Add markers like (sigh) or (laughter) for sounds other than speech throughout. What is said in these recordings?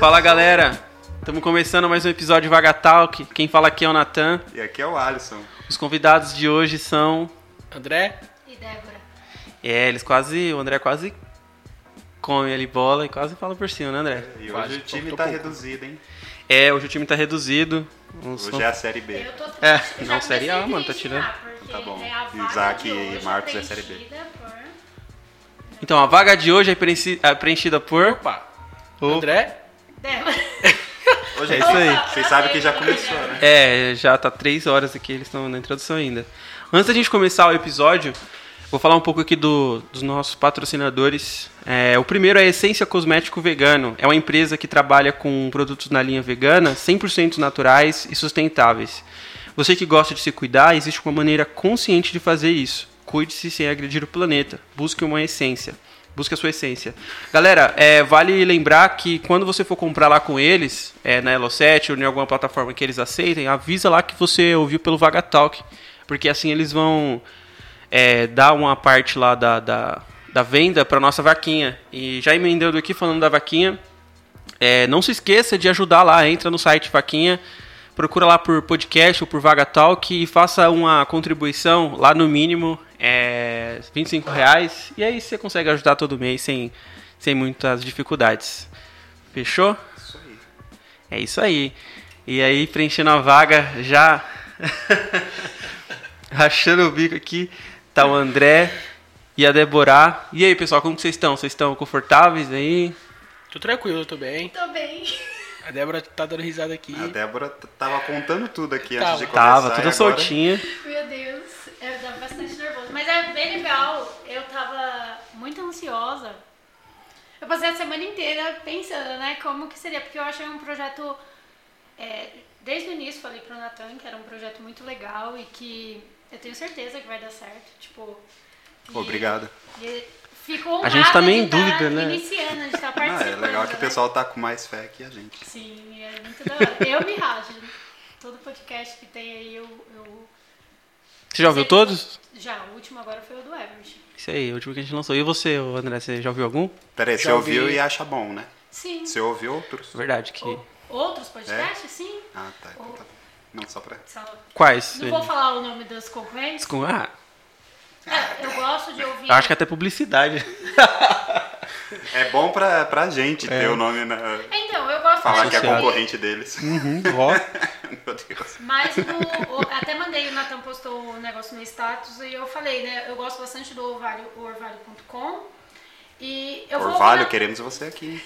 Fala galera, estamos começando mais um episódio de Vaga Talk. Quem fala aqui é o Natan. E aqui é o Alisson. Os convidados de hoje são. André? E Débora. É, eles quase. O André quase come ali bola e quase fala por cima, né, André? E hoje Quase, o time tá pouco. reduzido, hein? É, hoje o time tá reduzido. Uns- Hoje é a Série B. Eu tô triste. É, Eu (laughs) não, Série A, mano, tá tirando. Tá bom. é Isaac e Marcos é Série B. por- Então, a vaga de hoje é é preenchida por. Opa! o- André? Débora. Hoje É isso aí. Vocês sabem que já começou, né? É, já tá três horas aqui, eles estão na introdução ainda. Antes da gente começar o episódio, vou falar um pouco aqui do- dos nossos patrocinadores. É, o primeiro é a Essência Cosmético Vegano. É uma empresa que trabalha com produtos na linha vegana, 100% naturais e sustentáveis. Você que gosta de se cuidar, existe uma maneira consciente de fazer isso. Cuide-se sem agredir o planeta. Busque uma essência. Busque a sua essência. Galera, é, vale lembrar que quando você for comprar lá com eles, é, na Elo7 ou em alguma plataforma que eles aceitem, avisa lá que você ouviu pelo Vagatalk. Porque assim eles vão é, dar uma parte lá da, da, da venda para nossa vaquinha. E já emendando aqui, falando da vaquinha, é, não se esqueça de ajudar lá, entra no site Vaquinha, procura lá por podcast ou por Vaga Talk e faça uma contribuição lá no mínimo é, 25 reais. E aí você consegue ajudar todo mês sem, sem muitas dificuldades. Fechou? Isso aí. É isso aí. E aí, preenchendo a vaga, já (laughs) rachando o bico aqui, tá o André e a Débora. E aí, pessoal, como que vocês estão? Vocês estão confortáveis aí? Tô tranquilo, tô bem. Tô bem. A Débora tá dando risada aqui. A Débora tava contando tudo aqui Tava. antes de começar. Tava, tudo agora- soltinha. Meu Deus, eu tava bastante nervoso. Mas é bem legal. Eu tava muito ansiosa. Eu passei a semana inteira pensando, né, como que seria. Porque eu achei um projeto... é, desde o início falei pro Natan que era um projeto muito legal e que eu tenho certeza que vai dar certo. Tipo... e- Obrigado. e ficou A gente tá meio em de dúvida, tá né? Iniciando, a gente tá Ah, participando. é legal que o né? pessoal tá com mais fé que a gente. Sim, é muito da hora. Eu me rajo. Todo podcast que tem aí, eu. eu... Você já ouviu todos? Já, o último agora foi o do Everett. Isso aí, o último que a gente lançou. E você, André, você já ouviu algum? Pera aí, você Já ouviu ouvi. e acha bom, né? Sim. Você ouviu outros? Verdade, que... O- Outros podcasts? Sim. Ah, tá. Então tá bom. Não, só pra... Só- Quais? Não vou falar o nome dos concorrentes. Ah, É, eu gosto de ouvir. eu acho que é até publicidade. (laughs) É bom pra, pra gente ter o nome na... Então, eu gosto Falar que é concorrente deles. Uhum, (laughs) ó. Meu Deus. Mas no, o- até mandei, o Nathan postou um negócio no status e eu falei, né? Eu gosto bastante do orvalho, orvalho.com. E eu vou Orvalho, na- queremos você aqui.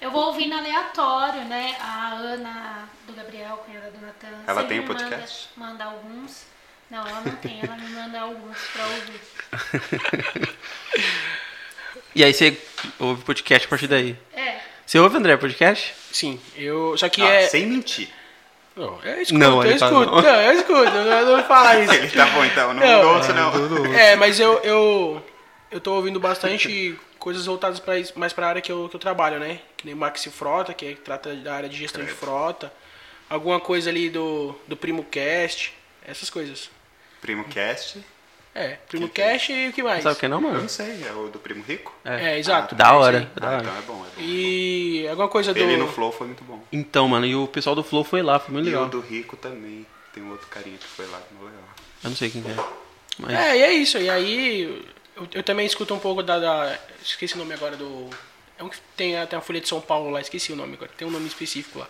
Eu vou ouvir no aleatório, né? A Ana do Gabriel, cunhada do Natan. Ela tem um me podcast? Manda, manda alguns. Não, ela não tem, ela me manda alguns pra ouvir. (laughs) E aí você ouve podcast a partir daí. É, Você ouve, André, podcast? Sim, eu. Só que Ah, é. sem mentir. Não, eu escuto, Não, eu fala escuto. não. Não, eu escuto, eu não, eu não vou falar isso. (laughs) Ele tá bom, então. Não, Não. não ouço, não. É, mas eu, eu, eu tô ouvindo bastante coisas voltadas pra, isso- mais pra área que eu, que eu trabalho, né? Que nem Maxi Frota, que, é, que trata da área de gestão de frota. Alguma coisa ali do, do Primo Cast, essas coisas. Primo Cast. É, Primo Que é Cast e o que mais? Sabe o que não, Eu mano? não sei, é o do Primo Rico? É, exato. Da é hora. aí. Da Ah, hora. então é bom, é bom. E alguma coisa do. Ele no Flow foi muito bom. Então, mano, e o pessoal do Flow foi lá, foi muito E o legal. do Rico também. Tem um outro carinha que foi lá, muito legal. Eu não sei quem que é. Mas... É, e é isso. E aí, eu, eu também escuto um pouco da, da- Esqueci o nome agora do. É um que tem até a Folha de São Paulo lá, esqueci o nome agora. Tem um nome específico lá.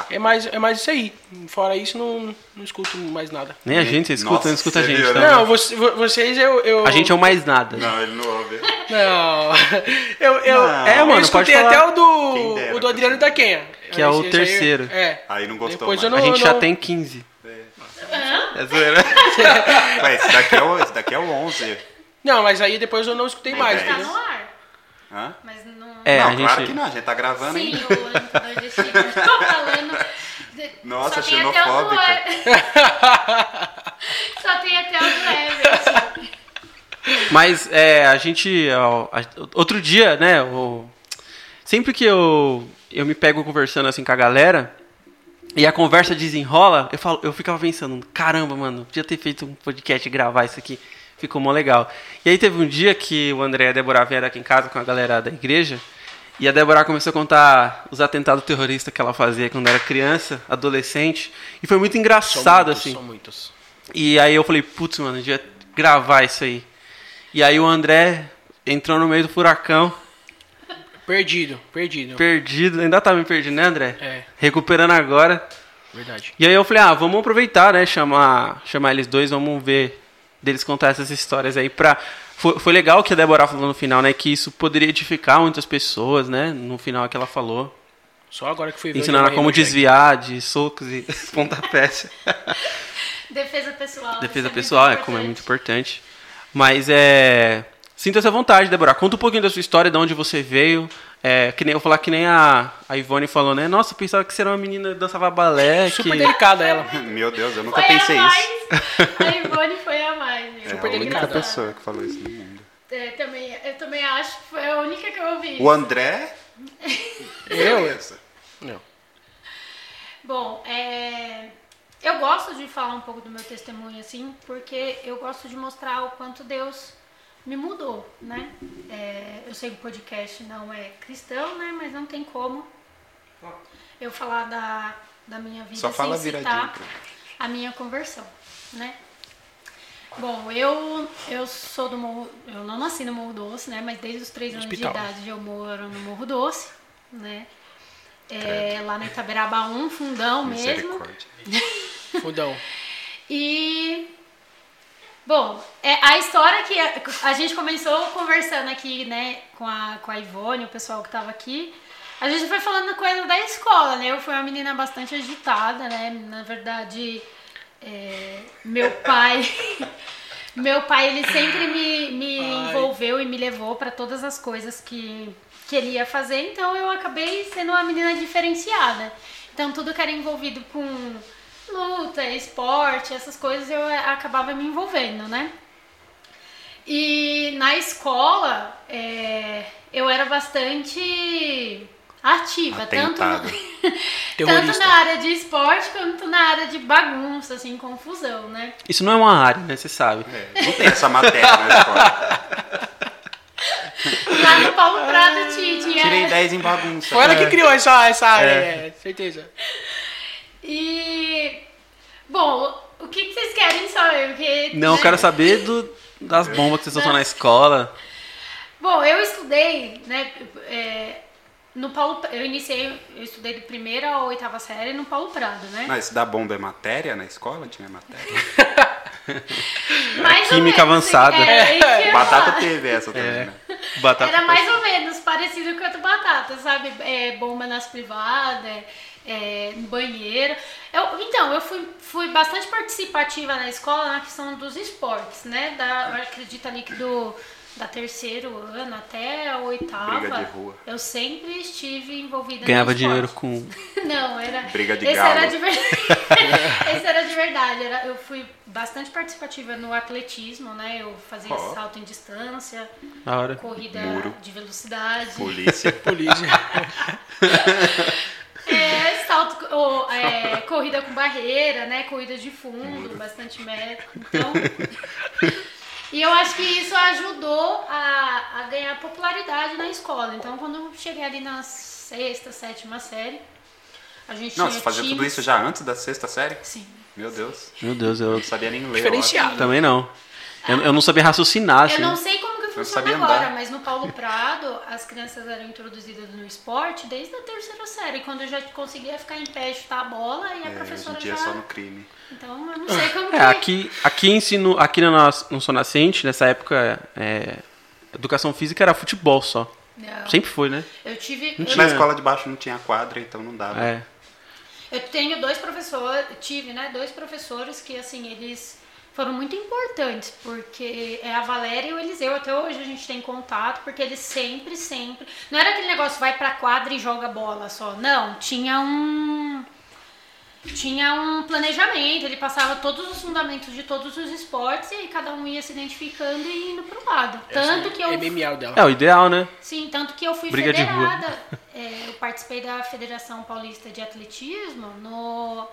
Ah. É mais, é mais isso aí. Fora isso, não, não escuto mais nada. Nem a gente, você escuta, Nossa, não escuta a gente, viu, tá? né? Não, você- vo- vocês eu, eu. A gente é o mais nada. Não, ele não ouve. Não. (laughs) Eu, eu, Não. É, eu mano, escutei pode até o do, dera, o do Adriano pessoal. Itaquenha. Que é o Esse aí- terceiro. é. Aí não gostou Depois mais. eu A não- gente já não- tem 15. É. É zoeira. Ué, esse daqui é o, esse daqui é o 11. Não, mas aí depois eu não escutei mais. tá no ar. Hã? Mas não. É, não, a gente- claro que não, a gente tá gravando, Sim, hein? o limitador de chip. Eu tô falando. Nossa, só tem o xenofóbica. E- Só tem até o Everett. (laughs) Mas é, a gente. ó, a- outro dia, né? o- sempre que eu, eu me pego conversando assim com a galera e a conversa desenrola, eu, falo, eu ficava pensando: caramba, mano, podia ter feito um podcast e gravar isso aqui. Ficou mó legal. E aí teve um dia que o André e a Débora vieram aqui em casa com a galera da igreja. E a Débora começou a contar os atentados terroristas que ela fazia quando era criança, adolescente. E foi muito engraçado, muitos, assim. São muitos. E aí eu falei, putz, mano, devia gravar isso aí. E aí o André entrou no meio do furacão, Perdido, perdido. perdido, ainda tá meio perdido, né, André? É, Recuperando agora. verdade. E aí eu falei, ah, vamos aproveitar, né? Chamar, chamar eles dois, vamos ver deles contar essas histórias aí pra. Foi, foi legal o que a Débora falou no final, né? Que isso poderia edificar muitas pessoas, né? No final que ela falou. Só agora que fui ver. Ensinando como desviar de socos e (laughs) pontapés. (laughs) Defesa pessoal. Defesa é pessoal, é como é muito importante. importante. Mas é. Sinta essa vontade, Débora. Conta um pouquinho da sua história, de onde você veio. É, que nem eu falar que nem a, a Ivone falou, né? Nossa, eu pensava que você era uma menina que dançava balé. Super que... delicada ela. Meu Deus, eu nunca Foi pensei a isso. mais. A Ivone foi a mais. viu? É a Super única delicada. pessoa que falou isso no mundo. É, também, eu também acho que foi a única que eu ouvi. O André. (laughs) Eu? Beleza. Não. Bom, é, eu gosto de falar um pouco do meu testemunho, assim, porque eu gosto de mostrar o quanto Deus me mudou, né? É, eu sei que o podcast não é cristão, né? Mas não tem como eu falar da, da minha vida Só fala sem viradinho. citar a minha conversão, né? Bom, eu, eu sou do Morro. Eu não nasci no Morro Doce, né? Mas desde os três anos Hospital. de idade eu moro no Morro Doce, né? É, lá no Itaberaba 1, fundão mesmo. (laughs) Fundão. E. Bom, é, a história que a, a gente começou conversando aqui, né, com a, com a Ivone, o pessoal que tava aqui. A gente foi falando coisa da escola, né? Eu fui uma menina bastante agitada, né? Na verdade, é, meu pai. (laughs) meu pai, ele sempre me, me envolveu e me levou para todas as coisas que, que ele ia fazer, então eu acabei sendo uma menina diferenciada. Então, tudo que era envolvido com luta, esporte, essas coisas eu eh, acabava me envolvendo, né? E na escola é, eu era bastante ativa, tanto, Atentada. (laughs) tanto na área de esporte quanto na área de bagunça, assim, confusão, né? Isso não é uma área, né? Você sabe. É, não tem essa matéria na escola. (laughs) Lá no Paulo Prado tinha. tinha- Tirei 10 em bagunça. Foi ela que criou essa, essa área, é, certeza. E. Bom, o que, que vocês querem saber? Porque, Não, eu né? quero saber do, das bombas que vocês soltam na escola. Bom, eu estudei, né? é, no Paulo, eu iniciei, eu estudei do primeiro à oitava série no Paulo Prado, né? Mas da bomba é matéria na escola? Tinha matéria? (laughs) Mais química menos, avançada. É, eu ia Batata teve essa também, É. né? Batata Era mais ou menos parecido com a do batata, sabe? É, bomba nas privadas, é, no banheiro. Eu, então, eu fui, fui bastante participativa na escola na questão dos esportes, né? Da, eu acredito ali que do da terceiro ano até a oitava. Briga de rua. Eu sempre estive envolvida Ganhava dinheiro com. (laughs) Não, era. Briga de esse galo. era de verdade. (laughs) esse era de verdade. Era, eu fui bastante participativa no atletismo, né? Eu fazia Ó. salto em distância, Na hora. corrida Muro. de velocidade. Polícia. (laughs) Polícia. É, salto, ou, é, (laughs) corrida com barreira, né? Corrida de fundo, bastante metro. Então. (laughs) E eu acho que isso ajudou a, a ganhar popularidade na escola. Então, quando eu cheguei ali na sexta, sétima série, a gente Não, tinha você fazia tudo times- isso já antes da sexta série? Sim. Meu Deus. Meu Deus, eu Não sabia nem ler. Diferenciado. também não. Eu, eu não sabia raciocinar, assim. Eu não sei como sabia agora, andar. mas no Paulo Prado as crianças eram introduzidas no esporte desde a terceira série, quando eu já conseguia ficar em pé e chutar a bola e a É, hoje professora em dia é já. só no crime. Então eu não sei como que. É, aqui, aqui ensino, aqui no, nosso- no Sou Nascente, nessa época, é, educação física era futebol só. Não. Sempre foi, né? Eu tive. Não eu- Na escola de baixo não tinha quadra, então não dava. É. Eu tenho dois professores, tive, né, dois professores que, assim, eles foram muito importantes, porque é a Valéria e o Eliseu, até hoje a gente tem contato, porque eles sempre, sempre... Não era aquele negócio, vai pra quadra e joga bola só, não, tinha um... Tinha um planejamento, ele passava todos os fundamentos de todos os esportes e aí cada um ia se identificando e indo pro lado. Tanto que eu MMA dela. É o ideal, né? Sim, tanto que eu fui Briga de rua. federada. (laughs) É, eu participei da Federação Paulista de Atletismo no.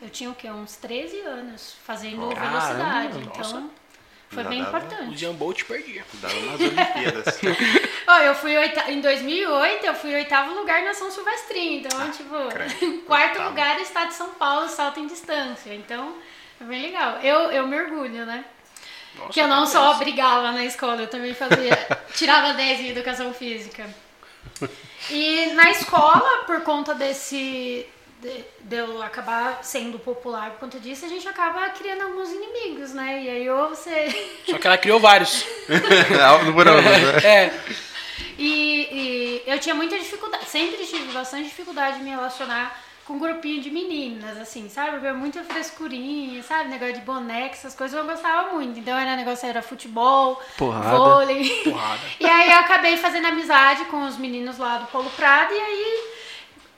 Eu tinha o quê? Uns 13 anos fazendo Caramba, velocidade. nossa. Então foi Já bem dava O importante. Jean Bolt perdia. Dava umas Olimpíadas. (laughs) Ó, eu fui oita... em 2008, eu fui oitavo lugar na São Silvestrinho. Então, tipo, credo. (laughs) quarto Oitavo. lugar estado de São Paulo, salto em distância. Então, é bem legal. Eu, eu me orgulho, né? Nossa, que eu não só brigava na escola, eu também fazia. (laughs) tirava 10 em educação física. E na escola, por conta desse. De, de eu acabar sendo popular por conta disso, a gente acaba criando alguns inimigos, né? E aí ou você. Só que ela criou vários. Não, por onde, né? É, E, e eu tinha muita dificuldade, sempre tive bastante dificuldade de me relacionar com um grupinho de meninas, assim, sabe? Eu muita frescurinha, sabe? Negócio de boneca, essas coisas eu gostava muito. Então era negócio era futebol, Porrada. vôlei. Porrada. E aí eu acabei fazendo amizade com os meninos lá do Polo Prado e aí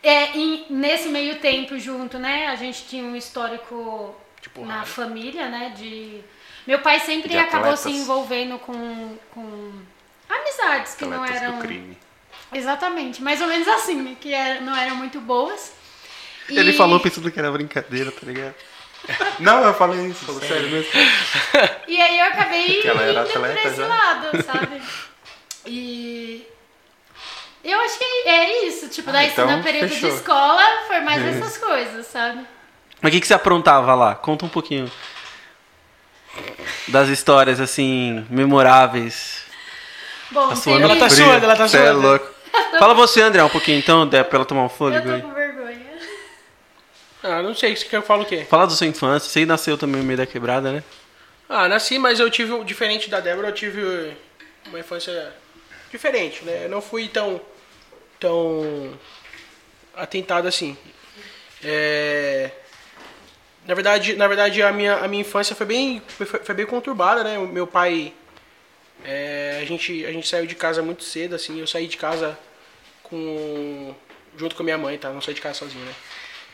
é, em- nesse meio tempo junto, né? A gente tinha um histórico porrada. na família, né? De meu pai sempre De acabou atletas. se envolvendo com, com amizades que não Atletas eram do crime. Exatamente, mais ou menos assim, (laughs) que era- não eram muito boas. Ele E- falou pensando que era brincadeira, tá ligado? (laughs) Não, eu falei isso. Falou sério. sério mesmo. E aí eu acabei indo por atleta esse já. lado, sabe? E eu acho que é isso, tipo, Ah, daí então, no período fechou. de escola foi mais essas coisas, sabe? Mas o que, que você aprontava lá? Conta um pouquinho. Das histórias, assim, memoráveis. Bom, Tá suando Ela tá suando, ela tá Cê é suando. louco. Fala você, André, um pouquinho então, dá pra ela tomar um eu fôlego aí. tô com vergonha. Ah, não sei, você quer que eu falo o quê? Fala da sua infância, você nasceu também no meio da quebrada, né? Ah, nasci, mas eu tive, diferente da Débora, eu tive uma infância diferente, né? Eu não fui tão, tão atentado assim. É, na verdade, na verdade a minha, a minha infância foi bem, foi, foi bem conturbada, né? O meu pai, é, a gente, a gente saiu de casa muito cedo, assim. Eu saí de casa com junto com a minha mãe, tá? Não saí de casa sozinho, né?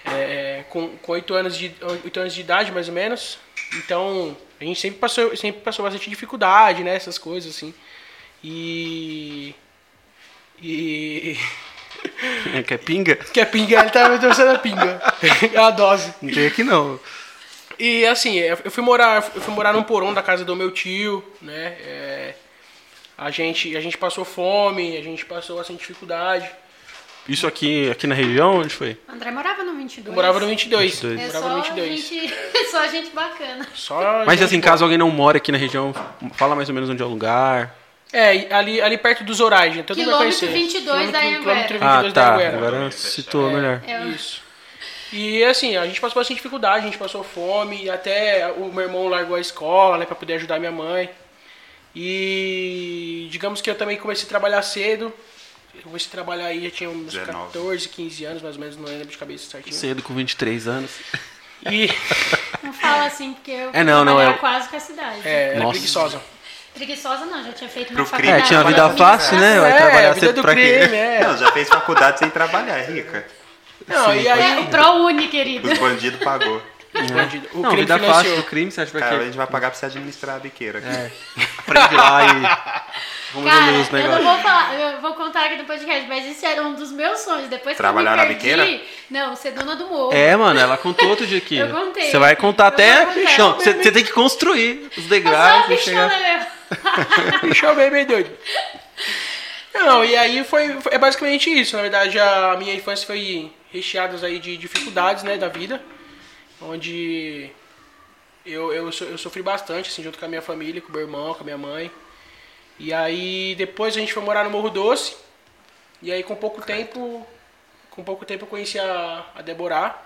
É, com com oito anos de oito anos de idade mais ou menos então a gente sempre passou sempre passou bastante dificuldade né essas coisas assim e e É, que é pinga? que a pinga ele tava torcendo a pinga é a dose Não tem aqui não. e assim eu fui morar eu fui morar num porão da casa do meu tio né É, a gente a gente passou fome a gente passou bastante dificuldade Isso aqui, aqui na região, onde foi? André morava no 22. eu morava no 22, 22. É morava só no 22 gente, (laughs) só gente bacana. só Mas gente assim, boa. caso alguém não mora aqui na região, fala mais ou menos onde é o lugar. É, ali, ali perto dos Horais, todo mundo vai conhecer. 22 da quilômetro Ah, 22 da tá. Agora citou melhor. É, Isso. E assim, a gente passou bastante dificuldade, a gente passou fome, até o meu irmão largou a escola, né, pra poder ajudar minha mãe. E digamos que eu também comecei a trabalhar cedo. Eu comecei a trabalhar aí, já tinha uns 19. 14, 15 anos, mais ou menos, não lembro de cabeça certinho. Cedo, com 23 anos. E Não fala assim, porque eu É, não, não, trabalhar é- quase com a cidade. é, era Nossa. preguiçosa. Preguiçosa não, já tinha feito Pro uma crime. É, faculdade. tinha uma vida fácil, né? Vai é, trabalhar a vida cedo do pra quê? crime, é. Não, já fez faculdade sem trabalhar, é rica. Não, Sim, e É, aí... o ProUni, querido. Os bandidos pagou. Bandido. O não, crime vida financiou. fácil do crime, você acha que Cara, a gente vai pagar pra você administrar a biqueira aqui. É. Aprende lá e. Vamos Cara, os eu não vou falar, eu vou contar aqui no podcast, mas isso era um dos meus sonhos. Depois Trabalhar que na eu me perdi, biqueira? Não, ser dona do morro. É, mano, ela contou outro dia aqui. Eu contei. Você vai contar Eu até. Não, você, você tem que construir os Eu degraus sou uma e chegar. bichona mesmo. Bichão bem, bem doido. Não, e aí foi, foi- é basicamente isso. Na verdade, a minha infância foi recheada aí de dificuldades, né, da vida. Onde eu, eu, eu sofri bastante, assim, junto com a minha família, com o meu irmão, com a minha mãe. E aí depois a gente foi morar no Morro Doce. E aí com pouco tempo, com pouco tempo eu conheci a, a Deborah.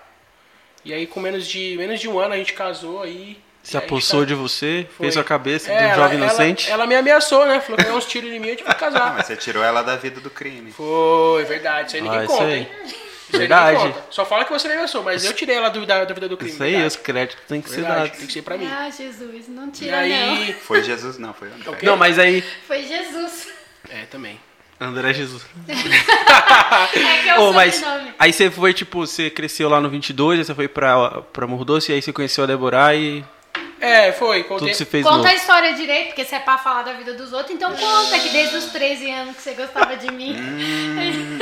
E aí com menos de, menos de um ano a gente casou aí. Se a gente apossou tá- de você, Foi. fez sua cabeça É, do jovem inocente. Ela, ela me ameaçou, né? Falou que ia dar uns tiros em mim e a gente vai Ah, casar. mas você tirou ela da vida do crime. Foi, verdade. Isso aí ninguém Ah, isso conta, aí. hein? Isso aí Verdade. ninguém conta. Só fala que você me ameaçou, mas eu tirei ela do- da, da vida do crime. Isso aí, verdade. os créditos têm que ser Verdade, dados. Tem que ser pra mim. Ah, Jesus, não e tira aí. Foi Jesus, não, foi André. Ok. Não, mas aí. não. Foi Jesus. É, também. André Jesus. (laughs) É que é o Ô, mas sobrenome. aí você foi, tipo, você cresceu lá no 22, aí você foi pra, pra Morro Doce, e aí você conheceu a Deborah e É, foi. Contei. tudo se fez Conta novo. a história direito, porque você é pra falar da vida dos outros, então conta que desde os 13 anos que você gostava de mim.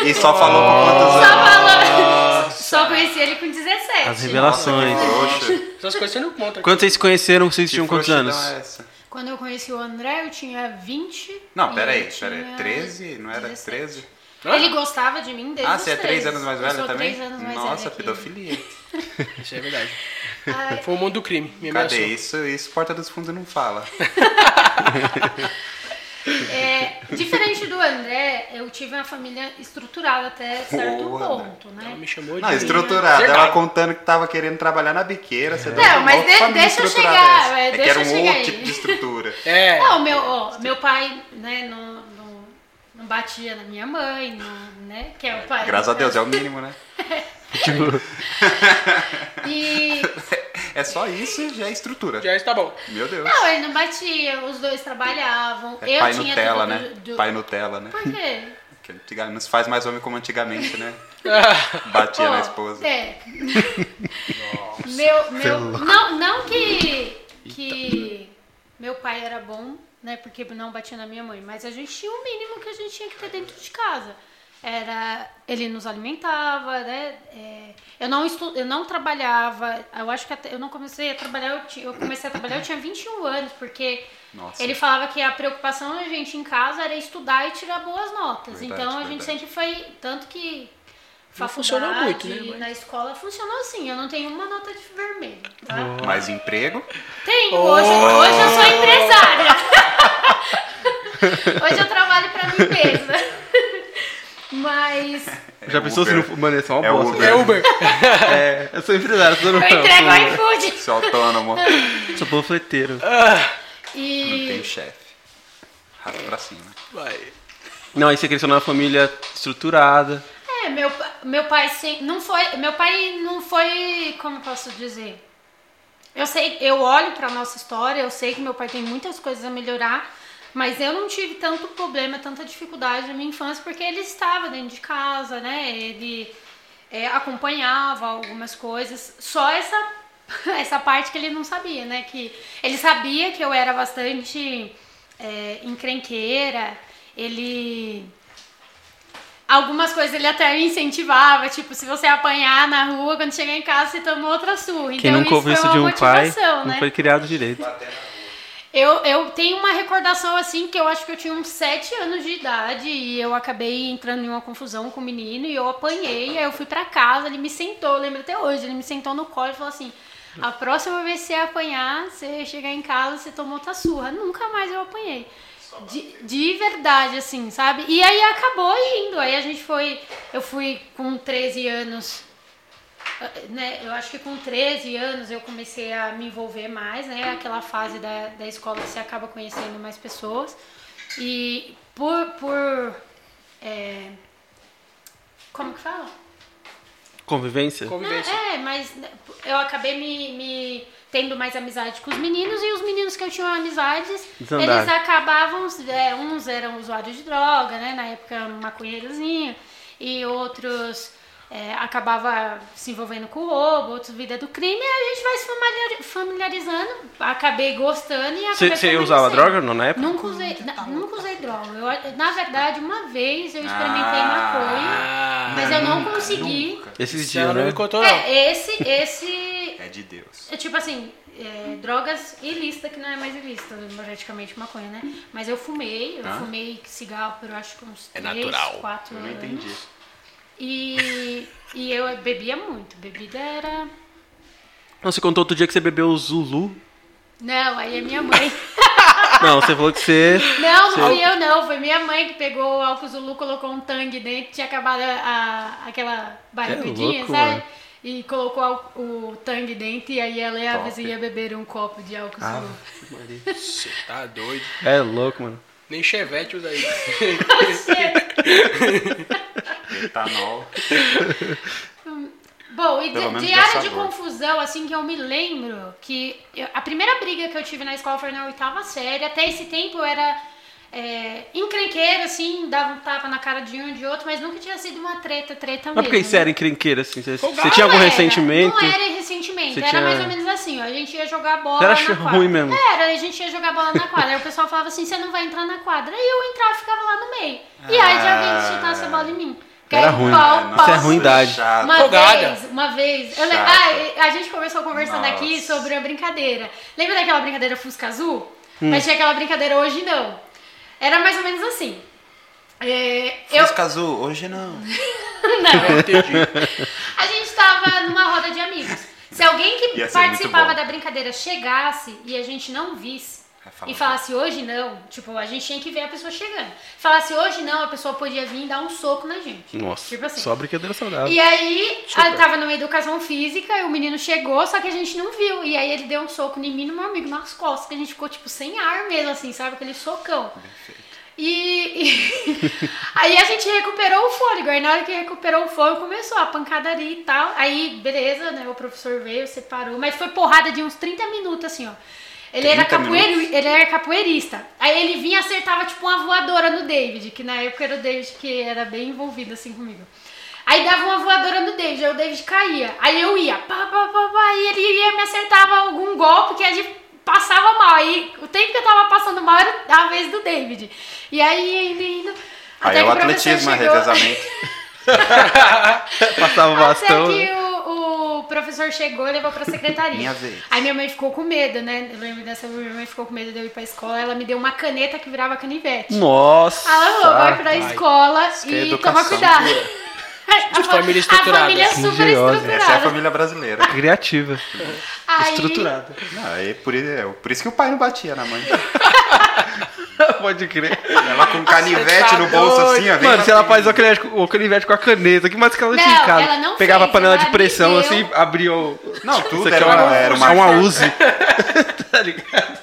E só falou com quantos Só anos? falando. Só conheci ele com 17. As revelações. Trouxa. Essas coisas você não conta. Quando vocês se conheceram, vocês Que tinham quantos anos? é essa? Quando eu conheci o André, eu tinha 20. Não, peraí, peraí. tinha 13? Não era 17. 13? Ele gostava de mim desde Ah, você é 3 13. anos mais sou também? três anos mais Nossa, velha pedofilia. Isso é verdade. Ai, Foi o mundo do crime. Me Cadê ameaçou. isso? Isso Porta dos Fundos não fala. (laughs) É, diferente do André, eu tive uma família estruturada até certo Boa, ponto, Ela né? me chamou de. Não, estruturada. Verdade. Ela contando que tava querendo trabalhar na biqueira. Você Não, mas de- deixa eu chegar, é, É que era um outro aí. tipo de estrutura. (laughs) É. Não, meu, ó, meu pai, né, não, não, não batia na minha mãe, não, né? Que é o pai. Graças a Deus, é o mínimo, né? (laughs) (laughs) E. É só isso e já é estrutura. Já está bom. Meu Deus. Não, ele não batia, os dois trabalhavam. É eu pai tinha Nutella, tudo né? do- Pai Nutella, né? Por quê? (laughs) Que antigamente não se faz mais homem como antigamente, né? (laughs) Batia Ó, na esposa. É. meu, meu, não, não que, que meu pai era bom, né? Porque não batia na minha mãe, mas a gente tinha o mínimo que a gente tinha que ter dentro de casa. Era, ele nos alimentava, né? É, eu não estu, eu não trabalhava. Eu acho que até, eu não comecei a trabalhar. Eu, eu comecei a trabalhar eu tinha 21 anos, porque Nossa. ele falava que a preocupação da gente em casa era estudar e tirar boas notas. Verdade, então a gente verdade. sempre foi tanto que Não funcionou muito, né, mas- na escola funcionou assim. Eu não tenho uma nota de vermelho, tá? Mais emprego. Tenho, hoje, hoje eu sou empresária. (laughs) hoje eu trabalho pra mim mesma. (laughs) Mas (laughs) Já pensou se Uber. não. Mano, é uma É bosta. Uber. é Uber. (laughs) É, eu sou empresário, sou eu entrego iFood. Sou autônomo. Sou panfleteiro. Ah, Não tenho E chefe. Rato pra cima. vai. Não, aí você cresceu numa família estruturada. é, meu, meu pai sim, não foi, meu pai não foi, como eu posso dizer? Eu sei, eu olho pra nossa história, eu sei que meu pai tem muitas coisas a melhorar, mas eu não tive tanto problema, tanta dificuldade na minha infância, porque ele estava dentro de casa, né? Ele é, acompanhava algumas coisas. Só essa, (laughs) essa parte que ele não sabia, né? Que ele sabia que eu era bastante é, encrenqueira, ele. Algumas coisas ele até incentivava, tipo, se você apanhar na rua, quando chegar em casa, você toma outra surra. Quem então nunca ouviu isso isso foi de um pai, motivação, não né? foi criado direito. Eu, eu tenho uma recordação assim que eu acho que eu tinha uns 7 anos de idade e eu acabei entrando em uma confusão com o menino e eu apanhei, aí eu fui pra casa, ele me sentou, lembro até hoje, ele me sentou no colo e falou assim: a próxima vez que você apanhar, você chegar em casa, você tomou outra surra. Nunca mais eu apanhei. De, de verdade, assim, sabe? E aí acabou indo. Aí a gente foi. Eu fui com 13 anos né, eu acho que com 13 anos eu comecei a me envolver mais, né? Aquela fase da, da escola que você acaba conhecendo mais pessoas. E por. por é, como que fala? Convivência? Convivência. É, mas eu acabei me, me tendo mais amizade com os meninos e os meninos que eu tinha amizades, Desandaram. eles acabavam, é, uns eram usuários de droga, né, na época maconheirozinho, e outros é, acabava se envolvendo com o roubo, outros vida do crime, e a gente vai se familiar- familiarizando, acabei gostando e acabei você usava droga não, na época? Nunca usei, na- nunca usei droga. Eu, na verdade, uma vez eu experimentei Ah. maconha, mas eu não consegui. Nunca. Esses dias, não né? me contou, não. É, esse, esse. (laughs) É de Deus. É tipo assim, é, drogas ilícita que não é mais ilícita, praticamente maconha, né? Mas eu fumei, eu Ah. fumei cigarro por acho que uns É 3, natural. 4 Eu não anos. entendi. E, e eu bebia muito. Bebida era. Não, você contou outro dia que você bebeu o Zulu. Não, aí é minha mãe. (laughs) Não, você falou que você. Não, não Você- fui eu não. Foi minha mãe que pegou o álcool Zulu, colocou um tangue dentro, tinha acabado a, aquela barrigudinha, É louco, sabe? mano. E colocou al- o tangue dentro e aí ela e a Top. vizinha beberam um copo de álcool Ah, Zulu. Você tá doido. é louco, mano. Nem chevette usa isso. (laughs) (laughs) Etanol. (laughs) Bom, e de, de área de confusão, assim, que eu me lembro que eu- a primeira briga que eu tive na escola foi na oitava série. Até esse tempo eu era é, encrenqueira, assim, dava um tapa na cara de um e de outro, mas nunca tinha sido uma treta, treta Mas por que mesmo. você né? era encrenqueira, assim? Você, você tinha algum era, ressentimento? Não era ressentimento, era tinha- mais ou menos assim, ó. A gente ia jogar bola era na quadra. ruim mesmo. Era, a gente ia jogar bola na quadra. Aí o pessoal falava assim, você não vai entrar na quadra. E eu entrava e ficava lá no meio. E aí de alguém chutasse a bola em mim. Era ruim. Pau, Isso pau. é ruindade. Chato. Uma Folgada. vez, uma vez. Eu ah, a gente começou conversando aqui Nossa. sobre a brincadeira. Lembra daquela brincadeira Fusca Azul? Mas tinha aquela brincadeira, hoje não. Era mais ou menos assim. É, eu, Fusca azul, hoje não. (laughs) Eu entendi. a gente tava numa roda de amigos. Se alguém que participava da brincadeira chegasse e a gente não visse E falasse hoje não, tipo, a gente tinha que ver a pessoa chegando. Falasse hoje não, a pessoa podia vir e dar um soco na gente. Nossa, Tipo assim. só brincadeira saudável. E aí, eu tava numa educação física, e o menino chegou, só que a gente não viu. E aí ele deu um soco em mim e no meu amigo nas costas, que a gente ficou, tipo, sem ar mesmo, assim, sabe? Aquele socão. E, e- (laughs) aí a gente recuperou o fôlego. Aí na hora que recuperou o fôlego, começou a pancadaria e tal. Aí, beleza, né? O professor veio, separou. Mas foi porrada de uns 30 minutos, assim, ó. Ele era, 30 capoeiro, ele era capoeirista. Aí ele vinha e acertava, tipo, uma voadora no David, que na época era o David que era bem envolvido, assim, comigo. Aí dava uma voadora no David, aí o David caía. Aí eu ia, pá, pá, pá, pá, e ele ia me acertava algum golpe que a gente passava mal. Aí o tempo que eu tava passando mal era a vez do David. E aí indo, indo. Aí é que o atletismo, é chegou- revezamento. (laughs) Passava o Até bastão. que o, o professor chegou e levou pra secretaria. Minha vez. Aí minha mãe ficou com medo, né? Eu lembro dessa vez, minha mãe ficou com medo de eu ir pra escola. Ela me deu uma caneta que virava canivete. Nossa. Ela falou, vai pra vai. escola é e educação toma cuidado. (laughs) Fa- família estruturada. A família super estruturada. Essa é a família brasileira. Criativa. Aí, Estruturada. Não, aí por, isso- por isso que o pai não batia na mãe. (laughs) Pode crer. Ela com um canivete tá no bolso doido. assim, ó. Mano, se ela faz o canivete, o canivete com a caneta, que mais que ela Não, tinha em casa? ela não Pegava fez, a panela ela de pressão assim, o. Não, tudo Isso era é uma, era uma, é uma Uzi. (laughs) tá ligado?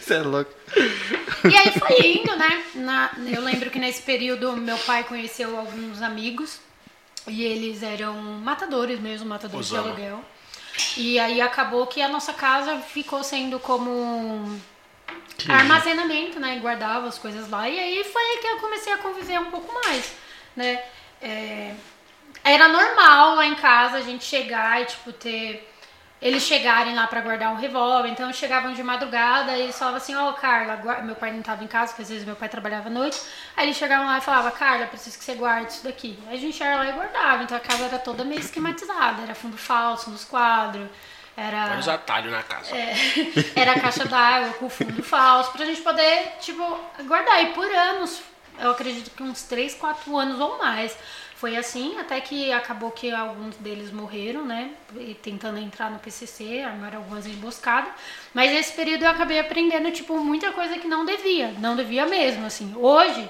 Você é louco. E aí foi indo, né? Na- eu lembro que nesse período meu pai conheceu alguns amigos e eles eram matadores mesmo, matadores de Osama. aluguel. E aí acabou que a nossa casa ficou sendo como um armazenamento, né? Guardava as coisas lá. E aí foi aí que eu comecei a conviver um pouco mais, né? É, era normal lá em casa a gente chegar e, tipo, ter. Eles chegarem lá pra guardar um revólver, então eles chegavam de madrugada e eles falavam assim, ó, Carla, guarda- meu pai não tava em casa, porque às vezes meu pai trabalhava à noite, aí eles chegavam lá e falavam, Carla, preciso que você guarde isso daqui. Aí a gente ia lá e guardava, então a casa era toda meio esquematizada, era fundo falso nos quadros, era... Vários atalhos na casa. É, (laughs) era a caixa d'água com fundo falso, pra gente poder, tipo, guardar. E por anos, eu acredito que uns 3, 4 anos ou mais. Foi assim, até que acabou que alguns deles morreram, né? Tentando entrar no PCC, armaram algumas emboscadas. Mas nesse período eu acabei aprendendo, tipo, muita coisa que não devia. Não devia mesmo, assim. Hoje,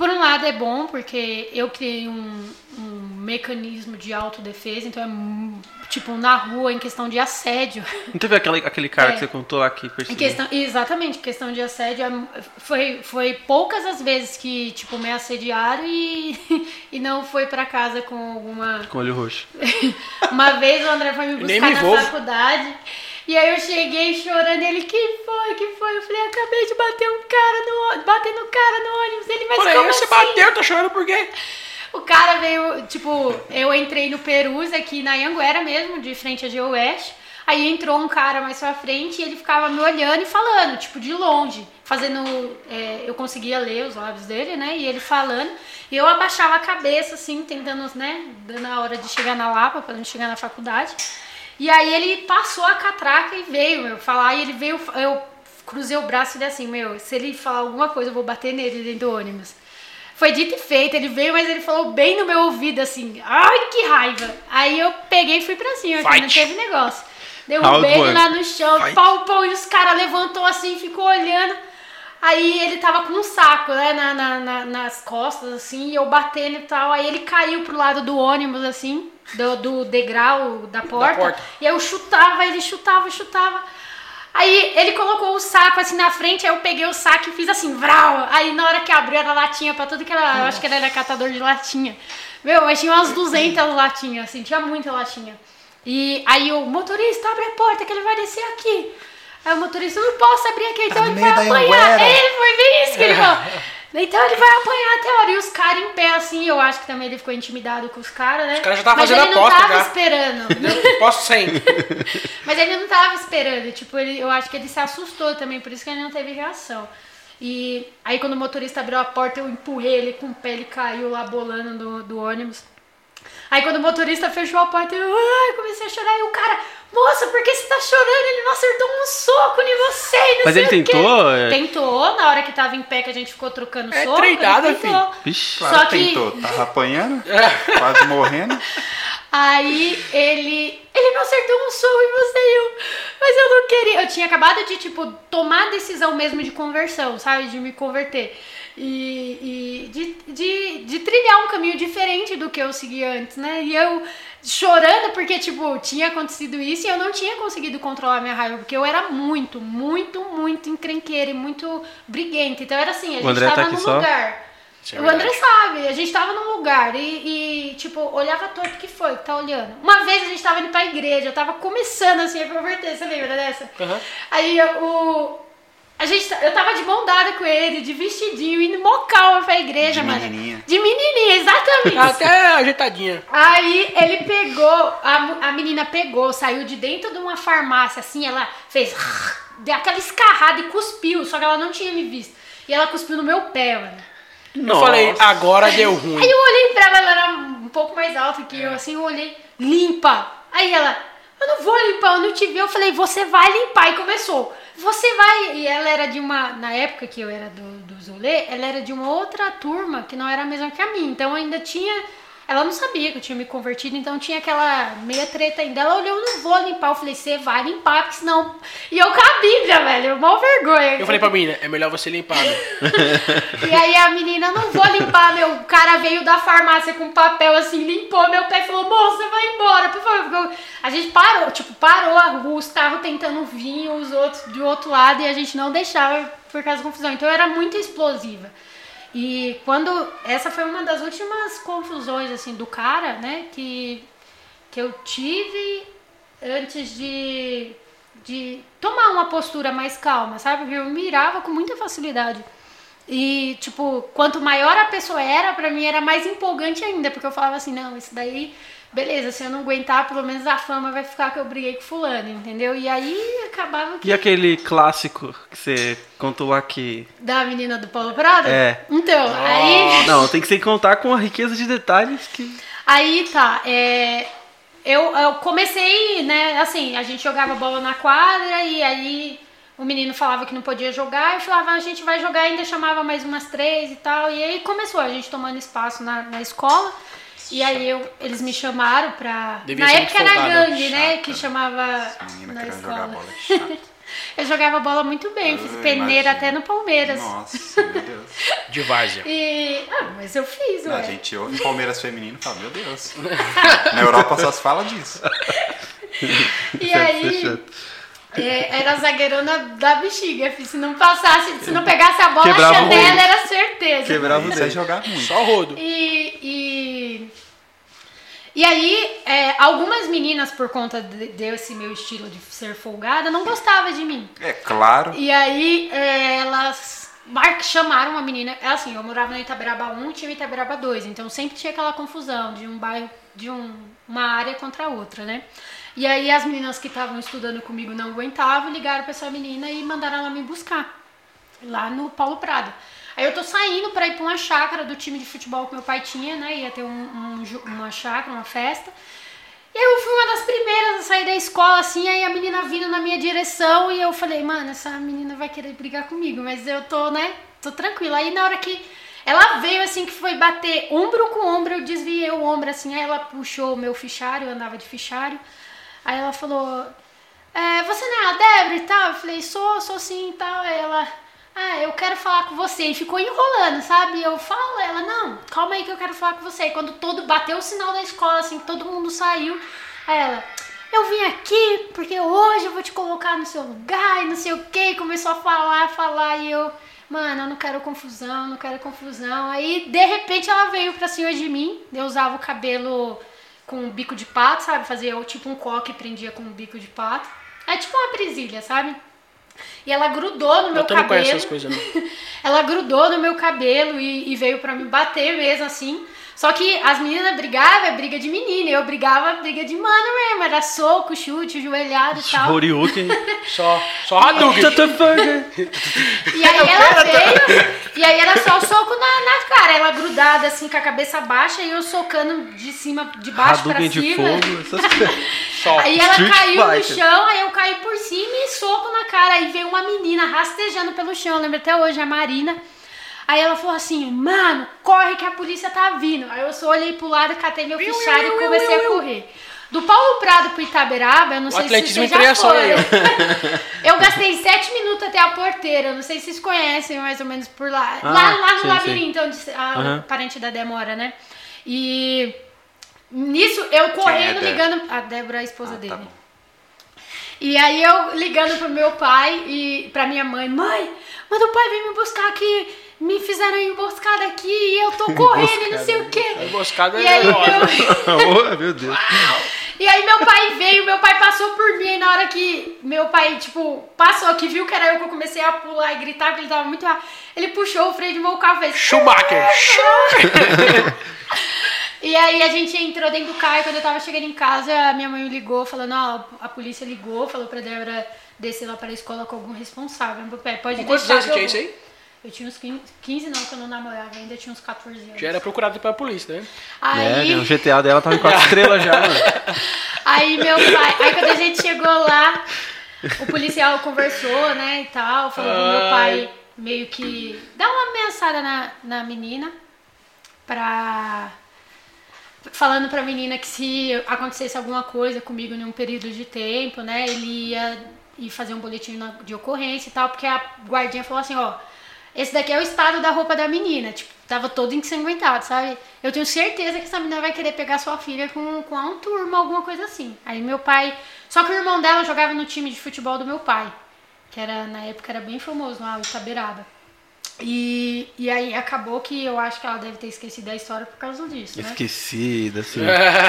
por um lado é bom, porque eu criei um, um mecanismo de autodefesa, então é tipo na rua, em questão de assédio. Não teve aquele, aquele cara É. que você contou que Em questão, exatamente, questão de assédio. é- Foi, foi poucas as vezes que, tipo, me assediaram e, (laughs) e não foi pra casa com alguma. Com olho roxo. (laughs) Uma vez o André foi me buscar me na faculdade. E aí eu cheguei chorando, ele, que foi, que foi? Eu falei, acabei de bater um cara no ônibus, bater no cara no ônibus. Ele, mas Falei, como você assim? bateu, tá chorando por quê? O cara veio, tipo, eu entrei no Perus aqui na Anguera mesmo, de frente a Geoeste. Aí entrou um cara mais pra frente e ele ficava me olhando e falando, tipo, de longe. Fazendo. é, eu conseguia ler os lábios dele, né? E ele falando. E eu abaixava a cabeça, assim, tentando, né? Dando a hora de chegar na Lapa, pra gente chegar na faculdade. E aí ele passou a catraca e veio, meu, falar. E ele veio. Eu cruzei o braço e disse assim, meu, se ele falar alguma coisa, eu vou bater nele dentro do ônibus. Foi dito e feito, ele veio, mas ele falou bem no meu ouvido, assim, ai que raiva. Aí eu peguei e fui pra cima, que não teve negócio. Derrubei Round ele one. lá no chão, Fight. pau, pau, e os caras levantou assim, ficou olhando. Aí ele tava com um saco, né, na, na- na- nas costas, assim, e eu batendo e tal. Aí ele caiu pro lado do ônibus, assim, do, do degrau da porta, porta. E eu chutava, ele chutava, chutava. Aí ele colocou o saco assim na frente, aí eu peguei o saco e fiz assim, vral. Aí na hora que abriu era latinha pra tudo que era. Eu acho que ele era catador de latinha. Meu, mas tinha umas 200 latinhas, assim, tinha muita latinha. E aí o motorista abre a porta que ele vai descer aqui. Aí o motorista, eu não posso abrir aqui, então Tá ele vai da apanhar. Ele foi bem isso que ele falou. (laughs) Então ele vai apanhar até a hora. E os caras em pé, assim, eu acho que também ele ficou intimidado com os caras, né? Os caras já tavam Mas fazendo ele não aposta tava já. esperando. (laughs) Posso sem. (laughs) Mas ele não tava esperando, tipo, ele, eu acho que ele se assustou também, por isso que ele não teve reação. E aí quando o motorista abriu a porta, eu empurrei ele com o pé, ele caiu lá bolando do, do ônibus. Aí quando o motorista fechou a porta, eu ai, comecei a chorar e o cara, Moça, por que você tá chorando? Ele não acertou um soco em você. e não Mas sei ele o quê." tentou? É. Tentou, na hora que tava em pé que a gente ficou trocando É soco. treinada, ele tentou. Vixe. Claro Só que que- tentou. Tava (laughs) apanhando, quase morrendo. Aí ele. Ele não acertou um soco em você e eu. Mas eu não queria. Eu tinha acabado de, tipo, tomar a decisão mesmo de conversão, sabe? De me converter. E, e de, de, de trilhar um caminho diferente do que eu segui antes, né? E eu chorando porque, tipo, tinha acontecido isso e eu não tinha conseguido controlar minha raiva, porque eu era muito, muito, muito encrenqueira e muito briguenta. Então era assim, a gente tá tava aqui num só? lugar. É o André sabe, a gente tava num lugar e, e, tipo, olhava torto, o que foi que tá olhando? Uma vez a gente tava indo pra igreja, eu tava começando assim a converter, você lembra dessa? Aham. Aí o. A gente, eu tava de mão dada com ele, de vestidinho, indo mó calma pra igreja, De mano. menininha. De menininha, exatamente. Tá (laughs) até ajeitadinha. Aí ele pegou, a, a menina pegou, saiu de dentro de uma farmácia, assim, ela fez. (laughs) Deu aquela escarrada e cuspiu, só que ela não tinha me visto. E ela cuspiu no meu pé, mano. Eu falei, agora deu ruim. (laughs) Aí eu olhei pra ela, ela era um pouco mais alta que eu, assim, eu olhei, limpa. Aí ela, eu não vou limpar, eu não te vi. Eu falei, você vai limpar. E começou, você vai. E ela era de uma, na época que eu era do, do Zolê, ela era de uma outra turma que não era a mesma que a minha. Então ainda tinha. Ela não sabia que eu tinha me convertido, então tinha aquela meia treta ainda. Ela olhou, eu não vou limpar. Eu falei, você vai limpar, porque senão. E eu com a Bíblia, velho, mal vergonha. Eu falei pra menina, é melhor você limpar, né? (laughs) E aí a menina, não vou limpar, meu. O cara veio da farmácia com papel assim, limpou meu pé e falou, moça, vai embora, por favor. A gente parou, tipo, parou a rua, os carros tentando vir, os outros do outro lado, e a gente não deixava por causa da confusão. Então eu era muito explosiva. E quando. Essa foi uma das últimas confusões, assim, do cara, né? Que, que eu tive antes de, de tomar uma postura mais calma, sabe? Eu mirava com muita facilidade. E, tipo, quanto maior a pessoa era, pra mim era mais empolgante ainda, porque eu falava assim, não, isso daí, beleza, se eu não aguentar, pelo menos a fama vai ficar que eu briguei com fulano, entendeu? E aí acabava que... E aquele clássico que você contou que. Da menina do Paulo Prado? É. Então, aí... Não, tem que se contar com a riqueza de detalhes que. Aí tá, é, eu, eu comecei, né, assim, a gente jogava bola na quadra e aí o menino falava que não podia jogar, eu falava, "Ah, a gente vai jogar, ainda chamava mais umas três e tal, e aí começou a gente tomando espaço na, na escola. E aí eu, eles me chamaram pra. Devia na ser época era folgada. gangue, né? Chata. Que chamava na jogar escola. bola. Chato. (laughs) Eu jogava bola muito bem, fiz Eu peneira imagino. até no Palmeiras. Nossa, meu Deus. (laughs) De várzea. E. Ah, mas eu fiz, A ué. gente ouve (laughs) Palmeiras feminino e fala, meu Deus. Na Europa só se fala disso. E aí. É, era zagueirona da bexiga, se não passasse, se não pegasse a bola, Quebrava a chanela era certeza. Quebrava o dedo. jogar muito. Só rodo. E, e, e aí, é, algumas meninas, por conta de- desse meu estilo de ser folgada, não gostavam de mim. É claro. E aí, é, elas mar- chamaram uma menina. É assim, eu morava na Itaberaba 1 e tinha Itaberaba 2. Então sempre tinha aquela confusão de um bairro, de um- uma área contra a outra, né? E aí as meninas que estavam estudando comigo não aguentavam, ligaram pra essa menina e mandaram ela me buscar. Lá no Paulo Prado. Aí eu tô saindo pra ir pra uma chácara do time de futebol que meu pai tinha, né? Ia ter um, um uma chácara, uma festa. E aí eu fui uma das primeiras a sair da escola, assim, aí a menina vindo na minha direção e eu falei, mano, essa menina vai querer brigar comigo, mas eu tô, né, tô tranquila. Aí na hora que ela veio, assim, que foi bater ombro com ombro, eu desviei o ombro, assim, aí ela puxou o meu fichário, eu andava de fichário. Aí ela falou, é, você não é a Débora e tal? Eu falei, sou, sou sim e tal. Aí ela, ah, eu quero falar com você. E ficou enrolando, sabe? Eu falo, ela, não, calma aí que eu quero falar com você. E quando todo bateu o sinal da escola, assim, todo mundo saiu. Aí ela, eu vim aqui porque hoje eu vou te colocar no seu lugar e não sei o que. Começou a falar, falar e eu, mano, eu não quero confusão, não quero confusão. Aí, de repente, ela veio pra cima de mim. Eu usava o cabelo com um bico de pato, sabe? Fazia tipo um coque e prendia com um bico de pato. É tipo uma presilha, sabe? E ela grudou no meu cabelo. conheço essas coisas, não. (laughs) Ela grudou no meu cabelo e, e veio pra me bater mesmo, assim. Só que as meninas brigavam, é briga de menina. e Eu brigava, briga de mano mesmo. Era soco, chute, joelhado e tal. Horyuken. (laughs) Só, só Hadouken. E aí ela veio, e aí era só o soco na, na cara. Ela grudada, assim, com a cabeça baixa e eu socando de cima, de baixo pra Hadouken de cima. fogo, (laughs) essas. Só. Aí ela Street caiu no Fighter. chão, aí eu caí por cima e soco na cara. Aí veio uma menina rastejando pelo chão, eu lembro até hoje, a Marina. Aí ela falou assim, mano, corre que a polícia tá vindo. Aí eu só olhei pro lado, catei meu fichário e comecei a correr. Do Paulo Prado pro Itaberaba, eu não sei se atletismo vocês em já aí, foram. (laughs) eu gastei sete minutos até a porteira. eu Não sei se vocês conhecem mais ou menos por lá. Ah, lá, lá no sim, labirinto, onde a Aham. parente da Demora, né? E nisso eu correndo, Débora? ligando. A Débora é a esposa Ah, dele. tá. E aí eu ligando pro meu pai e pra minha mãe, mãe, mas o pai veio me buscar aqui, me fizeram emboscada aqui e eu tô correndo e não sei o quê. Emboscada E é aí, ótimo. meu, (laughs) Oh, meu Deus. e aí meu pai veio, meu pai passou por mim, e na hora que meu pai, tipo, passou, que viu que era eu que eu comecei a pular e gritar, porque ele tava muito ele puxou o freio de meu carro e fez... Schumacher. (laughs) E aí a gente entrou dentro do carro e quando eu tava chegando em casa, a minha mãe me ligou falando, ó, a polícia ligou, falou pra Débora descer lá para a escola com algum responsável. Meu pai, pode Com quantos anos que vou." isso aí? Eu tinha uns 15, 15 não, que eu não namorava ainda, eu tinha uns 14 anos. Já era procurado pela polícia, né? Aí, É, né, o GTA dela tava em quatro estrelas já, mano. (laughs) aí meu pai, aí quando a gente chegou lá, o policial conversou, né, e tal, falou pro meu Ai. pai meio que dar uma ameaçada na, na menina pra falando pra menina que se acontecesse alguma coisa comigo em um período de tempo, né, ele ia ir fazer um boletim de ocorrência e tal, porque a guardinha falou assim, ó, esse daqui é o estado da roupa da menina, tipo, tava todo ensanguentado, sabe? Eu tenho certeza que essa menina vai querer pegar sua filha com, com um turma, alguma coisa assim. Aí meu pai, só que o irmão dela jogava no time de futebol do meu pai, que era na época era bem famoso lá, o Itaberaba. E, e aí acabou que eu acho que ela deve ter esquecido a história por causa disso, né? Esquecida, assim.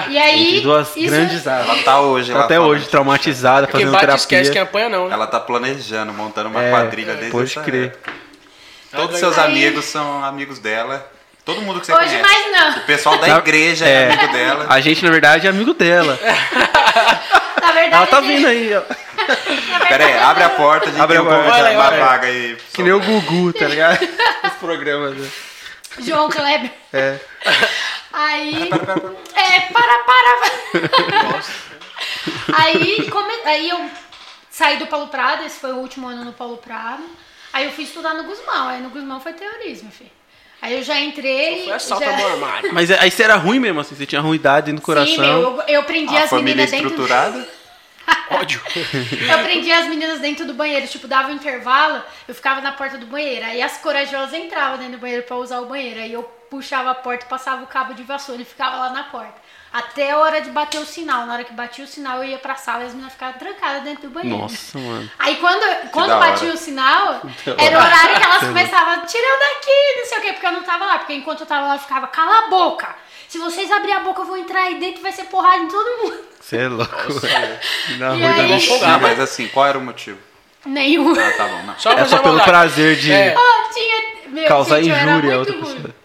E aí. Entre duas isso- grandes Ela árvores. tá hoje Tá lá até fora. hoje traumatizada, Quem fazendo bate terapia. esquece quem apanha não, né? Ela tá planejando, montando uma É, quadrilha desde pode crer. época. Todos seus Aí- amigos são amigos dela. Todo mundo que você Hoje conhece. mais não. O pessoal da Na- igreja é, é. amigo dela. A gente, na verdade, é amigo dela. (laughs) Na verdade. Ela tá a gente- vindo aí, ó. na verdade, Pera aí, abre a porta, a gente Abre tem a um porta. Olha, uma olha. vaga aí. Que nem o Gugu, tá ligado? (laughs) Os programas. né? João Kleber. É. Aí. É, para, para. aí, come- aí eu saí do Paulo Prado, esse foi o último ano no Paulo Prado. Aí eu fui estudar no Guzmão, aí no Guzmão foi terrorismo, filho. Aí eu já entrei. Foi assalto já... ao meu armário. Mas aí você era ruim mesmo, assim, você tinha ruindade no coração. Sim, meu, eu, eu prendi A as família meninas dentro. estruturada. (laughs) Ódio. Eu prendia as meninas dentro do banheiro, tipo, dava um intervalo, eu ficava na porta do banheiro. Aí as corajosas entravam dentro do banheiro pra usar o banheiro. Aí eu puxava a porta, passava o cabo de vassoura e ficava lá na porta. Até a hora de bater o sinal. Na hora que batia o sinal, eu ia pra sala e as meninas ficavam trancadas dentro do banheiro. Nossa, mano. Aí quando, quando da batia hora. o sinal, Da era o horário que elas (laughs) começavam, tirando daqui, não sei o quê, porque eu não tava lá. Porque enquanto eu tava lá, eu ficava, cala a boca. Se vocês abrirem a boca, eu vou entrar aí dentro e vai ser porrada em todo mundo. Você é louco. Na E rua da aí? loucura. Não, mas assim, qual era o motivo? Nenhum. Ah, tá bom, não. Só É só pelo prazer de. É. Oh, tinha. Meu, Causar gente, injúria a muito outra ruim. pessoa.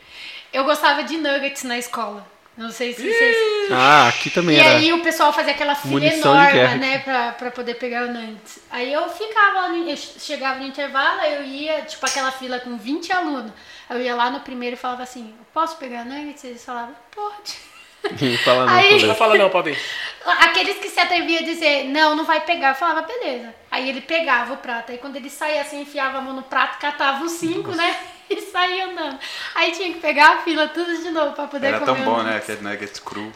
Eu gostava de nuggets na escola. Não sei se vocês. Ah, aqui também E era. aí o pessoal fazia aquela fila enorme, guerra. né, pra, pra poder pegar o nuggets. Aí eu ficava lá, no- eu chegava no intervalo, aí eu ia, tipo, aquela fila com 20 alunos. Eu ia lá no primeiro e falava assim, posso pegar nuggets? Eles falavam, pode. (laughs) Fala não, Aí-. Não fala não, pode ir. (laughs) Aqueles que se atreviam a dizer, não, não vai pegar, eu falava, beleza. Aí ele pegava o prato, aí quando ele saía assim, enfiava a mão no prato, catava os cinco, né? (laughs) E saía andando. Aí tinha que pegar a fila tudo de novo pra poder Era comer tão o bom, né? Aquele nuggets cru.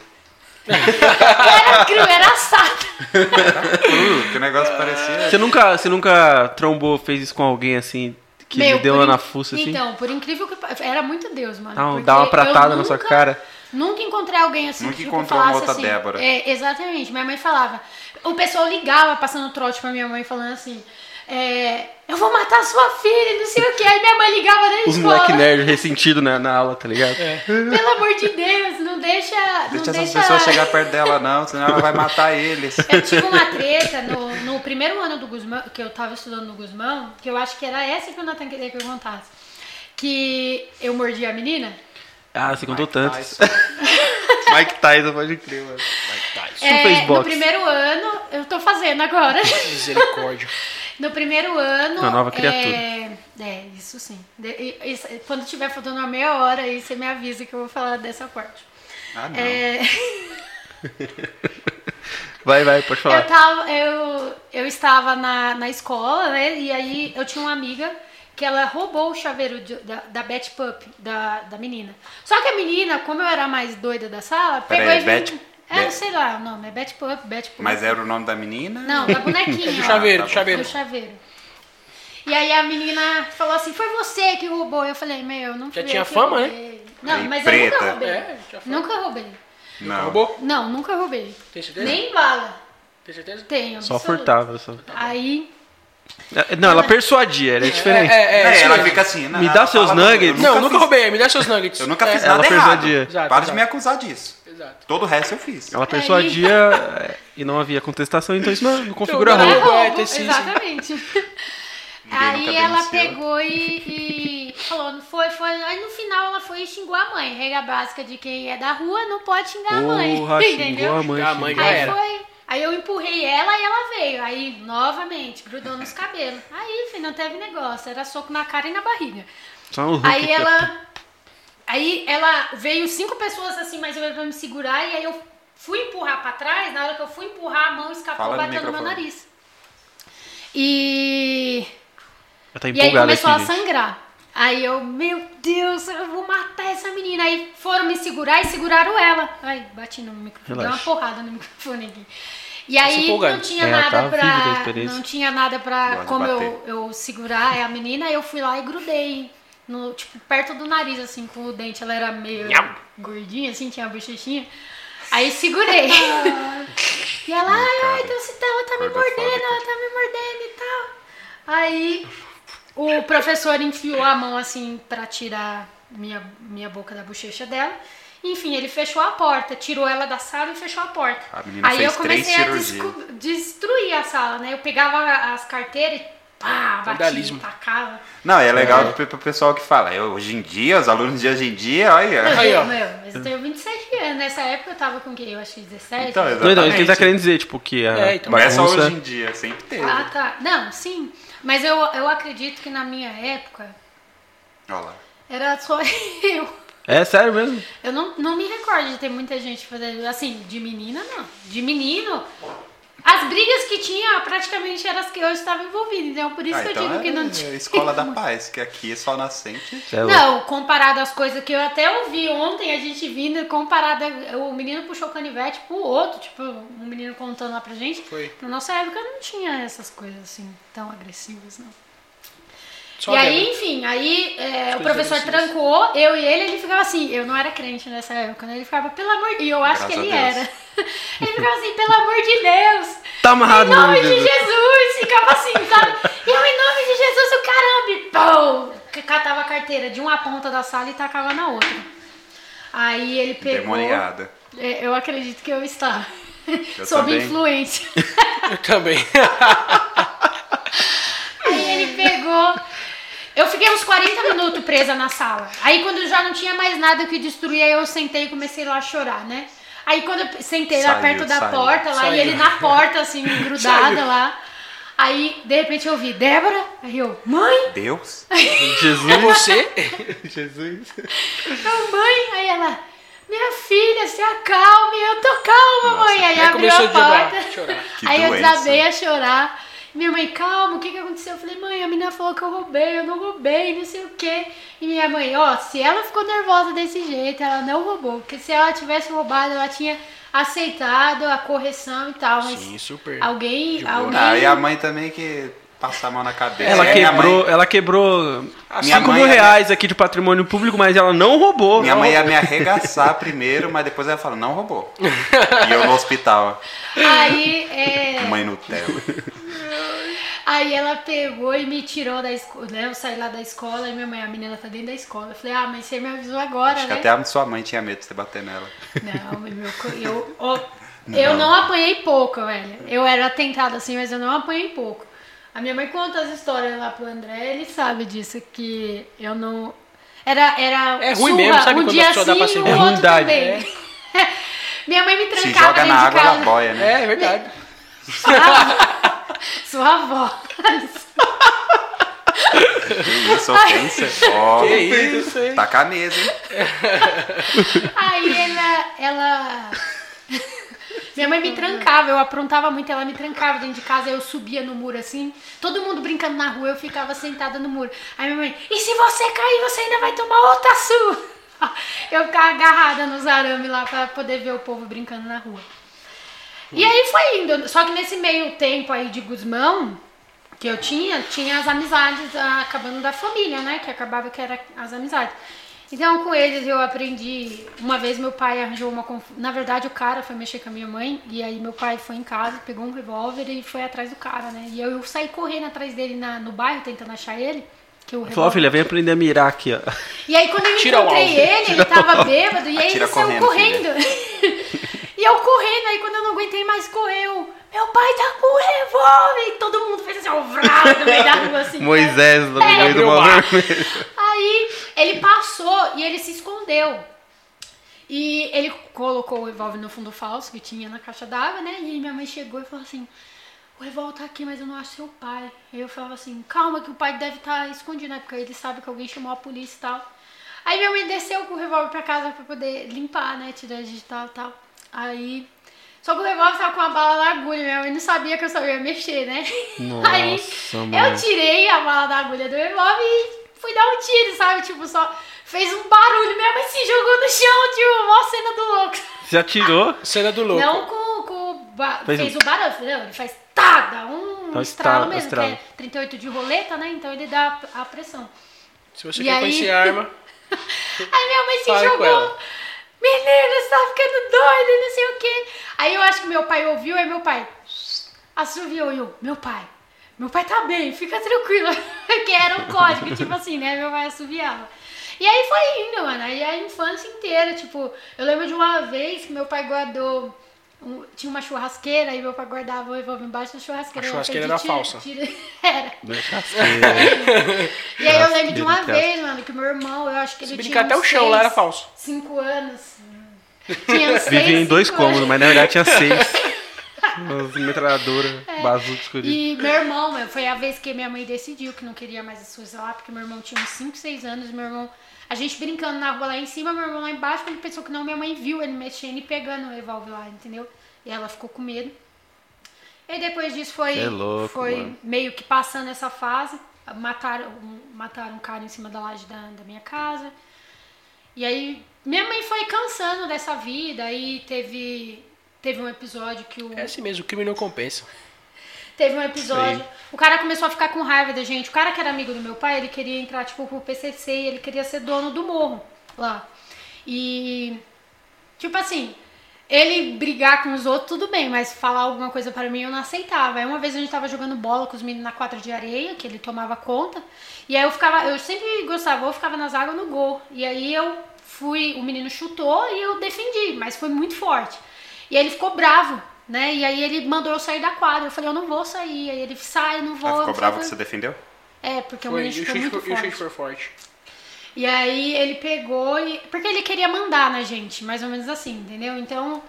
(laughs) Era cru, era assado. Cru, que o negócio parecia... Você nunca, você nunca trombou, fez isso com alguém assim, que Meu, deu uma in- na fuça assim? Então, por incrível que era muito Deus, mano. Um- porque dá uma pratada na sua nunca- cara. Nunca encontrei alguém assim Nunca que tipo, encontrou uma falasse outra assim. Débora. É, exatamente. Minha mãe falava. O pessoal ligava passando trote pra minha mãe falando assim. É, eu vou matar sua filha, não sei o que. Aí minha mãe ligava na Os escola. moleque nerd ressentido na, na aula, tá ligado? Pelo amor de Deus, não deixa. não Deixa deixa essas pessoas chegar perto dela, não, senão ela vai matar eles. Eu tive uma treta no, no primeiro ano do Guzmão, que eu tava estudando no Guzmão, que eu acho que era essa que o Nathan queria que eu contasse. Que eu mordi a menina. Ah, você contou Mike tanto. Tyson. (laughs) Mike Tyson, pode crer, mano. É, fez no boxe. primeiro ano, eu tô fazendo agora. Misericórdia. No primeiro ano. Uma nova criatura. É, é, isso sim. De- isso- quando tiver faltando uma meia hora, aí você me avisa que eu vou falar dessa parte. Ah, não. É, (laughs) Vai, vai, pode Eu, falar. tava, eu, eu estava na, na escola, né? E aí eu tinha uma amiga que ela roubou o chaveiro de- da, da Betty Pup, da, da menina. Só que a menina, como eu era a mais doida da sala, pegou Peraí, e... Betty- É, Bet- sei lá o nome, é Betty Pup, Betty Pup. Mas era o nome da menina? Não, da bonequinha. (laughs) Do ó. chaveiro, tá do bom. chaveiro. Do chaveiro. E aí a menina falou assim, foi você que roubou. Eu falei, meu, não Já tinha eu que fama, né? Não, Aí, mas preta. eu nunca roubei. É. Nunca roubei. Não. Roubou? Não, nunca roubei. Tem certeza? Nem bala. Tem certeza? Tenho. Só absoluto. furtava. Só. Aí Não, ela persuadia, era diferente. É, é, é, É, ela fica assim, né? Me Ela dá seus nuggets. eu Não, nunca nunca roubei, me dá seus nuggets. Eu nunca É, fiz ela nada persuadia. errado. Exato, Para de exato. me acusar disso. Exato. Todo o resto eu fiz. Ela persuadia é, (laughs) e não havia contestação, então isso não, (laughs) não configura roubo. roubo. É, roubo, exatamente. Aí ela pegou e, e falou, não foi, foi. Aí no final ela foi e xingou a mãe. Regra básica de quem é da rua não pode xingar a mãe. Porra, (laughs) xingou entendeu? a mãe. A mãe já Aí era. foi. Aí eu empurrei ela e ela veio. Aí, novamente, grudou nos cabelos. Aí, filho, não teve negócio. Era soco na cara e na barriga. Só um Aí ela. Aí ela veio cinco pessoas assim, mais ou menos, pra me segurar. E aí eu fui empurrar pra trás. Na hora que eu fui empurrar, a mão escapou, Fala no bateu no meu nariz. E. Tá E aí começou aqui, a gente. sangrar. Aí eu, meu Deus, eu vou matar essa menina. Aí foram me segurar e seguraram ela. Ai, bati no microfone, deu uma porrada no microfone aqui. E aí empolgando. não tinha É, ela nada tava vívida a pra. Não tinha nada pra. Como eu, eu segurar a menina, eu fui lá e grudei. No, tipo, perto do nariz, assim, com o dente. Ela era meio gordinha, assim, tinha a bochechinha. Aí segurei. (laughs) (laughs) e ela, ai, ai, então se ela tá me mordendo, ela tá me mordendo e tal. Aí o professor enfiou a mão assim pra tirar minha, minha boca da bochecha dela. Enfim, ele fechou a porta, tirou ela da sala e fechou a porta. A Aí fez eu comecei três a destruir a sala, né? Eu pegava as carteiras e pá, batia, Vandalismo. tacava. Não, e é legal pro, pro pessoal que fala. Eu, hoje em dia, os alunos de hoje em dia, olha. Aí, ó. Meu, mas eu tenho 27 anos. Nessa época eu tava com o quê? Eu acho que 17. Então, Não, então, isso que ele tá Exatamente. querendo dizer, tipo, que a É, então, Não é só bagunça... hoje em dia, sempre teve. Ah, tá. Não, sim. Mas eu, eu acredito que na minha época Olha lá. era só (laughs) eu. É sério mesmo? Eu não, não me recordo de ter muita gente fazendo. Assim, de menina, não. De menino. As brigas que tinha praticamente eram as que eu estava envolvida. Então, por isso Ah, que eu então digo é que não a tinha. escola da (laughs) paz, que aqui é só nascente. É. Não, comparado às coisas que eu até ouvi ontem, a gente vindo, comparado. a- O menino puxou canivete pro outro, tipo, um menino contando lá pra gente. Foi. Na nossa época não tinha essas coisas assim, tão agressivas, não. Só e aí, enfim, aí é, o professor trancou, eu e ele, ele ficava assim, eu não era crente nessa época, né? Ele ficava, pelo amor de E eu acho Graças que ele a Deus. era. (laughs) Ele ficava assim, pelo amor de Deus! Tá amarrado Em no nome de Jesus. Jesus! Ficava assim, sabe? E eu, em nome de Jesus, o caramba! Pum! Catava a carteira de uma ponta da sala e tacava na outra. Aí ele pegou. Demoniada. É, Eu acredito que eu estava. (laughs) Eu Sob também. influência. (laughs) Eu também. Aí ele pegou. Eu fiquei uns 40 minutos presa na sala. Aí quando já não tinha mais nada que destruir, aí eu sentei e comecei lá a chorar, né? Aí quando eu sentei lá Saiu, perto da saiu. porta, lá, Saiu. e ele na porta, assim, grudada Saiu. lá. Aí, de repente, eu vi, Débora? Aí eu, mãe? Deus? (laughs) Jesus. É você? (laughs) Jesus. Eu, mãe? Aí ela, minha filha, se acalme. Eu tô calma, Nossa, mãe. Aí aí abriu a começou a porta. Que aí eu doença. desabei a chorar. Minha mãe, calma, o que que aconteceu? Eu falei, mãe, a menina falou que eu roubei, eu não roubei, não sei o quê. E minha mãe, ó, se ela ficou nervosa desse jeito, ela não roubou. Porque se ela tivesse roubado, ela tinha aceitado a correção e tal. Mas Sim, super. alguém, alguém... Ah, e a mãe também que passa a mão na cabeça. Ela É, quebrou, mãe- ela quebrou Minha 5 mãe mil reais aqui de patrimônio público, mas ela não roubou. Minha mãe ia me arregaçar primeiro, mas depois ela fala, não roubou. E eu no hospital, Aí, é... mãe Nutella. Aí ela pegou e me tirou da escola, né? Eu saí lá da escola e minha mãe, a menina tá dentro da escola. Eu falei, ah, mas você me avisou agora, Acho que né? até a sua mãe tinha medo de você bater nela. Não, meu, co- eu, ó, eu não apanhei pouco, velho. Eu era tentada assim, mas eu não apanhei pouco. A minha mãe conta as histórias lá pro André, ele sabe disso, que eu não. Era, era É ruim surra, mesmo, sabe um quando dia a pessoa dá pra ser o ruim? outro Ruindade. também. (laughs) minha mãe me trancava Se joga na água, ela boia, né? É, é verdade. (laughs) Sua avó. Que isso, ofensa. Ó, Que isso, hein? tá com a mesa, hein? Aí ela. ela... Minha mãe me trancava, eu aprontava muito, ela me trancava dentro de casa, eu subia no muro assim, todo mundo brincando na rua, eu ficava sentada no muro. Aí minha mãe, e se você cair, você ainda vai tomar outra surra? (laughs) Eu ficava agarrada nos arames lá pra poder ver o povo brincando na rua. E aí foi indo, só que nesse meio tempo aí de Guzmão, que eu tinha, tinha as amizades acabando da família, né? Que acabava que era as amizades. Então, com eles eu aprendi. Uma vez meu pai arranjou uma. conf- Na verdade, o cara foi mexer com a minha mãe. E aí meu pai foi em casa, pegou um revólver e foi atrás do cara, né? E eu, eu saí correndo atrás dele na, no bairro, tentando achar ele. Que o Falou, filha, vem aprender a mirar aqui, ó. e aí quando eu Tira encontrei alvo. ele, ele tava bêbado, e aí Atira ele saiu correndo, correndo. (laughs) e eu correndo, aí quando eu não aguentei mais correr, eu, meu pai tá com o revólver! E todo mundo fez assim, ó, vrá, no meio da rua, assim. né? Moisés no meio do mar vermelho. Aí ele passou e ele se escondeu. E ele colocou o revólver no fundo falso que tinha na caixa d'água, né? E minha mãe chegou e falou assim: O revólver tá aqui, mas eu não acho seu pai. Aí eu falava assim: Calma, que o pai deve estar escondido, né? Porque ele sabe que alguém chamou a polícia e tal. Aí minha mãe desceu com o revólver pra casa pra poder limpar, né? Tirar a digital e tal. Aí. Só que o revólver tava com uma bala na agulha, minha mãe não sabia que eu sabia mexer, né? Aí Nossa, eu tirei a bala da agulha do revólver e fui dar um tiro, sabe? Tipo, só fez um barulho. Minha mãe se jogou no chão, tipo, mó cena do louco. Você atirou? (laughs) Cena do louco. Não com, com o ba- Fez fez, um- o barulho, não, ele faz tá, dá um, um estralo estralo, mesmo, estralo. que é 38 de roleta, né? Então ele dá a pressão. Se você E quer aí? conhecer a arma, (laughs) Aí minha mãe se Fale jogou. Menina, você tá ficando doida, não sei o quê. Aí eu acho que meu pai ouviu, aí meu pai assoviou eu, meu pai, meu pai tá bem, fica tranquila. (laughs) que era um código, tipo assim, né? Meu pai assoviava. E aí foi indo, mano. Aí a infância inteira, tipo, eu lembro de uma vez que meu pai guardou. Um- tinha uma churrasqueira e meu pai guardava o revólver embaixo da churrasqueira. A Eu churrasqueira aprendi era tira- falsa. (laughs) tira- Era. Churrasqueira. E aí eu lembro de uma vez, mano, que meu irmão, eu acho que ele se tinha até o chão lá era falso. Cinco anos. (laughs) Tinha uns Vivia em dois cômodos, anos. mas na verdade tinha seis. (laughs) Umas metralhadoras, bazuca escondido. E meu irmão, meu, foi a vez que minha mãe decidiu que não queria mais associar lá, porque meu irmão tinha uns 5, 6 anos, meu irmão. A gente brincando na rua lá em cima, meu irmão lá embaixo, quando pensou que não, minha mãe viu ele mexendo e pegando o revólver lá, entendeu? E ela ficou com medo. E depois disso foi, é louco, foi mano. meio que passando essa fase. Mataram, mataram um cara em cima da laje da, da minha casa. E aí, minha mãe foi cansando dessa vida. Aí teve, teve um episódio que o. É assim mesmo, o crime não compensa. Teve um episódio. O cara começou a ficar com raiva da gente. O cara que era amigo do meu pai, ele queria entrar, tipo, pro PCC e ele queria ser dono do morro lá. E. Tipo assim. Ele brigar com os outros, tudo bem, mas falar alguma coisa para mim eu não aceitava. Aí uma vez a gente tava jogando bola com os meninos na quadra de areia, que ele tomava conta. E aí eu ficava, eu sempre gostava, eu ficava nas águas no gol. E aí eu fui, o menino chutou e eu defendi, mas foi muito forte. E aí ele ficou bravo, né? E aí ele mandou eu sair da quadra. Eu falei, eu não vou sair. Aí ele sai, eu não vou. Ela ficou não brava que você defendeu? É, porque o Foi, e menino o chutou chute, muito foi- e o chute forte. foi forte. E aí ele pegou e. Porque ele queria mandar na gente, mais ou menos assim, entendeu? Então.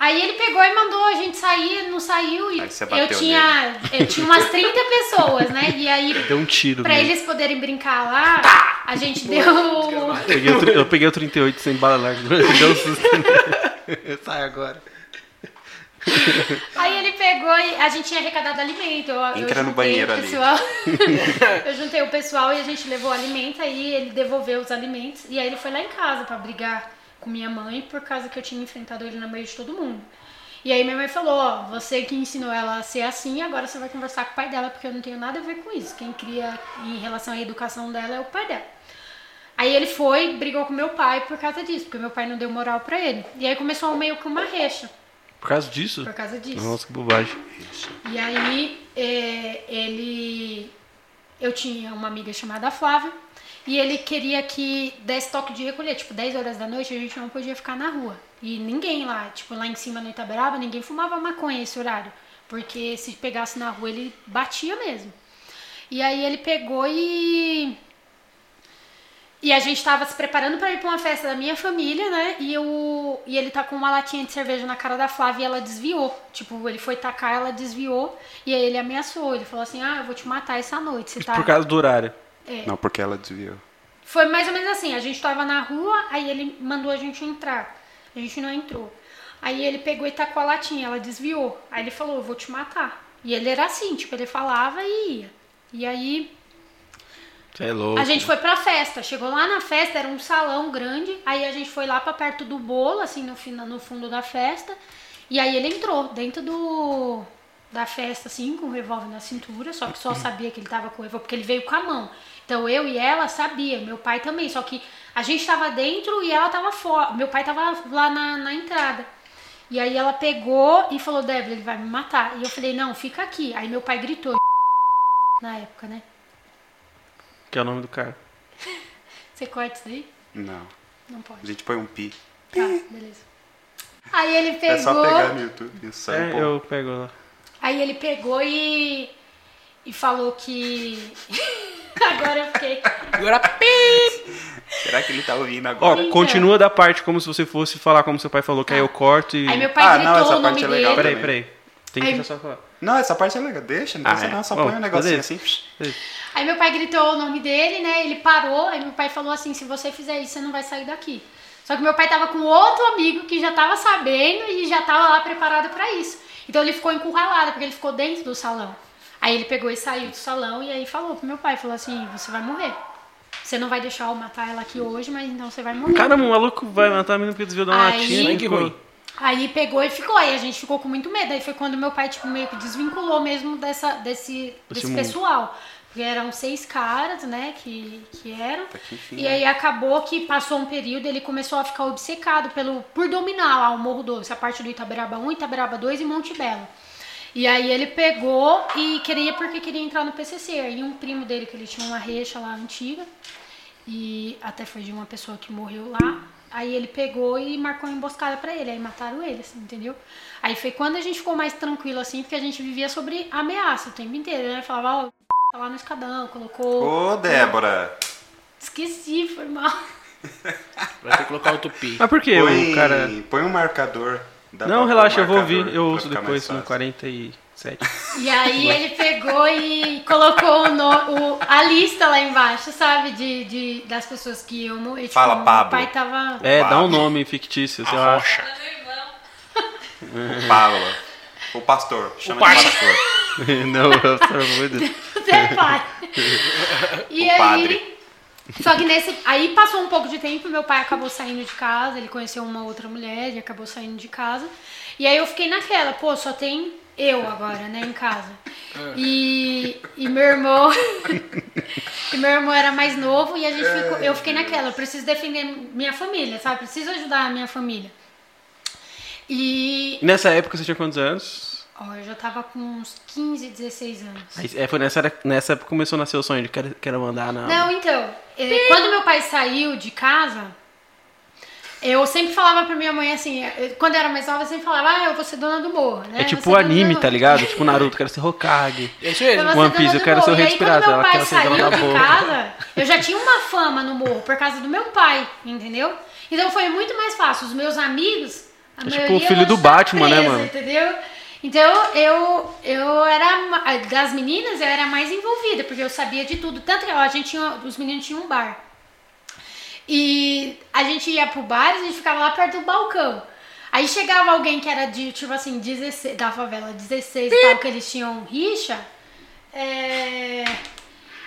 Aí ele pegou e mandou a gente sair, não saiu e Aí você eu tinha. Eu tinha umas (laughs) 30 pessoas, né? E aí, Deu um tiro pra nele. eles poderem brincar lá, a gente deu. (laughs) Eu peguei, o, eu peguei o 38 sem bala larga. (laughs) Deu um susto. Sai agora. (laughs) Aí ele pegou e a gente tinha arrecadado alimento. Eu, eu Entra no juntei banheiro o ali. pessoal. (laughs) eu juntei o pessoal e a gente levou alimento, aí ele devolveu os alimentos. E aí ele foi lá em casa pra brigar com minha mãe por causa que eu tinha enfrentado ele no meio de todo mundo. E aí minha mãe falou, ó, você que ensinou ela a ser assim, agora você vai conversar com o pai dela, porque eu não tenho nada a ver com isso. Quem cria em relação à educação dela é o pai dela. Aí ele foi, brigou com meu pai por causa disso, porque meu pai não deu moral pra ele. E aí começou meio que uma recha Por causa disso? por causa disso. Nossa, que bobagem. E aí, é, ele. Eu tinha uma amiga chamada Flávia. E ele queria que desse toque de recolher. Tipo, 10 horas da noite a gente não podia ficar na rua. E ninguém lá, tipo, lá em cima no Itaberaba, ninguém fumava maconha esse horário. Porque se pegasse na rua, ele batia mesmo. E aí ele pegou e. E a gente tava se preparando pra ir pra uma festa da minha família, né? E, eu, e ele tá com uma latinha de cerveja na cara da Flávia e ela desviou. Tipo, ele foi tacar, ela desviou. E aí ele ameaçou. Ele falou assim: Ah, eu vou te matar essa noite. Você tá. por causa do horário. Não, porque ela desviou. Foi mais ou menos assim, a gente tava na rua, aí ele mandou a gente entrar. A gente não entrou. Aí ele pegou e tacou a latinha, ela desviou. Aí ele falou, eu vou te matar. E ele era assim, tipo, ele falava e ia. E aí é louco. a gente foi pra festa. Chegou lá na festa, era um salão grande. Aí a gente foi lá pra perto do bolo, assim, no, no fundo da festa. E aí ele entrou dentro do da festa, assim, com o revólver na cintura. Só que só sabia que ele tava com o revólver, porque ele veio com a mão. Então eu e ela sabia, meu pai também. Só que a gente tava dentro e ela tava fora. Meu pai tava lá na, na entrada. E aí ela pegou e falou, Débora, ele vai me matar. E eu falei, não, fica aqui. Aí meu pai gritou. (laughs) Na época, né? Que é o nome do cara. (laughs) Você corta isso aí? Não. Não pode. A gente põe um pi. Tá, beleza. Aí ele pegou. É só pegar no YouTube e É, sample. eu pego lá. Aí ele pegou e. E falou que. (laughs) Agora eu fiquei. Agora, pi! Será que ele tá ouvindo Ó, agora? Então. continua da parte como se você fosse falar como seu pai falou, que aí eu corto e. Aí meu pai Ah, gritou não, essa o parte nome é legal. dele. Peraí, peraí. Tem que Aí- só falar. Não, essa parte é legal. Deixa, não Ah, precisa é. não. Só Bom, põe um negocinho assim. Aí meu pai gritou o nome dele, né? Ele parou, aí meu pai falou assim: se você fizer isso, você não vai sair daqui. Só que meu pai tava com outro amigo que já tava sabendo e já tava lá preparado pra isso. Então ele ficou encurralado, porque ele ficou dentro do salão. Aí ele pegou e saiu do salão e aí falou pro meu pai, falou assim, você vai morrer. Você não vai deixar eu matar ela aqui hoje, mas então você vai morrer. Caramba, o maluco vai matar a menina porque desviou da latinha. Sangue ficou- ruim. Aí pegou e ficou, aí a gente ficou com muito medo. Aí foi quando meu pai, tipo, meio que desvinculou mesmo dessa, desse, desse mundo. pessoal. Porque eram seis caras, né, que, que eram. e né? aí acabou que passou um período, ele começou a ficar obcecado pelo, por dominar lá o Morro Doce, a parte do Itaberaba 1, Itaberaba 2 e Monte Belo. E aí ele pegou e queria, porque queria entrar no PCC. Aí um primo dele, que ele tinha uma reixa lá antiga, e até foi de uma pessoa que morreu lá. Aí ele pegou e marcou uma emboscada pra ele, aí mataram ele, assim, entendeu? Aí foi quando a gente ficou mais tranquilo, assim, porque a gente vivia sobre ameaça o tempo inteiro, né? Falava, ó, tá lá no escadão, colocou. Ô, Débora. Esqueci, foi mal. (laughs) Vai ter que colocar outro pi. Mas por que Põe, o cara. põe um marcador. Não, relaxa, eu vou ouvir. Eu ouço depois no fácil. 47. E aí ele pegou e colocou o no- o- a lista lá embaixo, sabe? De, de, das pessoas que iam morrer. Tipo, Fala, meu Pablo. pai tava. É, dá um nome fictício, sei lá. Rocha. O Pablo. O pastor. Chama de pastor. (laughs) Não, pelo amor de Deus. Você é pai. (laughs) E O aí. padre. Só que nesse. Aí passou um pouco de tempo, meu pai acabou saindo de casa, ele conheceu uma outra mulher e acabou saindo de casa. E aí eu fiquei naquela, pô, só tem eu agora, né, em casa. E, e meu irmão. (laughs) e meu irmão era mais novo e a gente ficou. Eu fiquei naquela, eu preciso defender minha família, sabe? Preciso ajudar a minha família. E. Nessa época você tinha quantos anos? Ó, eu já tava com uns 15, 16 anos. Aí, é, foi nessa, nessa época que começou a nascer o sonho de quero, quero mandar na. Não, então, eh, quando meu pai saiu de casa, eu sempre falava pra minha mãe assim, eh, quando eu era mais nova, eu sempre falava, ah, eu vou ser dona do morro, né? É tipo anime, tá ligado? Tipo Naruto, quero ser Hokage. (laughs) É isso mesmo. One Piece, eu quero ser o rei dos piratas, meu ela pai quer ser saiu dona da boca. casa, eu já tinha uma fama no morro por causa do meu pai, entendeu? Então foi muito mais fácil. Os meus amigos, a É tipo o filho do tá Batman, né, presa, mano? Entendeu? Então eu, eu era, das meninas, eu era mais envolvida, porque eu sabia de tudo. Tanto que ó, a gente tinha, os meninos tinham um bar. E a gente ia pro bar e a gente ficava lá perto do balcão. Aí chegava alguém que era de, tipo assim, 16, da favela 16 e tal, que eles tinham rixa. É,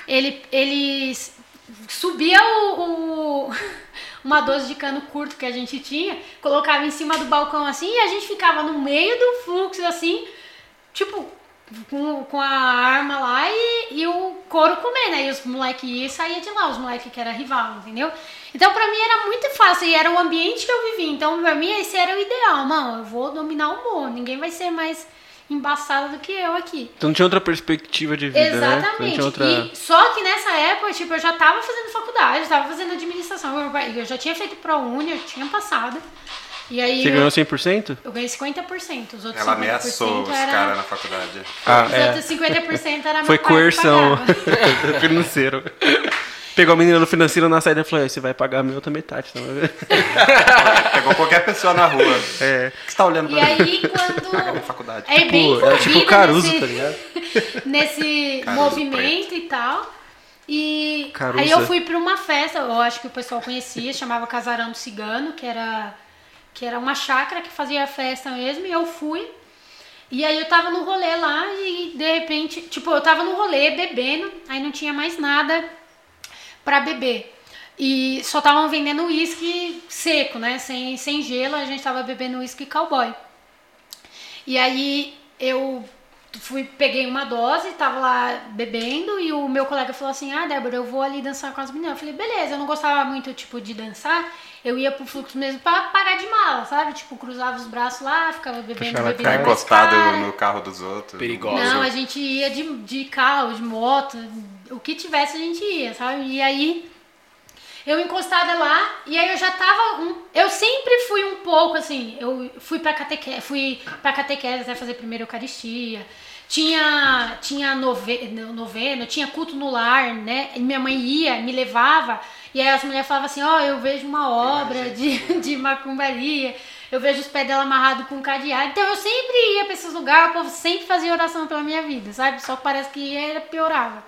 ele, eles subia o, o- uma 12 de cano curto que a gente tinha, colocava em cima do balcão assim e a gente ficava no meio do fluxo assim, tipo, com, com a arma lá e, e o couro comendo. Aí os moleques iam e saía de lá, os moleques que era rival, entendeu? Então pra mim era muito fácil e era o ambiente que eu vivia. Então pra mim esse era o ideal, mano. Eu vou dominar o morro, ninguém vai ser mais embaçado do que eu aqui. Então não tinha outra perspectiva de vida, né? Não Exatamente. tinha outra... E só que nessa época, tipo, eu já tava fazendo faculdade, tava fazendo administração. Eu, eu já tinha feito ProUni, eu tinha passado. E aí Você eu, ganhou 100%? eu ganhei 50%. Os outros Ela 50% ameaçou os era, caras na faculdade. Ah, Os é. outros 50% era (laughs) meu Foi coerção (laughs) financeiro. Pegou a menina no financeiro na saída e falou: "É, você vai pagar a minha outra metade. Então... (laughs) Pegou qualquer pessoa na rua. É. O que você tá olhando E pra mim? aí, quando. (laughs) faculdade. É bem Pô, era tipo Caruso, nesse, tá ligado? (laughs) nesse Caruso movimento e tal. E Caruza. aí eu fui pra uma festa, eu acho que o pessoal conhecia, chamava Casarão do Cigano, que era que era uma chácara que fazia festa mesmo, e eu fui. E aí eu tava no rolê lá e de repente, tipo, eu tava no rolê bebendo, aí não tinha mais nada pra beber. E só estavam vendendo uísque seco, né? Sem, sem gelo, a gente tava bebendo uísque cowboy. E aí eu fui, peguei uma dose, tava lá bebendo, e o meu colega falou assim, ah, Débora, eu vou ali dançar com as meninas. Eu falei, beleza, eu não gostava muito, tipo, de dançar, eu ia pro fluxo mesmo pra pagar de mala, sabe? Tipo, cruzava os braços lá, ficava bebendo, Puxava a bebendo. Ficar mais encostado cara. no carro dos outros. Perigosa. Não, a gente ia de, de carro, de moto, o que tivesse a gente ia, sabe? E aí eu encostada lá e aí eu já tava um, eu sempre fui um pouco assim, eu fui pra catequese, fui para catequese até fazer primeira eucaristia. Tinha tinha nove, noveno, tinha culto no lar, né? E minha mãe ia, me levava e aí as mulheres falavam assim: "Ó, eu vejo uma obra de de macumbaria". Eu vejo os pés dela amarrados com um cadeado. Então eu sempre ia pra esses lugares, o povo sempre fazia oração pela minha vida, sabe? Só que parece que era piorava.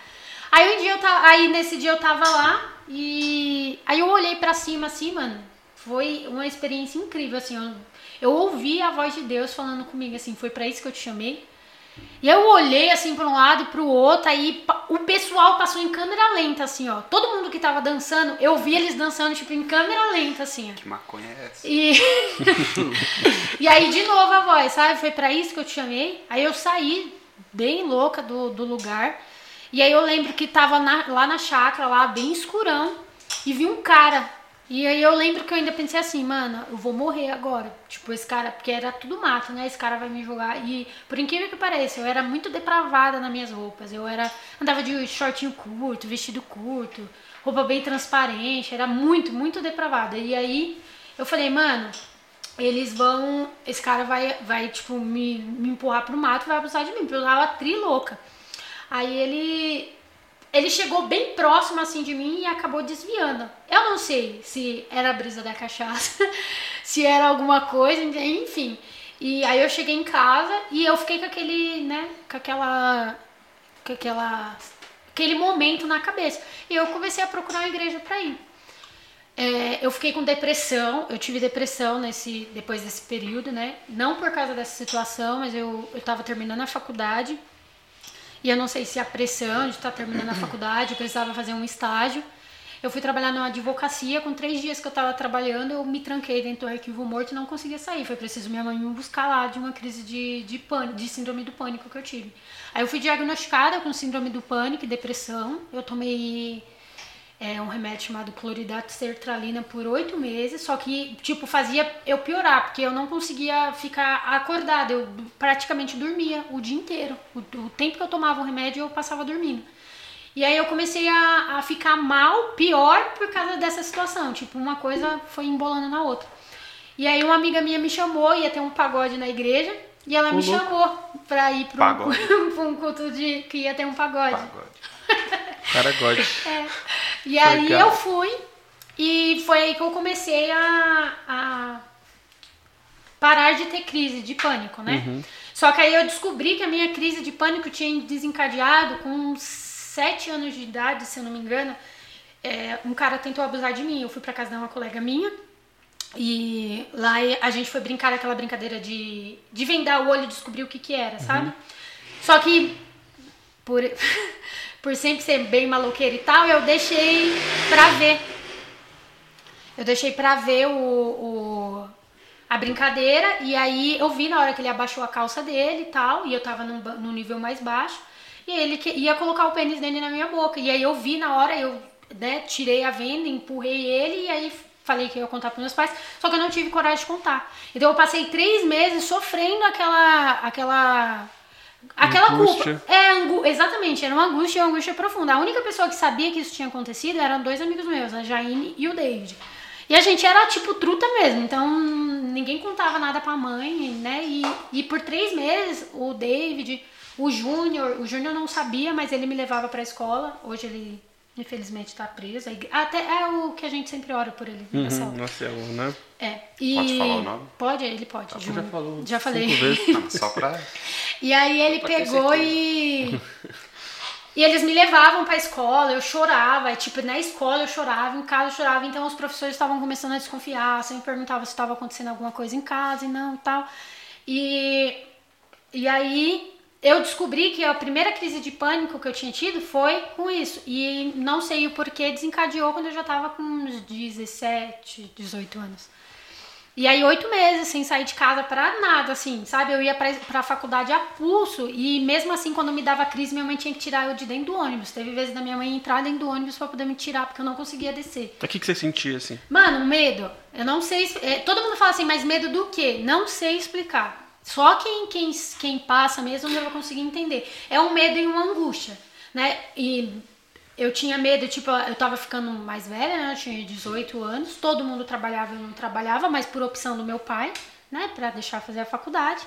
Aí um dia eu tava, aí nesse dia eu tava lá e aí eu olhei pra cima assim, mano. Foi uma experiência incrível assim, eu, eu ouvi a voz de Deus falando comigo assim, foi pra isso que eu te chamei. E eu olhei assim para um lado e pro outro, aí o pessoal passou em câmera lenta assim, ó. Todo mundo que tava dançando, eu vi eles dançando tipo em câmera lenta assim, ó. Que maconha é essa? E, (laughs) e aí, de novo, a voz, sabe? Foi pra isso que eu te chamei. Aí eu saí bem louca do, do lugar. E aí eu lembro que tava na- lá na chácara, lá bem escurão, e vi um cara. E aí eu lembro que eu ainda pensei assim, mano, eu vou morrer agora. Tipo, esse cara, porque era tudo mato, né? Esse cara vai me jogar. E por incrível que pareça, eu era muito depravada nas minhas roupas. Eu era. Andava de shortinho curto, vestido curto, roupa bem transparente, era muito, muito depravada. E aí eu falei, mano, eles vão. Esse cara vai, vai tipo, me, me empurrar pro mato vai abusar de mim, porque eu tava tri louca. Aí ele. Ele chegou bem próximo assim de mim e acabou desviando. Eu não sei se era a brisa da cachaça, (laughs) se era alguma coisa, enfim. E aí eu cheguei em casa e eu fiquei com aquele, né, com aquela com aquela aquele momento na cabeça. E eu comecei a procurar uma igreja para ir. É, eu fiquei com depressão, eu tive depressão nesse, depois desse período, né? Não por causa dessa situação, mas eu, eu tava terminando a faculdade. E eu não sei se a pressão de estar terminando a faculdade, eu precisava fazer um estágio. Eu fui trabalhar numa advocacia, com três dias que eu estava trabalhando, eu me tranquei dentro do arquivo morto e não conseguia sair. Foi preciso minha mãe me buscar lá de uma crise de, de, pânico, de síndrome do pânico que eu tive. Aí eu fui diagnosticada com síndrome do pânico e depressão. Eu tomei é, um remédio chamado cloridato sertralina por oito meses, só que, tipo, fazia eu piorar, porque eu não conseguia ficar acordada, eu praticamente dormia o dia inteiro. O, o tempo que eu tomava o remédio, eu passava dormindo. E aí eu comecei a, a ficar mal, pior, por causa dessa situação. Tipo, uma coisa foi embolando na outra. E aí uma amiga minha me chamou, ia ter um pagode na igreja, e ela me chamou pra ir pra um, (laughs) pra um culto de que ia ter um pagode. Pagode. Cara, God. (laughs) E aí Legal. eu fui e foi aí que eu comecei a, a parar de ter crise de pânico, né? Só que aí eu descobri que a minha crise de pânico tinha desencadeado com sete anos de idade, se eu não me engano. É, um cara tentou abusar de mim. Eu fui pra casa de uma colega minha e lá a gente foi brincar aquela brincadeira de, de vendar o olho e descobrir o que que era, sabe? Só que por, por sempre ser bem maloqueira e tal, eu deixei pra ver. Eu deixei pra ver o, o- a brincadeira e aí eu vi na hora que ele abaixou a calça dele e tal, e eu tava num, num nível mais baixo, e ele que- ia colocar o pênis dele na minha boca. E aí eu vi na hora, eu né, tirei a venda, empurrei ele e aí falei que ia contar pros meus pais, só que eu não tive coragem de contar. Então eu passei três meses sofrendo aquela. aquela. Aquela Angústia. culpa. É, angu- exatamente, era uma angústia e uma angústia profunda. A única pessoa que sabia que isso tinha acontecido eram dois amigos meus, a Jaine e o David. E a gente era tipo truta mesmo, então ninguém contava nada pra mãe, né? E, e por três meses o David, o Júnior, o Júnior não sabia, mas ele me levava pra escola. Hoje ele, infelizmente, tá preso. Até é o que a gente sempre ora por ele nessa Uhum, hora. nossa, é o, né? É. E... Pode falar o nome? Pode, ele pode. Já Júnior. falou. Já falei. Cinco vezes. Não, (laughs) só pra. E aí ele Pra pegou e. (laughs) E eles me levavam pra escola, eu chorava, e, tipo, na escola eu chorava, em casa eu chorava, então os professores estavam começando a desconfiar, sempre perguntavam se estava acontecendo alguma coisa em casa e não tal. E, e aí eu descobri que a primeira crise de pânico que eu tinha tido foi com isso. E não sei o porquê desencadeou quando eu já tava com uns 17, 18 anos. E aí, oito meses sem sair de casa pra nada, assim, sabe? Eu ia pra, pra faculdade a pulso e mesmo assim, quando me dava crise, minha mãe tinha que tirar eu de dentro do ônibus. Teve vezes da minha mãe entrar dentro do ônibus pra poder me tirar, porque eu não conseguia descer. O que, que você sentia, assim? Mano, medo. Eu não sei. é, todo mundo fala assim, mas medo do quê? Não sei explicar. Só quem, quem, quem passa mesmo vai conseguir entender. É um medo e uma angústia, né? E eu tinha medo, tipo, eu tava ficando mais velha, né? Eu tinha 18 anos, todo mundo trabalhava, eu não trabalhava, mas por opção do meu pai, né? Pra deixar fazer a faculdade.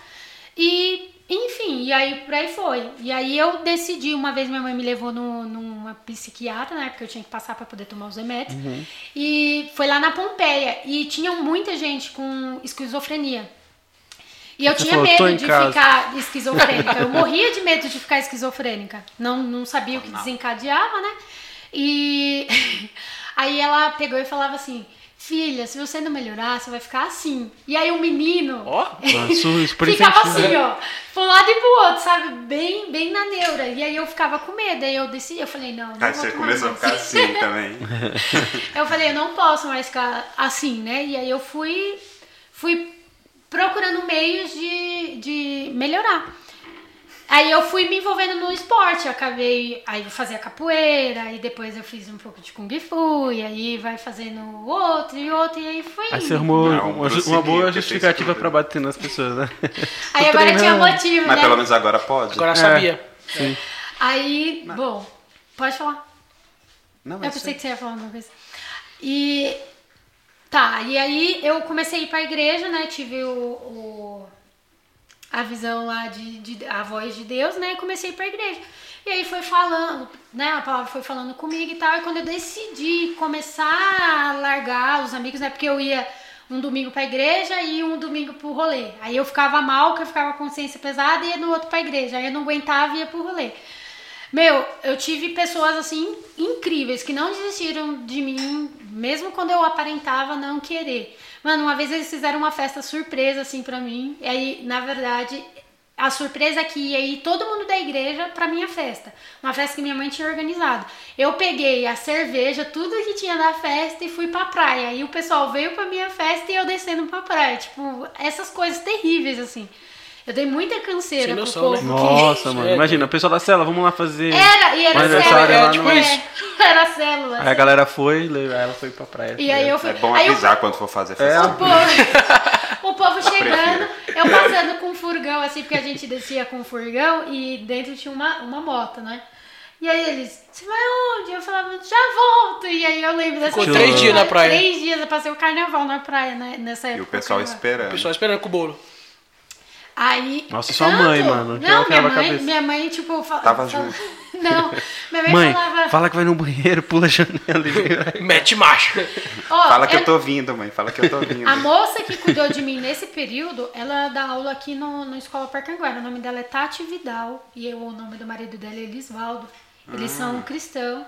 E, enfim, e aí por aí foi. E aí eu decidi, uma vez minha mãe me levou no, numa psiquiatra, né? Porque eu tinha que passar para poder tomar os remédios. E foi lá na Pompeia. E tinha muita gente com esquizofrenia. E eu Você tinha falou, "Tô medo de casa." ficar (laughs) esquizofrênica. Eu morria de medo de ficar esquizofrênica. Não, não sabia o que desencadeava, né? E (laughs) aí ela pegou e falava assim: Filha, se você não melhorar, você vai ficar assim. E aí o menino super (laughs) ficava assim, né? ó, pro lado e pro outro, sabe? Bem, bem na neura. E aí eu ficava com medo. Aí eu decidi, eu falei: Não, não Aí você começou a mais. ficar assim também. Eu falei, eu não posso mais ficar assim, né? E aí eu fui, fui procurando meios de, de melhorar. Aí eu fui me envolvendo no esporte, eu acabei, aí eu fazia capoeira, e depois eu fiz um pouco de kung fu, e aí vai fazendo outro e outro, e aí foi Aí você arrumou Não, uma, uma boa justificativa pra bater nas pessoas, né? Aí agora tinha treinando. motivo, Mas né? pelo menos agora pode. agora sabia. Sim. Aí, bom, pode falar. Não, Eu pensei que você ia falar alguma coisa. E tá, e aí eu comecei a ir pra igreja, né? Tive o, o- a visão lá de, de a voz de Deus, né? Comecei a ir pra igreja. E aí foi falando, né? A palavra foi falando comigo e tal. E quando eu decidi começar a largar os amigos, né? Porque eu ia um domingo pra igreja e um domingo pro rolê. Aí eu ficava mal, que eu ficava com consciência pesada e ia no outro pra igreja. Aí eu não aguentava e ia pro rolê. Meu, eu tive pessoas assim incríveis que não desistiram de mim, mesmo quando eu aparentava não querer. Mano, uma vez eles fizeram uma festa surpresa assim pra mim. E aí, na verdade, a surpresa é que ia ir todo mundo da igreja pra minha festa. Uma festa que minha mãe tinha organizado. Eu peguei a cerveja, tudo que tinha da festa e fui pra praia. E o pessoal veio pra minha festa e eu descendo pra praia. Tipo, essas coisas terríveis assim. Eu dei muita canseira Sem pro noção, povo. né? Nossa, mano. É, Imagina, o pessoal da cela, vamos lá fazer. era, e era célula. Era, lá tipo não- isso. (laughs) Era célula. Aí a galera foi, ela foi pra praia. E aí eu fui. É bom aí eu- avisar quando for fazer É. festa. o povo, o povo chegando, eu passando com um furgão, assim, porque a gente descia com um furgão e dentro tinha uma, uma moto, né? E aí eles, você vai onde? Eu falava, já volto. E aí eu lembro dessa Ficou três dias na praia. Três dias, eu passei o carnaval na praia, né? Nessa época. E o pessoal esperando. O pessoal esperando com o bolo. Aí. Nossa, sua mãe, mano, que Não, minha mãe, cabeça. minha mãe, tipo, fala, Tava fala- junto. (laughs) Não, minha mãe, (laughs) Mãe, falava. fala que vai no banheiro, pula a janela e (laughs) Mete macho. Ó, Fala que eu- eu tô vindo, mãe. Fala que eu tô vindo. A moça que cuidou de mim nesse período, ela dá aula aqui no, no Escola Parcanguara. O nome dela é Tati Vidal e eu, o nome do marido dela é Elisvaldo. Eles Ah. são cristãos.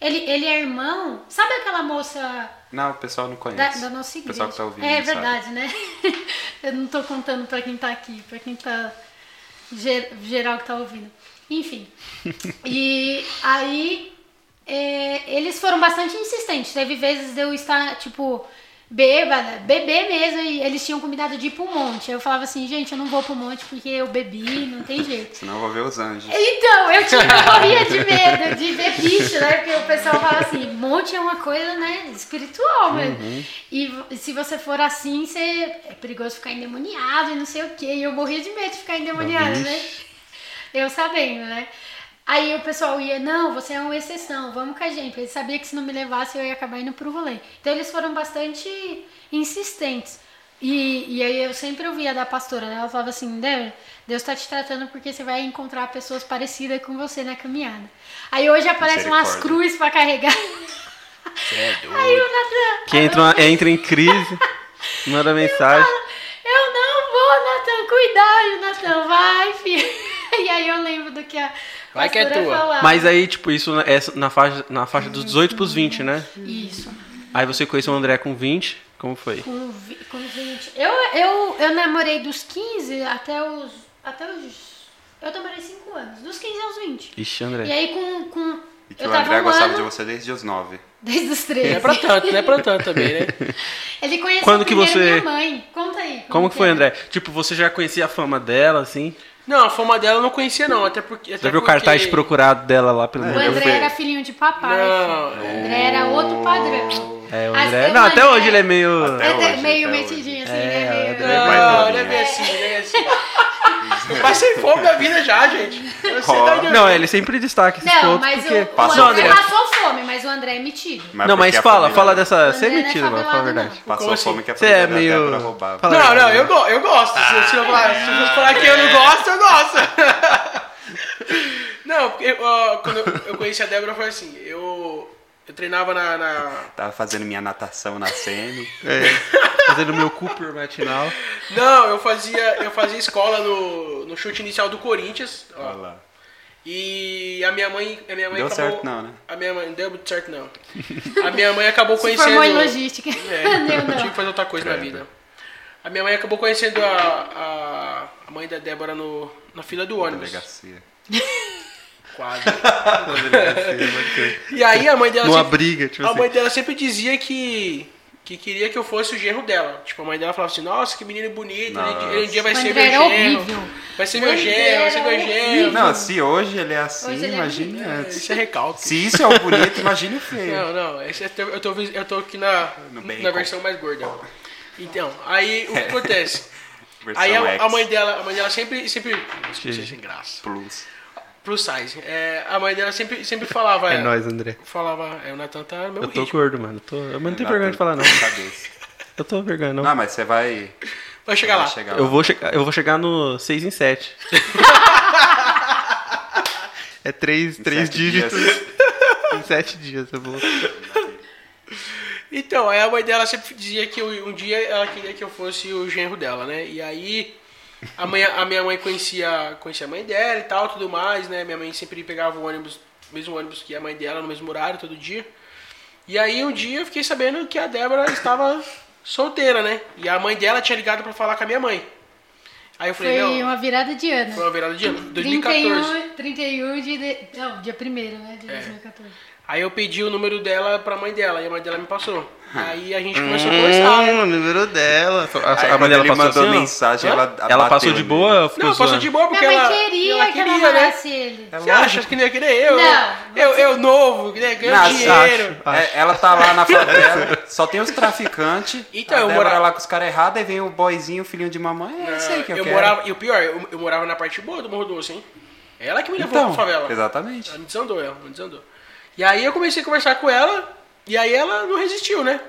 Ele, ele é irmão. Sabe aquela moça Não, o pessoal não da, conhece. da nossa O igreja? pessoal que tá ouvindo. é não sabe. verdade, né? (laughs) eu não tô contando pra quem tá aqui, pra quem tá ger- geral que tá ouvindo. Enfim. (laughs) E aí é, eles foram bastante insistentes. Teve vezes de eu estar, tipo, bêbada, beber mesmo, e eles tinham combinado de ir pro monte. Eu falava assim, gente, eu não vou pro monte porque eu bebi, não tem jeito. Senão eu vou ver os anjos. Então, eu tinha, morria de medo de ver bicho, né? Porque o pessoal fala assim, monte é uma coisa, né, espiritual mesmo. E v- se você for assim, você é perigoso ficar endemoniado e não sei o quê. E eu morria de medo de ficar endemoniada, né? Eu sabendo, né? Aí o pessoal ia, não, você é uma exceção, vamos com a gente. Ele sabia que se não me levasse eu ia acabar indo pro rolê. Então eles foram bastante insistentes. E, e aí eu sempre ouvia da pastora, né? Ela falava assim, Deus, Deus tá te tratando porque você vai encontrar pessoas parecidas com você na caminhada. Aí hoje aparecem umas cruzes pra carregar. É Aí o Natan, Que entra, entra em crise, manda mensagem. Eu não vou, Natan, cuidado, Natan, vai, filho. (laughs) E aí eu lembro do que a Vai que é tua. falava. Mas aí, tipo, isso é na faixa, na faixa dos 18 pros 20, né? Isso. Aí você conheceu o André com 20, como foi? Com, vi- com 20. Eu, eu, eu namorei dos 15 até os. Até os. Eu namorei 5 anos. Dos 15 aos 20. Ixi, E André. aí com. com E que eu o tava André um gostava ano, de você desde os nove. Desde os Não 13. é pra tanto, não é pra tanto também, né? (laughs) Ele conheceu Quando que você- minha mãe. Conta aí. Como que foi, é? André? Tipo, você já conhecia a fama dela, assim? Não, a fama dela eu não conhecia não, até porque... Até Já viu o porque- cartaz de procurado dela lá pelo O mundo? André fui- era filhinho de papai. Não, filho. O André era outro padrão. É, o André. o Não, até André- hoje ele é meio. Até Ele é hoje, meio metidinho assim, É, né? o Meio... André é Não, mais não doidinho. é bem assim, não é assim. Eu passei fome da vida já, gente. Eu Não, ele sempre destaca esses Não, pontos mas porque... o, o Passou André fome. passou fome, mas o André é metido. não, mas porque a fala, fala dessa. Você é não é metido, mano, fala a verdade. Passou assim? fome que a Você é meio. Débora roubava. Fala a Não, não, verdade. eu, go eu gosto. Se, se eu falar, se eu falar que eu não gosto, eu gosto. (laughs) Não, porque quando eu, eu conheci a Débora foi assim, eu, eu treinava na, na- Tava fazendo minha natação na CM. É, fazendo meu Cooper matinal. Não, eu fazia, eu fazia escola no, no chute inicial do Corinthians. ó. Olha lá. E a minha mãe, a minha mãe Deu acabou, certo não, né? A minha mãe não deu muito certo não. A minha mãe acabou (laughs) Se conhecendo formou em logística. É, (laughs) não. tive que fazer outra coisa na Credo. vida. A minha mãe acabou conhecendo a, a, a mãe da Débora no, na fila do ônibus. Delegacia. (laughs) Quase. E aí a mãe dela Numa sempre, briga, tipo a assim. mãe dela sempre dizia que que queria que eu fosse o genro dela. Tipo, a mãe dela falava assim, nossa, que menino bonito, ele, Nossa. ele um dia vai ser meu genro. Vai ser meu genro, vai ser meu era genro. Não, se hoje ele é assim, Hoje é imagine É, antes. Isso é recalque. Se isso é o bonito, imagine o feio. Não, não, esse é teu- eu, tô, eu tô aqui na, na versão mais gorda. Então, aí o que (laughs) acontece? Aí a, a mãe dela, a mãe dela sempre, sempre, Nossa, sem graça. Plus. Plus size. É, a mãe dela sempre, sempre falava, É nóis, André. falava, é, o Natan tá no meu Eu tô ritmo. gordo, mano. Eu, tô... eu não tenho vergonha de falar, não. Cabeça. Eu tô vergonha, não. Não, mas você vai. Vai chegar lá. vai chegar Eu lá. vou, chegar, eu vou chegar no 6 em 7. (laughs) é 3, Em três sete dígitos dias. em 7 dias. Eu vou. Então, aí a mãe dela sempre dizia que eu- um dia ela queria que eu fosse o genro dela, né? E aí a, mãe, a minha mãe conhecia, conhecia a mãe dela e tal, tudo mais, né? Minha mãe sempre pegava o ônibus, mesmo ônibus que a mãe dela, no mesmo horário, todo dia. E aí um dia eu fiquei sabendo que a Débora estava solteira, né? E a mãe dela tinha ligado pra falar com a minha mãe. Aí eu falei, Foi uma virada de ano. foi uma virada de ano, 2014. 31, 31 de, de. Não, dia 1 né? De É. 2014. Aí eu pedi o número dela pra mãe dela e a mãe dela me passou. Aí a gente começou a conversar, né? Hum, o número dela. A, Aí, a mãe dela ele passou mandou assim, mensagem, ela Ela passou de boa Não, passou zoando? de boa porque ela, queria ela que eu queria, né? namorasse ele. Você acha que não ia querer eu? Não, Eu, eu novo, né? Ganhando Não, dinheiro. acho. É, ela tá lá na (laughs) favela, só tem os traficantes. Então, eu Débora mora- lá com os caras errados, aí vem o boyzinho, filhinho de mamãe. É isso aí que eu, eu quero. morava, e o pior, eu, eu morava na parte boa do Morro Doce, hein? Ela que me levou Então, pra favela. exatamente. Ela me desandou, ela me desandou. E aí eu comecei a conversar com ela, e aí ela não resistiu, né?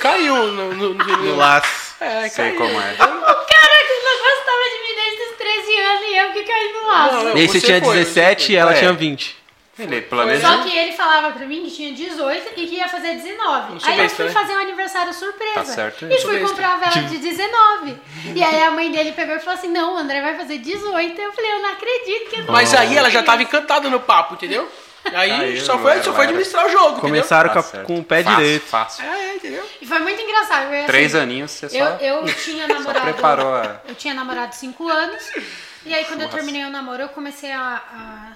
Caiu no... no, no- No laço. É, Sei caiu. como é. O cara que não gostava de mim desde os 13 anos e eu que caí no laço. Não, não. E você tinha foi, 17 você e ela foi. tinha É. 20. Ele planejou. Só que ele falava pra mim que tinha 18 e que ia fazer 19. Não sou Aí eu fui né? fazer um aniversário surpresa. Tá certo E fui besta. comprar a vela de 19. E aí a mãe dele pegou e falou assim: Não, o André vai fazer 18. Eu falei: Eu não acredito que eu Mas aí ela já tava encantada no papo, entendeu? Aí Aí só foi, era, só foi era. administrar o jogo, Começaram Tá com, com o pé Fácil, direito. Fácil. É, entendeu? E foi muito engraçado. Eu, assim, Três aninhos, você só. Eu, eu tinha namorado. preparou a- Eu tinha namorado 5 anos. E aí, quando eu Nossa. terminei o namoro, eu comecei a,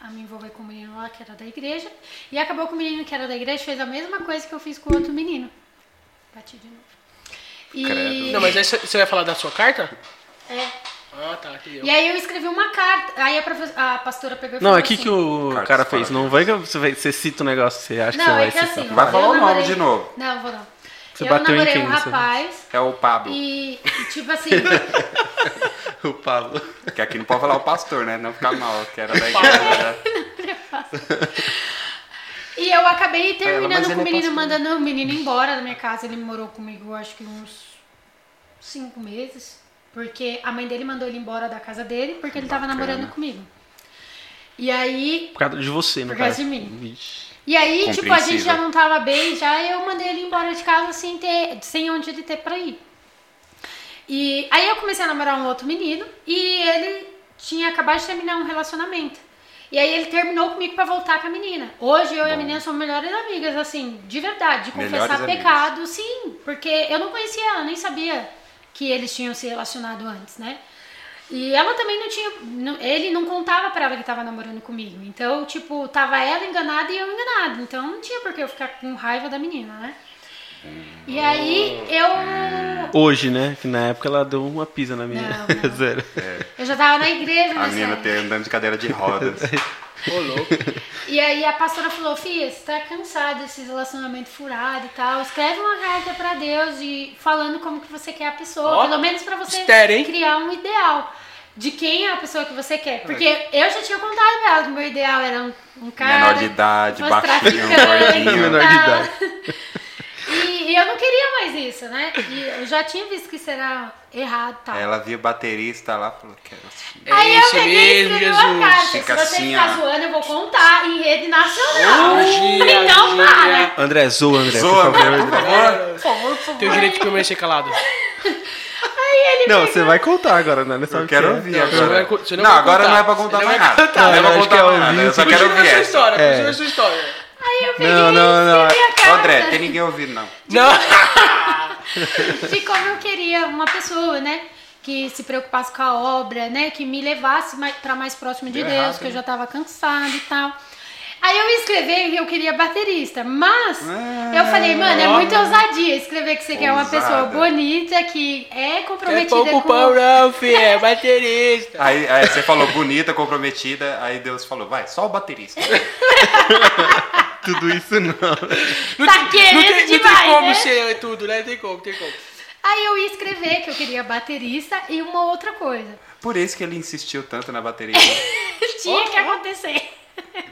a, a me envolver com o menino lá, que era da igreja. E acabou que o menino que era da igreja fez a mesma coisa que eu fiz com o outro menino. Bati de novo. E. Não, mas aí você vai falar da sua carta? é, Ah, tá, entendeu. e aí eu escrevi uma carta. Aí a, profe- a pastora pegou e Não, falou é que assim, que o Cartas cara fez. Não vai que você, vai- você cita o negócio que você acha que Não, você vai é que citar. assim, Vai falar eu o nome namorei- de novo. Não, vou não. Você eu bateu em namorei quem um rapaz É o Pablo. e, e, tipo assim, (laughs) o Pablo. Que aqui não pode falar o pastor, né? Não ficar mal, que era da (laughs) igreja. né? E eu acabei mas terminando ele com o é menino, pastor. mandando o menino embora da minha casa. Ele morou comigo, acho que uns cinco meses. Porque a mãe dele mandou ele embora da casa dele porque ele tava Bacana. namorando comigo. E aí, Por causa de você, no Por causa caso. de mim. Vixe. e aí tipo, a gente já não tava bem, já eu mandei ele embora de casa sem ter, sem onde ele ter pra ir. E aí eu comecei a namorar um outro menino e ele tinha acabado de terminar um relacionamento. E aí ele terminou comigo pra voltar com a menina. Hoje eu e a menina somos melhores amigas, assim, de verdade, de Melhores confessar amigas. pecado, sim. Porque eu não conhecia ela, nem sabia que eles tinham se relacionado antes, né? E ela também não tinha. não- ele não contava pra ela que tava namorando comigo. Então, tipo, tava ela enganada e eu enganada. Então não tinha por que eu ficar com raiva da menina, né? E aí eu. Hoje, né? Que na época ela deu uma pisa na minha. Não, (laughs) não. Zero. Eu já tava na igreja, A menina andando de cadeira de rodas. (laughs) Ô, louco. E aí a pastora falou, Fia, você tá cansada desse relacionamento furado e tal, escreve uma carta pra Deus e falando como que você quer a pessoa, Ó, pelo menos pra você mistério, criar um ideal de quem é a pessoa que você quer. Porque eu já tinha contado pra ela que o meu ideal era um, um cara... Menor de idade, baixinho, gordinho. Menor de idade. (laughs) E, e eu não queria mais isso, né? E eu já tinha visto que isso era errado e tal. Ela viu o baterista lá e falou, quero assistir. É Aí eu peguei e mesmo, escrevi uma Jesus. carta. Fica Se você assim, ficar ó. zoando, eu vou contar em rede nacional. Magia, (laughs) então magia. para. André, zoa, André. Zoa, por favor, André, André. Por Por favor, por favor. Tem o direito de permanecer calado. Aí ele Não, você vai contar agora, né? Não Eu quero que é. ouvir Não, você não agora. vai não não, agora contar. não é pra contar mais não nada. contar. Não é Eu pra contar é mais nada. Eu só quero Continua ouvir a sua história, É. continua a sua história. Eu peguei Não, não, não. André, tem ninguém ouvindo, não. Não. de como eu queria uma pessoa, né? Que se preocupasse com a obra, né? Que me levasse pra mais próximo de Deu Deus, errado, que eu hein? já tava cansada e tal. Aí eu escrevi que eu queria baterista, mas eu falei, mano, é muita ousadia escrever que você quer uma pessoa Ousada. bonita, que é É comprometida pouco com... pão não, filho. É baterista. (laughs) Aí, aí você falou bonita, comprometida, aí Deus falou, vai, só o baterista. (laughs) Tudo isso não. Tá Não querendo tem, não tem demais, como né? ser tudo, né? Tem como, tem como. Aí eu ia escrever que eu queria baterista e uma outra coisa. Por isso que ele insistiu tanto na bateria. (laughs) Tinha que acontecer.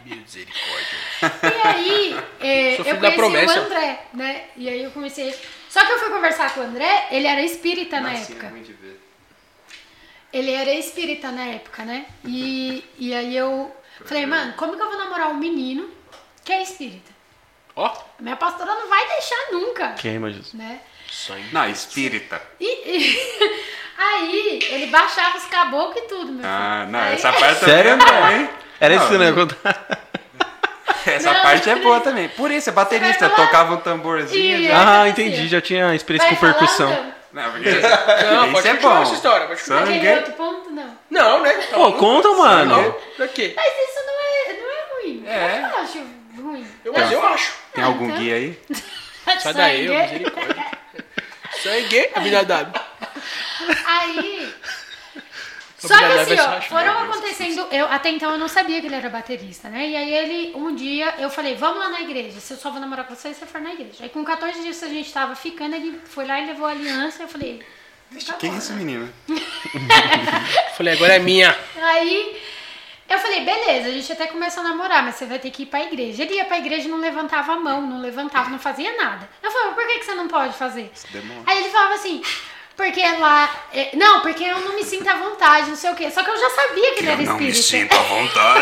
Misericórdia. E aí, é, eu conheci o André, né? E aí eu comecei. Só que eu fui conversar com o André, ele era espírita na Nasci época. ver. Ele era espírita na época, né? E, e aí eu falei, mano, como que eu vou namorar um menino que é espírita? Ó, Minha pastora não vai deixar nunca, Queima, Jesus. né? sangue. Não, espírita. E, e- (laughs) aí ele baixava os caboclos e tudo, meu filho. Ah, não, Aí- essa parte Sério, (laughs) também é boa, André? hein? Era isso Não, não ia contar. (laughs) Essa Não, parte é não. boa também. Por isso, é baterista, falar? tocava um tamborzinho. E- já- Ah, Vai entendi. Já tinha experiência Vai com percussão. falando? Não, porque Não, isso pode é continuar bom. essa história, pode continuar. Aquele Sangue. outro ponto, não. Não, né? Pô, conta, mano. Não, pra quê? Mas isso não é, não é ruim. É. Eu não acho ruim. Eu, mas eu acho. Tem Ah, algum então. guia aí? (laughs) Sai daí, ô, misericórdia. Sangue, a vida dada. Aí. Só que assim, ó, foram acontecendo. Eu, até então eu não sabia que ele era baterista, né? E aí ele, um dia, eu falei, vamos lá na igreja. Se eu só vou namorar com você, você for na igreja. Aí com 14 dias que a gente tava ficando, ele foi lá e levou a aliança. Eu falei. Vixe, que isso, menina? Falei, agora é minha. Aí eu falei, beleza, a gente até começou a namorar, mas você vai ter que ir pra igreja. Ele ia pra igreja e não levantava a mão, não levantava, não fazia nada. Eu falei, por que, que você não pode fazer? Aí ele falava assim, porque lá. é, não, porque eu não me sinto à vontade, não sei o quê. Só que eu já sabia que ele era não me espírita. sinto à vontade.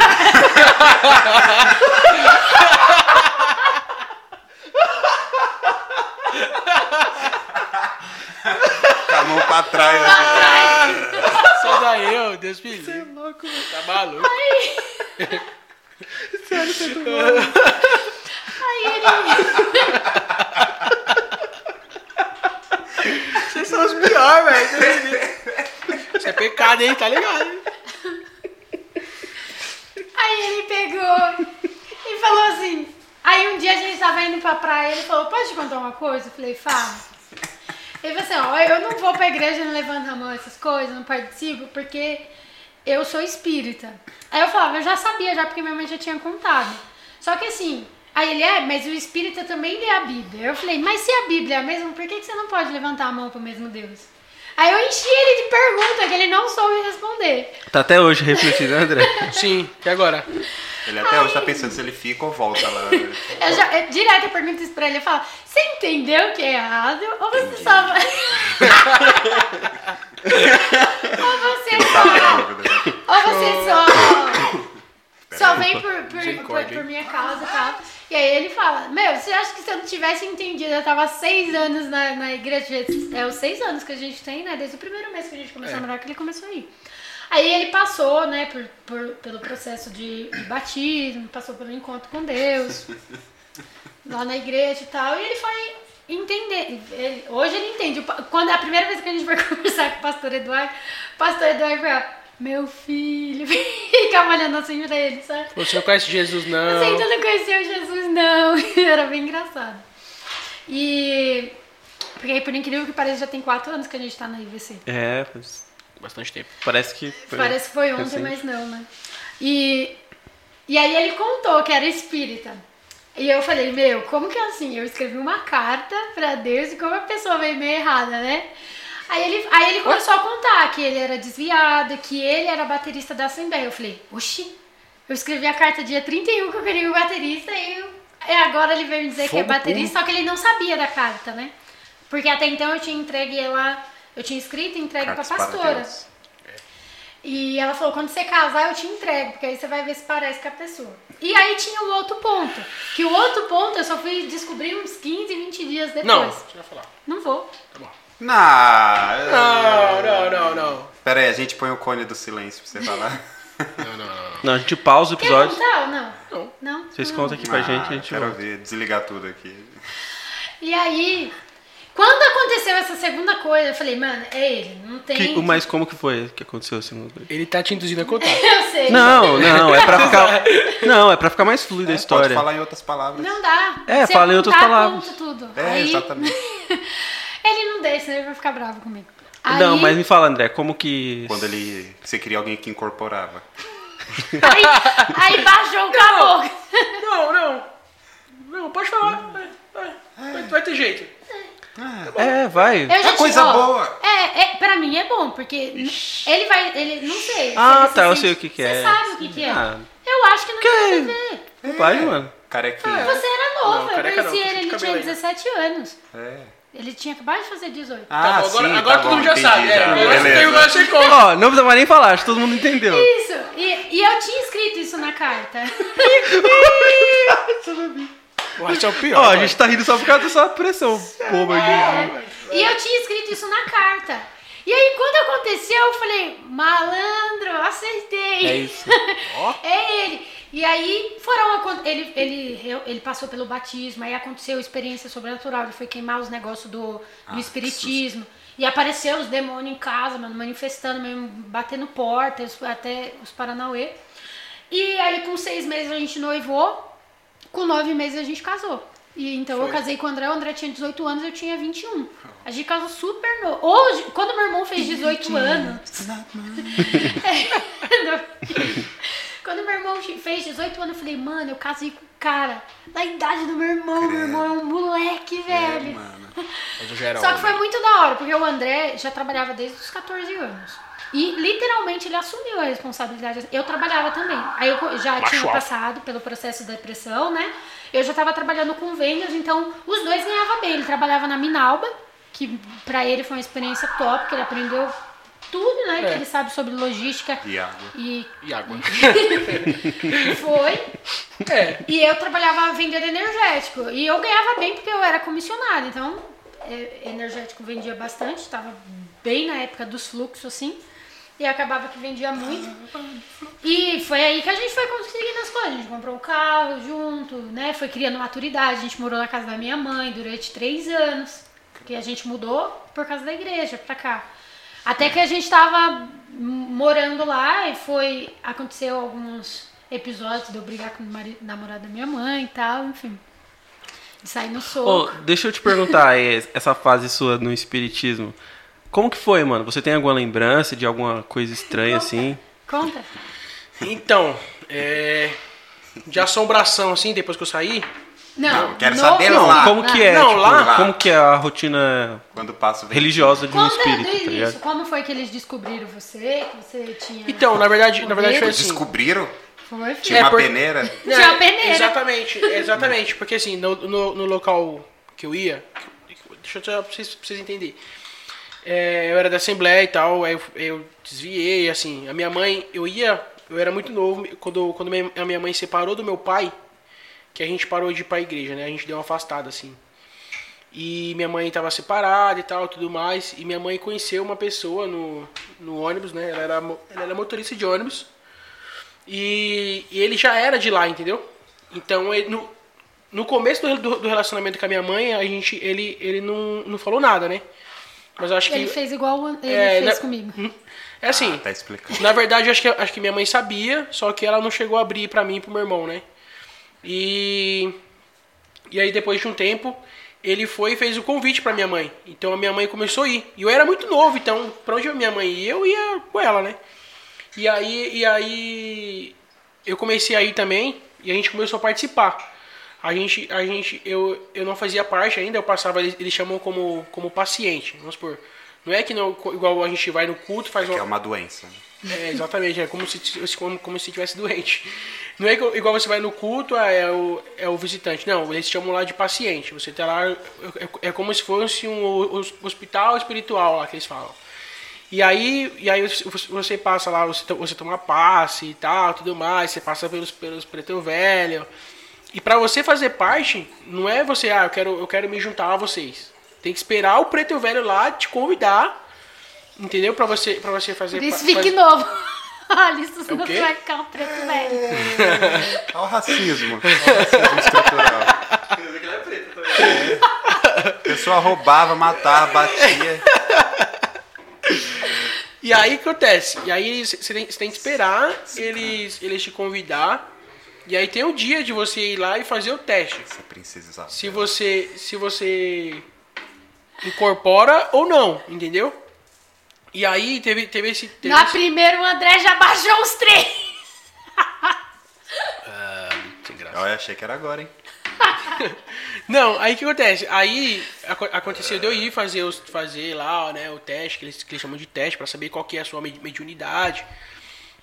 Com (laughs) a mão pra trás. assim. Sai daí, ô, Deus me livre. Tá maluco? Aí ele. Vocês são os piores, velho. Isso é pecado, hein? Tá ligado? Aí ele pegou e falou assim. Aí um dia a gente tava indo pra praia, ele falou, pode te contar uma coisa? Eu falei, fala. Ele falou assim, ó, eu não vou pra igreja, não levanto a mão, essas coisas, não participo, porque eu sou espírita. Aí eu falava, eu já sabia já, porque minha mãe já tinha contado. Só que assim, aí ele, é, mas o espírita também lê a Bíblia. Eu falei, mas se a Bíblia é a mesma, por que, que você não pode levantar a mão pro mesmo Deus? Aí eu enchi ele de pergunta que ele não soube responder. Tá até hoje refletindo, André. Sim, e agora? Ele até hoje tá pensando se ele fica ou volta lá. Eu já, eu, direto eu pergunto isso pra ele, eu falo, você entendeu que é errado? Ou você só vai... (laughs) ou você Tá só... Ou você só... Só vem por, por, por, por minha causa e tal. E aí ele fala, meu, você acha que se eu não tivesse entendido, eu tava seis anos na, na igreja, é os seis anos que a gente tem, né? Desde o primeiro mês que a gente começou a namorar, que ele começou a ir. Aí ele passou, né, por, por- pelo processo de, de batismo, passou pelo encontro com Deus, (laughs) lá na igreja e tal, e ele foi entender. ele- hoje ele entende. Quando a primeira vez que a gente foi (laughs) conversar com o pastor Eduardo, o pastor Eduardo foi, meu filho, (laughs) ficava olhando assim pra ele, sabe? Você não conhece Jesus, não. Você ainda não conheceu Jesus, não. Era bem engraçado. E. Porque aí, por incrível que pareça, já tem quatro anos que a gente tá na IVC. É, mas Bastante tempo. parece que foi. Parece que foi ontem, recente. mas não, né? E, e aí ele contou que era espírita. E eu falei, meu, como que é assim? Eu escrevi uma carta pra Deus e como a pessoa veio meio errada, né? Aí ele, aí ele começou a contar que ele era desviado, que ele era baterista da Assembleia. Eu falei, oxi, eu escrevi a carta dia 31 que eu queria o baterista e eu- agora ele veio me dizer que é Fogo baterista, só que ele não sabia da carta, né? Porque até então eu tinha entregue ela, eu tinha escrito e entregue para pastora. Deus. E ela falou, quando você casar, eu te entrego, porque aí você vai ver se parece com a pessoa. E aí tinha o outro ponto. Que o outro ponto eu só fui descobrir uns 15, 20 dias depois. Não, você vai falar. Não vou. Tá bom. Não, Não, não, não, não. Pera aí, a gente põe o cone do silêncio pra você (laughs) falar. Não, não, não. Não, a gente pausa o Quer episódio. contar ou não? Não. Não? Vocês Não. contam aqui pra gente, a Ah, gente quero volta. ver, desligar tudo aqui. E aí, quando aconteceu essa segunda coisa, eu falei, mano, é ele, não tem... Que- mas como que foi que aconteceu assim? Ele tá te induzindo a contar. (laughs) Eu sei. Não, não, é pra (laughs) ficar. Não, é pra ficar mais fluida a Pode história. falar em outras palavras. Não dá. É, Você fala em outras palavras. tudo. É, aí, exatamente. (laughs) ele não deixa, senão ele vai ficar bravo comigo. Não, Aí- mas me fala, André, como que. Quando ele. Você queria alguém que incorporava. Aí, aí baixou o caboclo. Não, não. Não, pode falar. Vai, vai. Vai, vai ter jeito. É, vai. Eu É coisa ó, boa. É, é, pra mim é bom, porque ele vai. Ele não sei. se Ah, tá, eu sente- sei o que que Você é. sabe o que, que é. Ah. Eu acho que não Que? tem nada a ver. Bobagem, mano. Carequinha. Você era novo, Não, eu não, conheci ele, ele tinha cabelo ainda. 17 anos. É. Ele tinha acabado de fazer 18. Ah, Tá bom, agora, sim, agora tá todo bom, mundo já entendi sabe. É, já, você beleza. tem- agora você conta. Ó, não precisa mais nem falar, acho que todo mundo entendeu. Isso, e, e eu tinha escrito isso na carta. (laughs) Esse é o pior. Ó, a gente tá rindo só por causa dessa pressão boba aqui. E eu tinha escrito isso na carta. E aí, quando aconteceu, eu falei, malandro, acertei. É isso. (laughs) É ele. E aí foram ele, ele, ele passou pelo batismo, aí aconteceu experiência sobrenatural, ele foi queimar os negócios do, do Ah, espiritismo. E apareceu os demônios em casa, mano, manifestando mesmo, batendo portas, até os Paranauê. E aí com seis meses a gente noivou, com nove meses a gente casou. E então eu Foi. casei com o André, o André tinha 18 anos, eu tinha 21. A gente casou super novo. Hoje, quando meu irmão fez 18 anos. (laughs) Quando meu irmão fez 18 anos, eu falei, mano, eu casei com o cara da idade do meu irmão. Meu irmão é um moleque, É, velho. eu era Só que foi muito da hora, porque o André já trabalhava desde os 14 anos. E literalmente ele assumiu a responsabilidade. Eu trabalhava também. Aí eu já Macho tinha passado pelo processo da depressão, né? Eu já estava trabalhando com vendas, então os dois ganhavam bem. Ele trabalhava na Minalba, que pra ele foi uma experiência top, que ele aprendeu tudo, né? É. Que ele sabe sobre logística. E água. E E água. (laughs) foi. É. E eu trabalhava vendendo energético. E eu ganhava bem porque eu era comissionada. Então, é, energético vendia bastante. Estava bem na época dos fluxos, assim. E acabava que vendia muito. E foi aí que a gente foi conseguindo as coisas. A gente comprou um carro junto, né? Foi criando maturidade. A gente morou na casa da minha mãe durante três anos. Porque a gente mudou por causa da igreja pra cá. Até que a gente tava morando lá e foi. Aconteceu alguns episódios de eu brigar com o marido, namorado da minha mãe e tal, enfim. De sair no soco. deixa eu te perguntar, (laughs) é, essa fase sua no espiritismo. Como que foi, mano? Você tem alguma lembrança de alguma coisa estranha assim? Conta. Então, é. De assombração, assim, depois que eu saí. Não, Não, quero no- saber Não, lá. como que é? Não, tipo, lá- Como que é a rotina Quando passa o vento. religiosa de um Conta espírito, do tá ligado? Como foi que eles descobriram você? Que você tinha. Então, na verdade, na verdade foi assim. Descobriram? Foi, Tinha. É, uma por- peneira? Tinha uma peneira. Exatamente, exatamente. Porque assim, no, no, no local que eu ia, deixa eu só pra vocês, pra vocês entenderem. É, eu era da Assembleia e tal, aí eu, eu desviei, assim. A minha mãe, eu ia, eu era muito novo, quando, quando a minha mãe separou do meu pai, que a gente parou de ir pra igreja, né? A gente deu uma afastada, assim. E minha mãe tava separada e tal, tudo mais. E minha mãe conheceu uma pessoa no, no ônibus, né? Ela era, ela era motorista de ônibus. E, e ele já era de lá, entendeu? Então, ele, no, no começo do, do, do relacionamento com a minha mãe, a gente, ele, ele não, não falou nada, né? Mas eu acho que... Ele fez igual o- ele É, fez na- comigo. É assim, Ah, tá explicando. na verdade, eu acho que, acho que minha mãe sabia, só que ela não chegou a abrir pra mim e pro meu irmão, né? E, e aí, depois de um tempo, ele foi e fez o convite pra minha mãe. Então, a minha mãe começou a ir. E eu era muito novo, então, pra onde a minha mãe ia, eu ia com ela, né? E aí, e aí eu comecei a ir também e a gente começou a participar. A gente, a gente, eu, eu não fazia parte ainda, eu passava, eles, eles chamam como, como paciente, vamos supor. Não é que não, igual a gente vai no culto, faz Que é uma, uma doença. é, exatamente, é como se, como, como se estivesse doente. Não é que- igual você vai no culto, ah, é o, é o visitante. Não, eles chamam lá de paciente. Você tá lá, é, é como se fosse um hos- hospital espiritual lá que eles falam. E aí, e aí você- passa lá, você, você toma passe e tal, tudo mais, você passa pelos, pelos preto velho. E pra você fazer parte, não é você, ah, eu quero, eu quero me juntar a vocês. Tem que esperar o preto velho lá te convidar, entendeu? Pra você, pra você fazer Por isso fique faz- novo. (laughs) É o senão quê? você vai ficar um preto velho. Olha o racismo. Olha o racismo estrutural. A pessoa roubava, matava, batia. E aí o que acontece? E aí você tem, você tem que esperar eles, eles te convidar. E aí tem o dia de você ir lá e fazer o teste. Essa princesa Isabel. Se você, se você incorpora ou não, entendeu? E aí teve, teve esse. Teve Na esse- primeira, o André já baixou os três. Sem graça. Eu achei que era agora, hein? (laughs) Não, aí o que acontece? Aí aco- aconteceu de eu ir fazer, os, fazer lá, né, o teste, que eles, que eles chamam de teste, pra saber qual que é a sua med- mediunidade.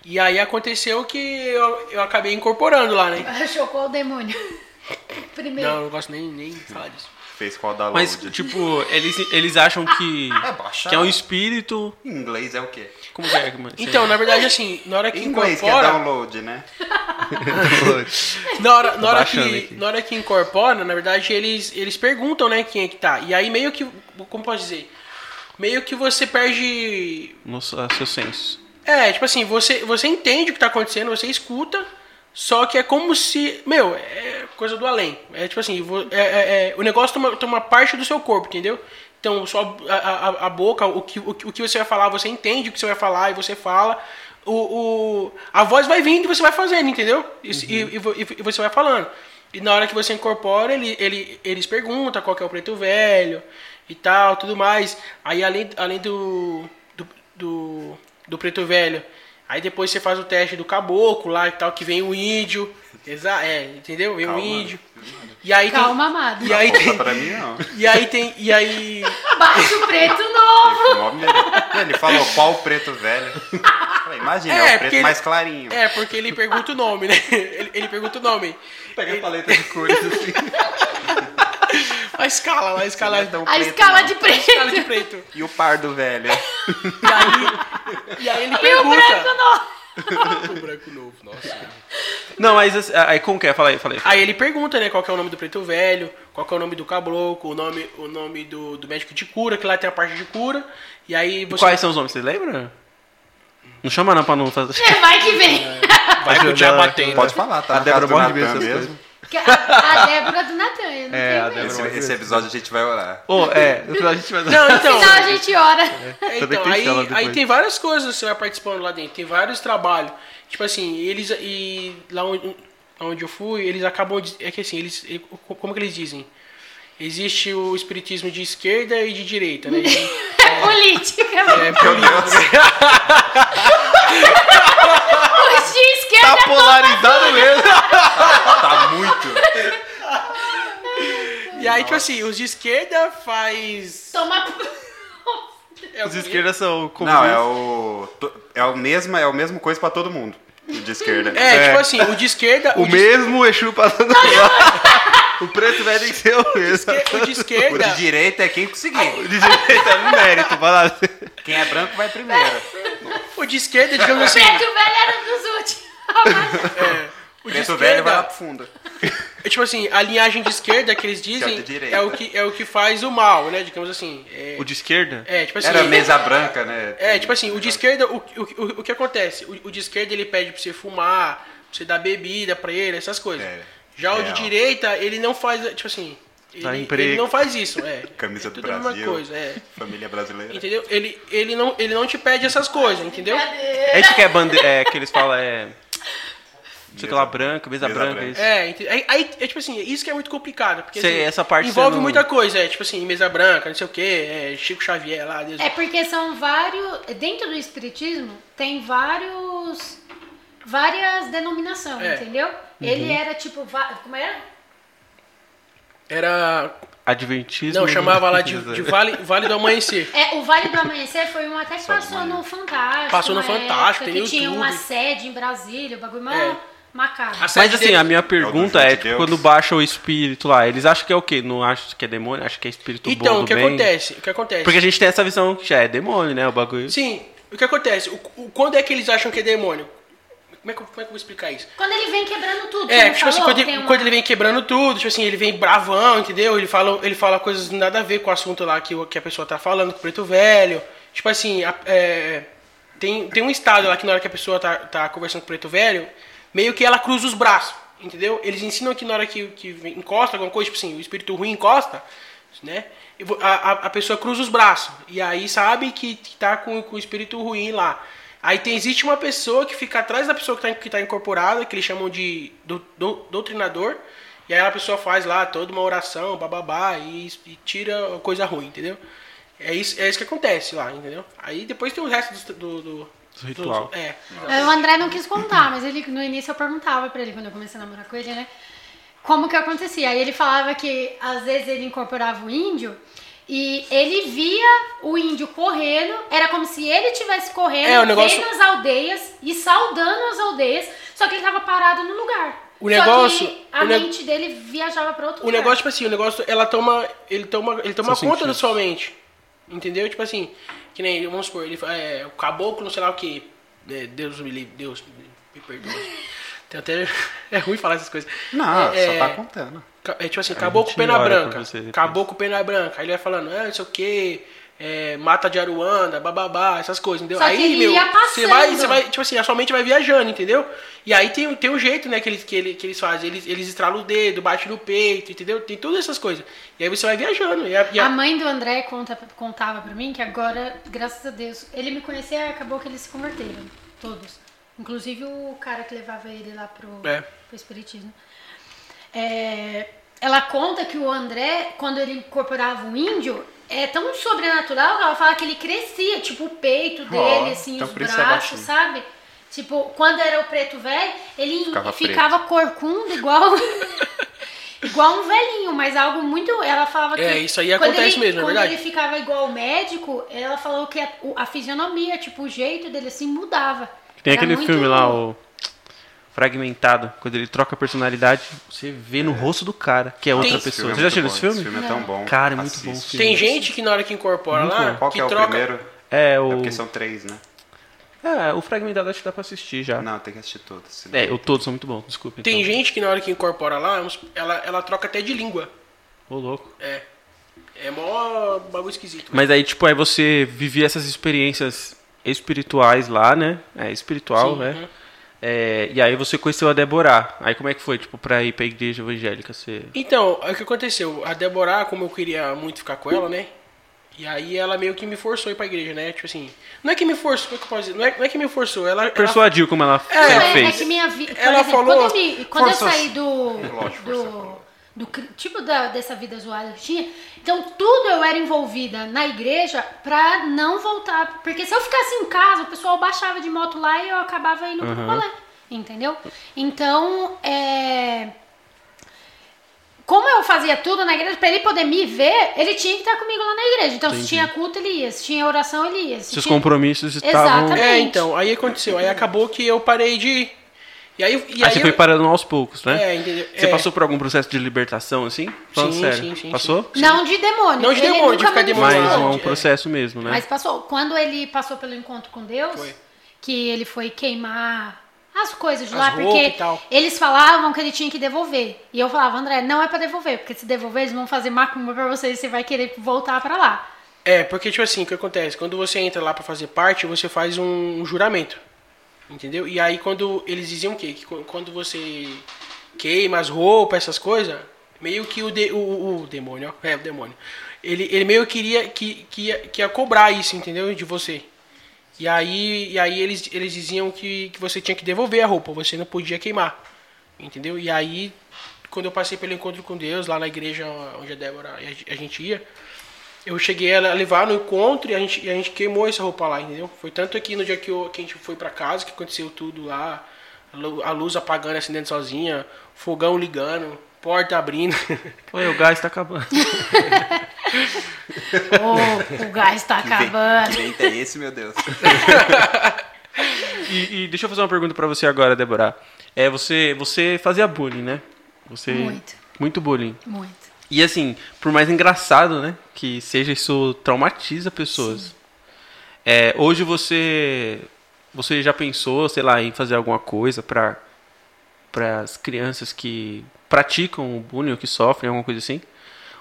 E aí aconteceu que eu, eu acabei incorporando lá, né? (laughs) Chocou o demônio. Primeiro. Não, eu não gosto nem, nem de falar disso. Fez qual da Mas, tipo, eles, eles acham que, É, que é um espírito. Em inglês é o quê? Como que é, mano? Então, na verdade, assim, na hora que Em inglês que é incorpora. download, né? (laughs) Na hora, na, hora que, aqui. na hora que incorpora, na verdade, eles, eles perguntam, né, quem é que tá. E aí meio que. Como posso dizer? Meio que você perde. no seu seu senso. É, tipo assim, você, você entende o que tá acontecendo, você escuta, só que é como se. Meu, é coisa do além. É tipo assim, é, é- é- o negócio toma, toma parte do seu corpo, entendeu? Então, só a, a, a boca, o que, o, o que você vai falar, você entende o que você vai falar e você fala. O, o, a voz vai vindo e você vai fazendo, entendeu? E, e, e vo- e você vai falando. E na hora que você incorpora, ele, ele, eles perguntam qual é o preto velho e tal, tudo mais. Aí além, além do, do, do, do preto velho, aí depois você faz o teste do caboclo lá e tal, que vem o índio. Exa é, entendeu? Vem Calma. o índio. E aí Calma, tem, amado. E aí Conta tem. pra mim, não. E aí tem. E aí. (laughs) Baixa o preto novo. Ele, falou qual o preto velho. Falei, Imagina, é, É, o preto ele- mais clarinho. É, porque ele pergunta o nome, né? (laughs) Ele, ele pergunta o nome. Pega a paleta de cores assim. (laughs) A escala, a escala. Não é A preto, escala não. de preto. escala de preto. (laughs) E o pardo velho? (laughs) E aí. E aí ele (laughs) E o pergunta. branco novo. O branco novo, nossa. Não, mas assim, aí como que é? Fala aí, fala aí. Aí ele pergunta, né, qual que é o nome do preto velho, qual que é o nome do caboclo, o nome, o nome do, do médico de cura, que lá tem a parte de cura. E aí E você. quais são os nomes? Você lembra? Não chama não pra não fazer. É, vai que vem. Vai que o diabo batendo. Pode falar, tá? A Débora morre mesmo. A, a Débora do Natan. eu Não É, a. Débora- Esse, esse episódio a gente vai orar. Ô, é, no final a gente vai dar. Não, No então. final a gente ora. É, então, aí, aí tem várias coisas que você vai participando lá dentro, tem vários trabalhos. Tipo assim, eles e lá onde, onde eu fui, eles acabam de, é que assim, eles ele- como que eles dizem? Existe o espiritismo de esquerda e de direita, né? (laughs) E- É política. é político. Os (laughs) (laughs) de esquerda Tá polarizado mesmo. Tá muito. E aí, tipo assim, os de esquerda faz toma... (laughs) é o Os quê? esquerdas são Não, comunistas. é o. É o mesmo, é o mesmo coisa pra todo mundo. o De esquerda. É, É. tipo assim, o de esquerda, O de, mesmo Exu passando lá. O preto velho tem que ser o mesmo. o de O esquerda, de direita é quem conseguir. O de direita é no mérito, vai lá. Quem é branco vai primeiro. o de esquerda, digamos O assim, preto velho era um dos últimos. é, (laughs) o de Preto velho vai lá pro fundo. É, tipo assim, a linhagem de esquerda que eles dizem de é o, que, é o que faz o mal, né? Digamos assim. É, O de esquerda? é, tipo assim. Era mesa branca, né? É, tipo assim, o de esquerda, o, o, o, o que acontece? O, o de esquerda ele pede pra você fumar, pra você dar bebida pra ele, essas coisas. É, Já o de real. direita, ele não faz, tipo assim. Ele, emprego. ele não faz isso, é. (laughs) Camisa é do Brasil. mesma coisa, é. Família brasileira. Entendeu? Ele, ele, não, ele não te pede essas coisas, entendeu? É isso que é bandeira. É que eles falam, é. Sei lá, branca, mesa, Mesa branca, branca. isso. É, aí, aí, é tipo assim, isso que é muito complicado. Porque Sei, assim, essa parte envolve não- muita coisa, é tipo assim, mesa branca, não sei o que, é Chico Xavier lá, Deus É porque são vários. Dentro do Espiritismo, tem vários. Várias denominações, É. entendeu? Ele era tipo. va- Como era? Era. Adventismo. Não, chamava lá de, de vale, vale do Amanhecer. (laughs) É, o Vale do Amanhecer foi um até que passou no Fantástico. Passou no uma Fantástico, época tem que tinha YouTube. uma sede em Brasília, o bagulho mó É. macabro. A sede Mas assim, dele- a minha pergunta é, tipo, Deus. quando baixa o espírito lá, eles acham que é o quê? Não acham que é demônio? Acham que é espírito bom Então, do o que bem? acontece? O que acontece? Porque a gente tem essa visão que já é demônio, né? O bagulho. Sim, o que acontece? O, o- quando é que eles acham que é demônio? Como é que, eu- como é que eu vou explicar isso? Quando ele vem quebrando tudo. É, tipo assim, falou? quando, Tem ele, uma- quando ele vem quebrando tudo, tipo assim, ele vem bravão, entendeu? Ele fala, ele fala coisas nada a ver com o assunto lá que, que a pessoa tá falando, com o preto velho. Tipo assim, a- é, tem, tem um estado lá que na hora que a pessoa tá, tá conversando com o preto velho, meio que ela cruza os braços, entendeu? Eles ensinam que na hora que, que encosta alguma coisa, tipo assim, o espírito ruim encosta, né? A, a, a pessoa cruza os braços. E aí sabe que, que tá com, com o espírito ruim lá. Aí tem, existe uma pessoa que fica atrás da pessoa que está que tá incorporada, que eles chamam de do, do- doutrinador. E aí a pessoa faz lá toda uma oração, bababá, e, e tira a coisa ruim, entendeu? É isso, é isso que acontece lá, entendeu? Aí depois tem o resto do. do, ritual. do- é. É, O André não quis contar, mas ele no início eu perguntava pra ele, quando eu comecei a namorar com ele, né? Como que acontecia? Aí ele falava que às vezes ele incorporava o índio e ele via o índio correndo, era como se ele estivesse correndo, É, o negócio- vendo as aldeias e saudando as aldeias, só que ele tava parado no lugar. O só negócio- que a o ne- mente dele viajava pra outro O lugar. negócio, tipo assim, o negócio, ela toma. Ele toma, ele toma conta da sentidos. sua mente. Entendeu? Tipo assim, que nem, vamos supor, ele é, o caboclo, não sei lá o que. Deus me livre, Deus me perdoe. Tem até. (laughs) É ruim falar essas coisas. Não, é, só tá contando. Ca- É tipo assim, caboclo gente pena branca. depois. Caboclo pena branca. Aí ele vai falando, ah, não sei o que, mata de Aruanda, bababá, essas coisas, entendeu? Só aí, meu, você vai, você vai, tipo assim, a sua mente vai viajando, entendeu? E aí tem, tem um jeito, né, que eles, que, ele, que eles fazem. Eles, eles estralam o dedo, batem no peito, entendeu? Tem todas essas coisas. E aí você vai viajando. E a, e a- A mãe do André conta, contava pra mim que agora, graças a Deus, ele me conhecia e acabou que eles se converteram. Todos. Inclusive o cara que levava ele lá pro, É. pro Espiritismo. É, ela conta que o André, quando ele incorporava um índio, é tão sobrenatural que ela fala que ele crescia, tipo o peito dele, assim, então os é braços, baixinho. sabe? Tipo, quando era o preto velho, ele Ficava ficava, corcunda igual. (laughs) igual um velhinho, mas algo muito. Ela falava que. É, isso aí quando acontece ele- mesmo, é quando verdade. ele ficava igual o médico, ela falou que a, o- a fisionomia, tipo, o jeito dele assim mudava. Tem Era aquele muito- filme lá, o Fragmentado, quando ele troca a personalidade, você vê no rosto do cara que é outra Tem- pessoa. é Você já assistiu bom, esse filme? Esse filme é tão bom. Cara, é muito bom Assiste. filme. tem gente que na hora que incorpora Muito lá, bom. Qual que, é o troca. primeiro? É É o. porque são três, né? É, o Fragmentado acho que dá pra assistir já. Não, tem que assistir todos. É, o todos são muito bons, desculpa. Tem então. gente que na hora que incorpora lá, ela, ela troca até de língua. Ô, louco. É. É mó bagulho esquisito. Mas aí, tipo, aí você vivia essas experiências espirituais lá, né? É, espiritual, Sim, né? uhum. É, e aí você conheceu a Deborah. Aí como é que foi, tipo, pra ir pra igreja evangélica? Você... Então, o que aconteceu? A Débora, como eu queria muito ficar com ela, né? E aí ela meio que me forçou a ir pra igreja, né? Tipo assim. Não é que me forçou, como é que eu posso dizer? Não é, não é que me forçou, ela. ela Persuadiu como ela É, Não, é, é fez. que minha vida. Ela falou- Quando, eu, me- quando eu saí do. Lógico, do, força. Do tipo da, dessa vida zoada que eu tinha, então tudo eu era envolvida na igreja pra não voltar. Porque se eu ficasse em casa, o pessoal baixava de moto lá e eu acabava indo pro rolê. Entendeu? Então, é. Como eu fazia tudo na igreja, pra ele poder me ver, ele tinha que estar comigo lá na igreja. Então, se tinha culto, ele ia. Se tinha oração, ele ia. Se Seus tinha... compromissos estavam... Exatamente. É, então, aí aconteceu. Aí acabou que eu parei de ir. E aí, e Aí você eu- foi parando aos poucos, né? É, entendeu? Você É. passou por algum processo de libertação, assim? Falando Sim, sério. sim, sim, Passou? Não de demônio. Não de Ele demônio, de ficar demônio. Mas falou. um é. processo mesmo, né? Mas passou. Quando ele passou pelo encontro com Deus, Foi. que ele foi queimar as coisas de As lá, porque eles falavam que ele tinha que devolver. E eu falava, André, não é pra devolver, porque se devolver, eles vão fazer macumba pra você e você vai querer voltar pra lá. É, porque, tipo assim, o que acontece? Quando você entra lá pra fazer parte, você faz um juramento. Entendeu? E aí, quando eles diziam? Que qu- quando você queima as roupas, essas coisas, meio que o, de- o, o- demônio, ó, é, o demônio. Ele, ele meio queria que, que, ia, que ia cobrar isso, entendeu? De você. E aí, e aí eles, eles diziam que, que você tinha que devolver a roupa, você não podia queimar. Entendeu? E aí, quando eu passei pelo encontro com Deus, lá na igreja onde a Débora e a gente ia, eu cheguei a levar no encontro e a gente, e a gente queimou essa roupa lá, entendeu? Foi tanto aqui no dia que, eu, que a gente foi pra casa, que aconteceu tudo lá, a lu- a luz apagando, acendendo sozinha, fogão ligando, porta abrindo. (laughs) Oi, o gás tá acabando. (laughs) Ô, o gás tá acabando. Que vento é esse, meu Deus? (laughs) E, e deixa eu fazer uma pergunta pra você agora, Débora. É, você, você fazia bullying, né? Você, Muito. Muito bullying. Muito. E assim, por mais engraçado, né, que seja, isso traumatiza pessoas. É, hoje você você já pensou, sei lá, em fazer alguma coisa para para as crianças que praticam o bullying ou que sofrem alguma coisa assim?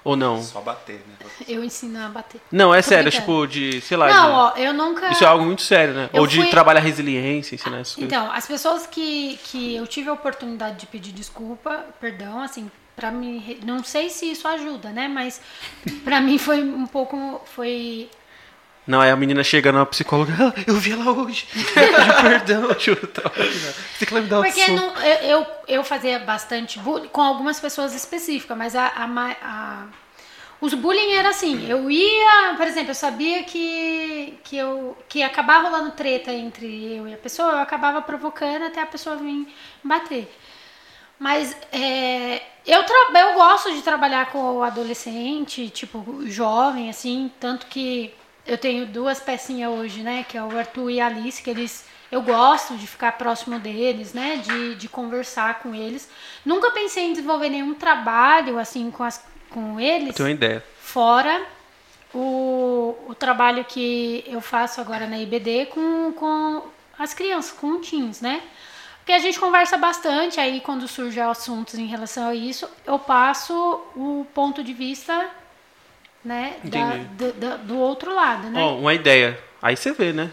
Ou não? Só bater, né? Eu ensino a bater. Não, é Tô sério, brincando. tipo de, sei lá, Não, de- ó, eu nunca. isso é algo muito sério, né? Eu ou de fui- trabalhar resiliência, ensinar essas coisas. Então, as pessoas que, que eu tive a oportunidade de pedir desculpa, perdão, assim, pra mim, não sei se isso ajuda, né? Mas pra mim foi um pouco, foi Não, aí a menina chega na psicóloga, "Ah, eu vi ela hoje. (laughs) Perdão, chuta. Você que me dar Porque não, eu, eu, eu fazia bastante bullying com algumas pessoas específicas, mas a, a, a- os bullying era assim, eu ia, por exemplo, eu sabia que, que, eu, que ia acabar rolando treta entre eu e a pessoa, eu acabava provocando até a pessoa vir me bater. Mas é, eu, eu gosto de trabalhar com o adolescente, tipo, jovem, assim, tanto que eu tenho duas pecinhas hoje, né? Que é o Arthur e a Alice, que eles. Eu gosto de ficar próximo deles, né? De, de conversar com eles. Nunca pensei em desenvolver nenhum trabalho, assim, com, as, com eles. Tenho uma ideia. Fora o, o trabalho que eu faço agora na IBD com, com as crianças, com teens, né? Porque a gente conversa bastante, aí quando surgem assuntos em relação a isso, eu passo o ponto de vista né, da- do, do- do outro lado, né? Ó, uma ideia. Aí você vê, né?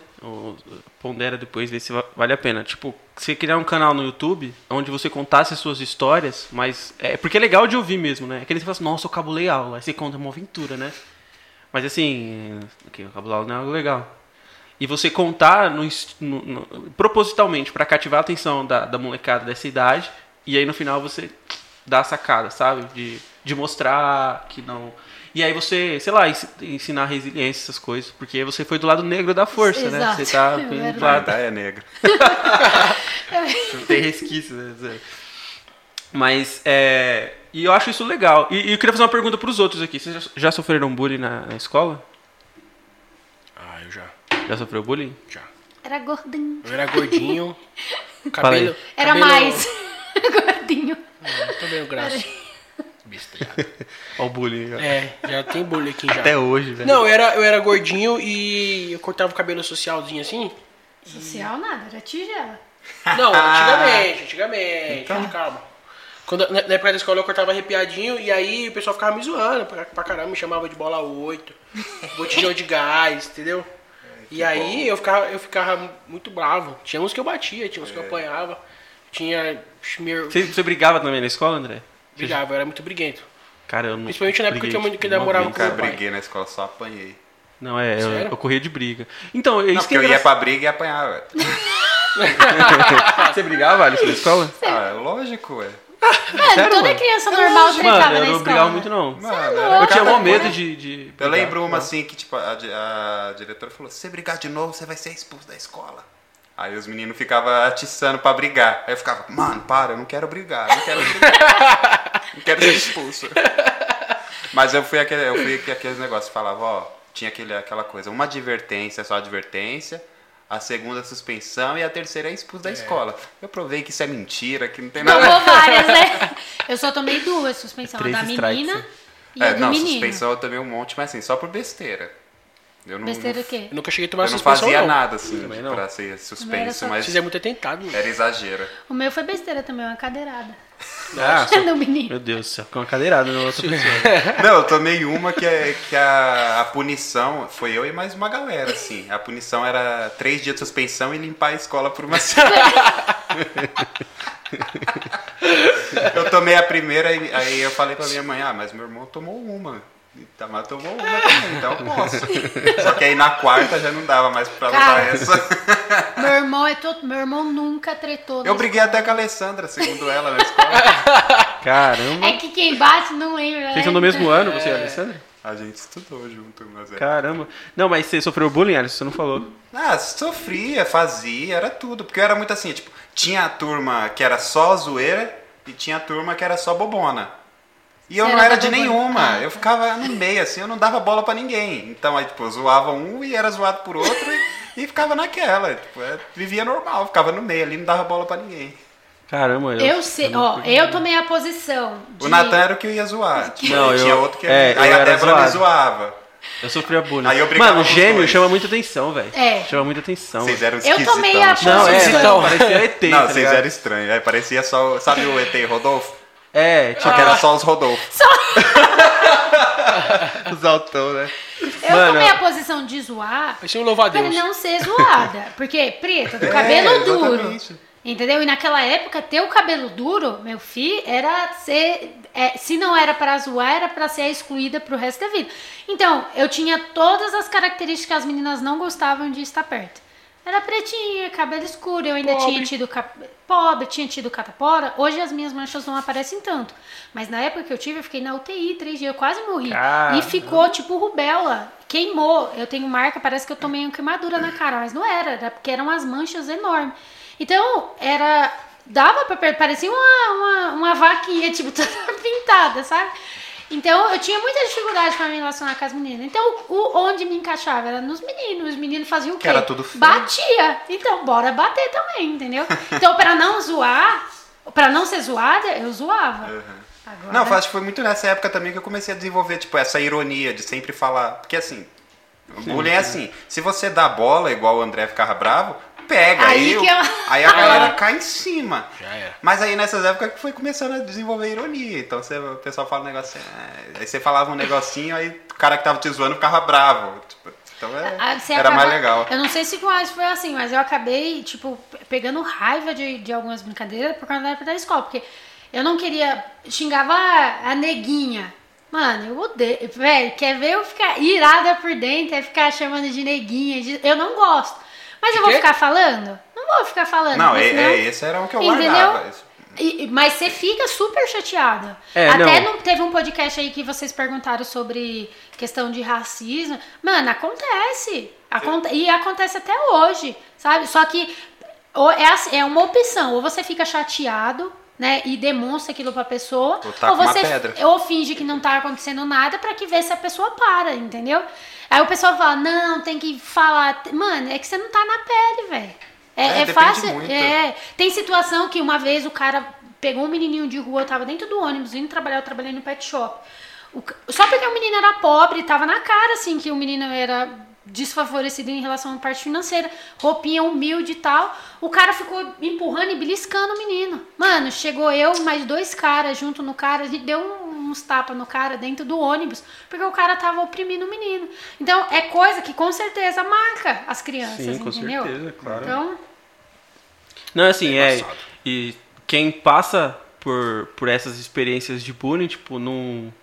Pondera depois, vê se va- vale a pena. Tipo, você criar um canal no YouTube onde você contasse as suas histórias, mas. É porque é legal de ouvir mesmo, né? Aquele que você fala assim, nossa, eu cabulei aula. Aí você conta uma aventura, né? Mas assim, ok, o cabular não é algo legal. E você contar no, no- no- propositalmente pra cativar a atenção da, da molecada dessa idade, e aí no final você dá a sacada, sabe? De, de mostrar que não. E aí você, sei lá, ens- ensinar resiliência, essas coisas, porque você foi do lado negro da força, né? Exato. Você tá (laughs) É do lado é negra. (laughs) não tem resquício, né? Mas, é... E eu acho isso legal. E, e eu queria fazer uma pergunta pros outros aqui. Vocês já, já sofreram bullying na, na escola? Já. Sofreu bullying? Já. Era gordinho. Eu era gordinho, (laughs) aí. cabelo. Era cabelo- mais. (laughs) gordinho. Ah, tô meio graça. (laughs) Besteira. Ó o bullying. ó. É, já tem bullying aqui já. Até hoje, velho. Não, eu era, eu era gordinho e eu cortava o cabelo socialzinho assim. Social nada, era tigela. Não, antigamente, antigamente. Então. Calma. Quando, na, na época da escola eu cortava arrepiadinho e aí o pessoal ficava me zoando pra, pra caramba, me chamava de bola 8, botijão de gás, entendeu? E aí eu ficava, eu ficava muito bravo. Tinha uns que eu batia, tinha uns que eu apanhava. Tinha. Meu, Você, você brigava também na escola, André? brigava, eu era muito briguento. Cara, eu não. Principalmente na época que eu muito- que namorava vez. com Nunca meu pai. briguei na escola, só apanhei. Não, é, eu, eu corria de briga. Então, é Não, isso que é eu ia pra briga e apanhava. (laughs) (laughs) Você brigava, Alice, na escola? Ah, é lógico, ué. Mano, Sério, toda mano? criança normal Mano, na eu não escola. brigava muito, não. Mano, louco? era Eu tinha mó medo de, de Eu brigar. lembro uma assim que, tipo, a, a diretora falou: se você brigar de novo, você vai ser expulso da escola. Aí os meninos ficavam atiçando pra brigar. Aí eu ficava, mano, para, eu não quero brigar, eu não quero brigar. não quero ser expulso. Mas eu fui aquele, eu fui que- aqueles negócios, falava, ó, tinha aquele, aquela coisa, uma advertência, só advertência, a segunda suspensão e a terceira é expulso da escola. Eu provei que isso é mentira, que não tem nada. Tomou várias, né? (laughs) Eu só tomei duas suspensão. A da strikes, menina e a É, do não, menino. suspensão eu tomei um monte, mas assim, só por besteira. Eu não, Besteira não- o quê? Eu nunca cheguei a tomar eu não suspensão, fazia não. nada assim Também não. pra ser suspenso, só- mas Vocês é muito tentado. mano. era exagero. O meu foi besteira também, uma cadeirada. (laughs) Ah, (laughs) só- no menino. meu Deus do céu, com uma cadeirada na outra pessoa. (laughs) Não, eu tomei uma que, é- que a, a punição foi eu e mais uma galera, assim. A punição era três dias de suspensão e limpar a escola por uma semana. eu tomei a primeira e aí eu falei pra minha mãe, ah, mas meu irmão tomou uma. Tá, mas tomou uma também, então eu posso. (laughs) Só que aí na quarta já não dava mais pra Cara. essa. (laughs) Meu irmão é todo. Meu irmão nunca tretou. na Eu briguei escola. até com a Alessandra, segundo ela, na escola. (laughs) Caramba. É que quem bate não lembra. Vocês né? são do mesmo ano, você e a Alessandra? A gente estudou junto, mas é. Caramba. Não, mas você sofreu bullying, Alisson? Você não falou. Ah, sofria, fazia, era tudo. Porque eu era muito assim, tipo, tinha a turma que era só zoeira e tinha a turma que era só bobona. E eu Você não era era de nenhuma. Ah, eu ficava no meio, assim, eu não dava bola pra ninguém. Então aí, tipo, eu zoava um e era zoado por outro e, e ficava naquela. Tipo, é, vivia normal, ficava no meio ali, não dava bola pra ninguém. Caramba, eu. Eu sei, ó, eu tomei a posição. De... O Natan era o que eu ia zoar. Tipo, Não, tinha eu- outro que é, Aí eu a Débora me zoado. zoava. Eu sofria bullying. Aí eu brigava Mano, os gêmeo dois. chama muita atenção, velho. É. Chama muita atenção. Vocês eram Eu tomei a tipo. Não, é, posição. então, parecia ET. Não, tá vocês eram estranhos. Aí parecia só. Sabe o ET Rodolfo? É, tipo, Só que era só os Rodolfo. (laughs) os altão, né? Eu Mano, tomei a posição de zoar Parecia um pra não ser zoada. Porque, preta, do (laughs) É, cabelo duro. exatamente. Entendeu? E naquela época, ter o cabelo duro, meu filho, era ser. é, se não era pra zoar, era pra ser excluída pro resto da vida. Então, eu tinha todas as características que as meninas não gostavam de estar perto. Era pretinha, cabelo escuro, eu ainda Pobre. tinha tido cap... pobre, tinha tido catapora. Hoje as minhas manchas não aparecem tanto. Mas na época que eu tive, eu fiquei na UTI três dias, eu quase morri. Caramba. E ficou tipo rubela. Queimou. Eu tenho marca, parece que eu tomei uma queimadura na cara, mas não era, era porque eram umas manchas enormes. Então, era. Dava pra. Parecia uma, uma, uma vaquinha, (laughs) tipo, toda pintada, sabe? Então, eu tinha muita dificuldade pra me relacionar com as meninas. Então, o, onde me encaixava era nos meninos. Os meninos faziam o quê? Que era tudo feio. Batia. Então, bora bater também, entendeu? (laughs) Então, pra não zoar, pra não ser zoada, eu zoava. Agora, Não, eu acho que foi muito nessa época também que eu comecei a desenvolver, tipo, essa ironia de sempre falar. Porque assim, o bullying é assim, se você dá bola, igual o André ficava bravo, pega. Aí Aí, que eu- aí a galera (laughs) cai em cima. Já era. Mas aí nessas épocas que foi começando a desenvolver ironia. Então você, o pessoal fala um negocinho. é, aí você falava um negocinho, aí o cara que tava te zoando ficava bravo. Tipo, então é- Ah, era acaba- mais legal. Eu não sei se com a foi assim, mas eu acabei, tipo, pe- pegando raiva de, de algumas brincadeiras por causa da época da escola. Porque eu não queria. Xingava a, a neguinha. Mano, eu odeio. Velho, quer ver eu ficar irada por dentro, é ficar chamando de neguinha. de- eu não gosto. Mas eu vou ficar falando? Não vou ficar falando. Não, é, senão- é, esse era o que eu Entendeu? guardava. Esse- E- mas você fica super chateada. É, Até não. não teve um podcast aí que vocês perguntaram sobre questão de racismo. Mano, acontece. Aconte e acontece até hoje, sabe? Só que ou é, assim- é uma opção. Ou você fica chateado, né? E demonstra aquilo pra pessoa. Ou taca uma você ou finge que não tá acontecendo nada pra que ver se a pessoa para, entendeu? Aí o pessoal fala, não, tem que falar. Mano, é que você não tá na pele, velho. É, É, é fácil. muito. É, tem situação que uma vez o cara pegou um menininho de rua, eu tava dentro do ônibus, indo trabalhar, eu trabalhei no pet shop. O só porque o menino era pobre, tava na cara, assim, que o menino era desfavorecido em relação à parte financeira, roupinha humilde e tal. O cara ficou empurrando e beliscando o menino. Mano, chegou eu mais dois caras junto no cara, a gente deu um- uns tapas no cara dentro do ônibus, porque o cara tava oprimindo o menino. Então, é coisa que com certeza marca as crianças, Sim, com entendeu? certeza, claro. Então, Não, assim, é. Embaçado. E quem passa por, por essas experiências de bullying, tipo, não.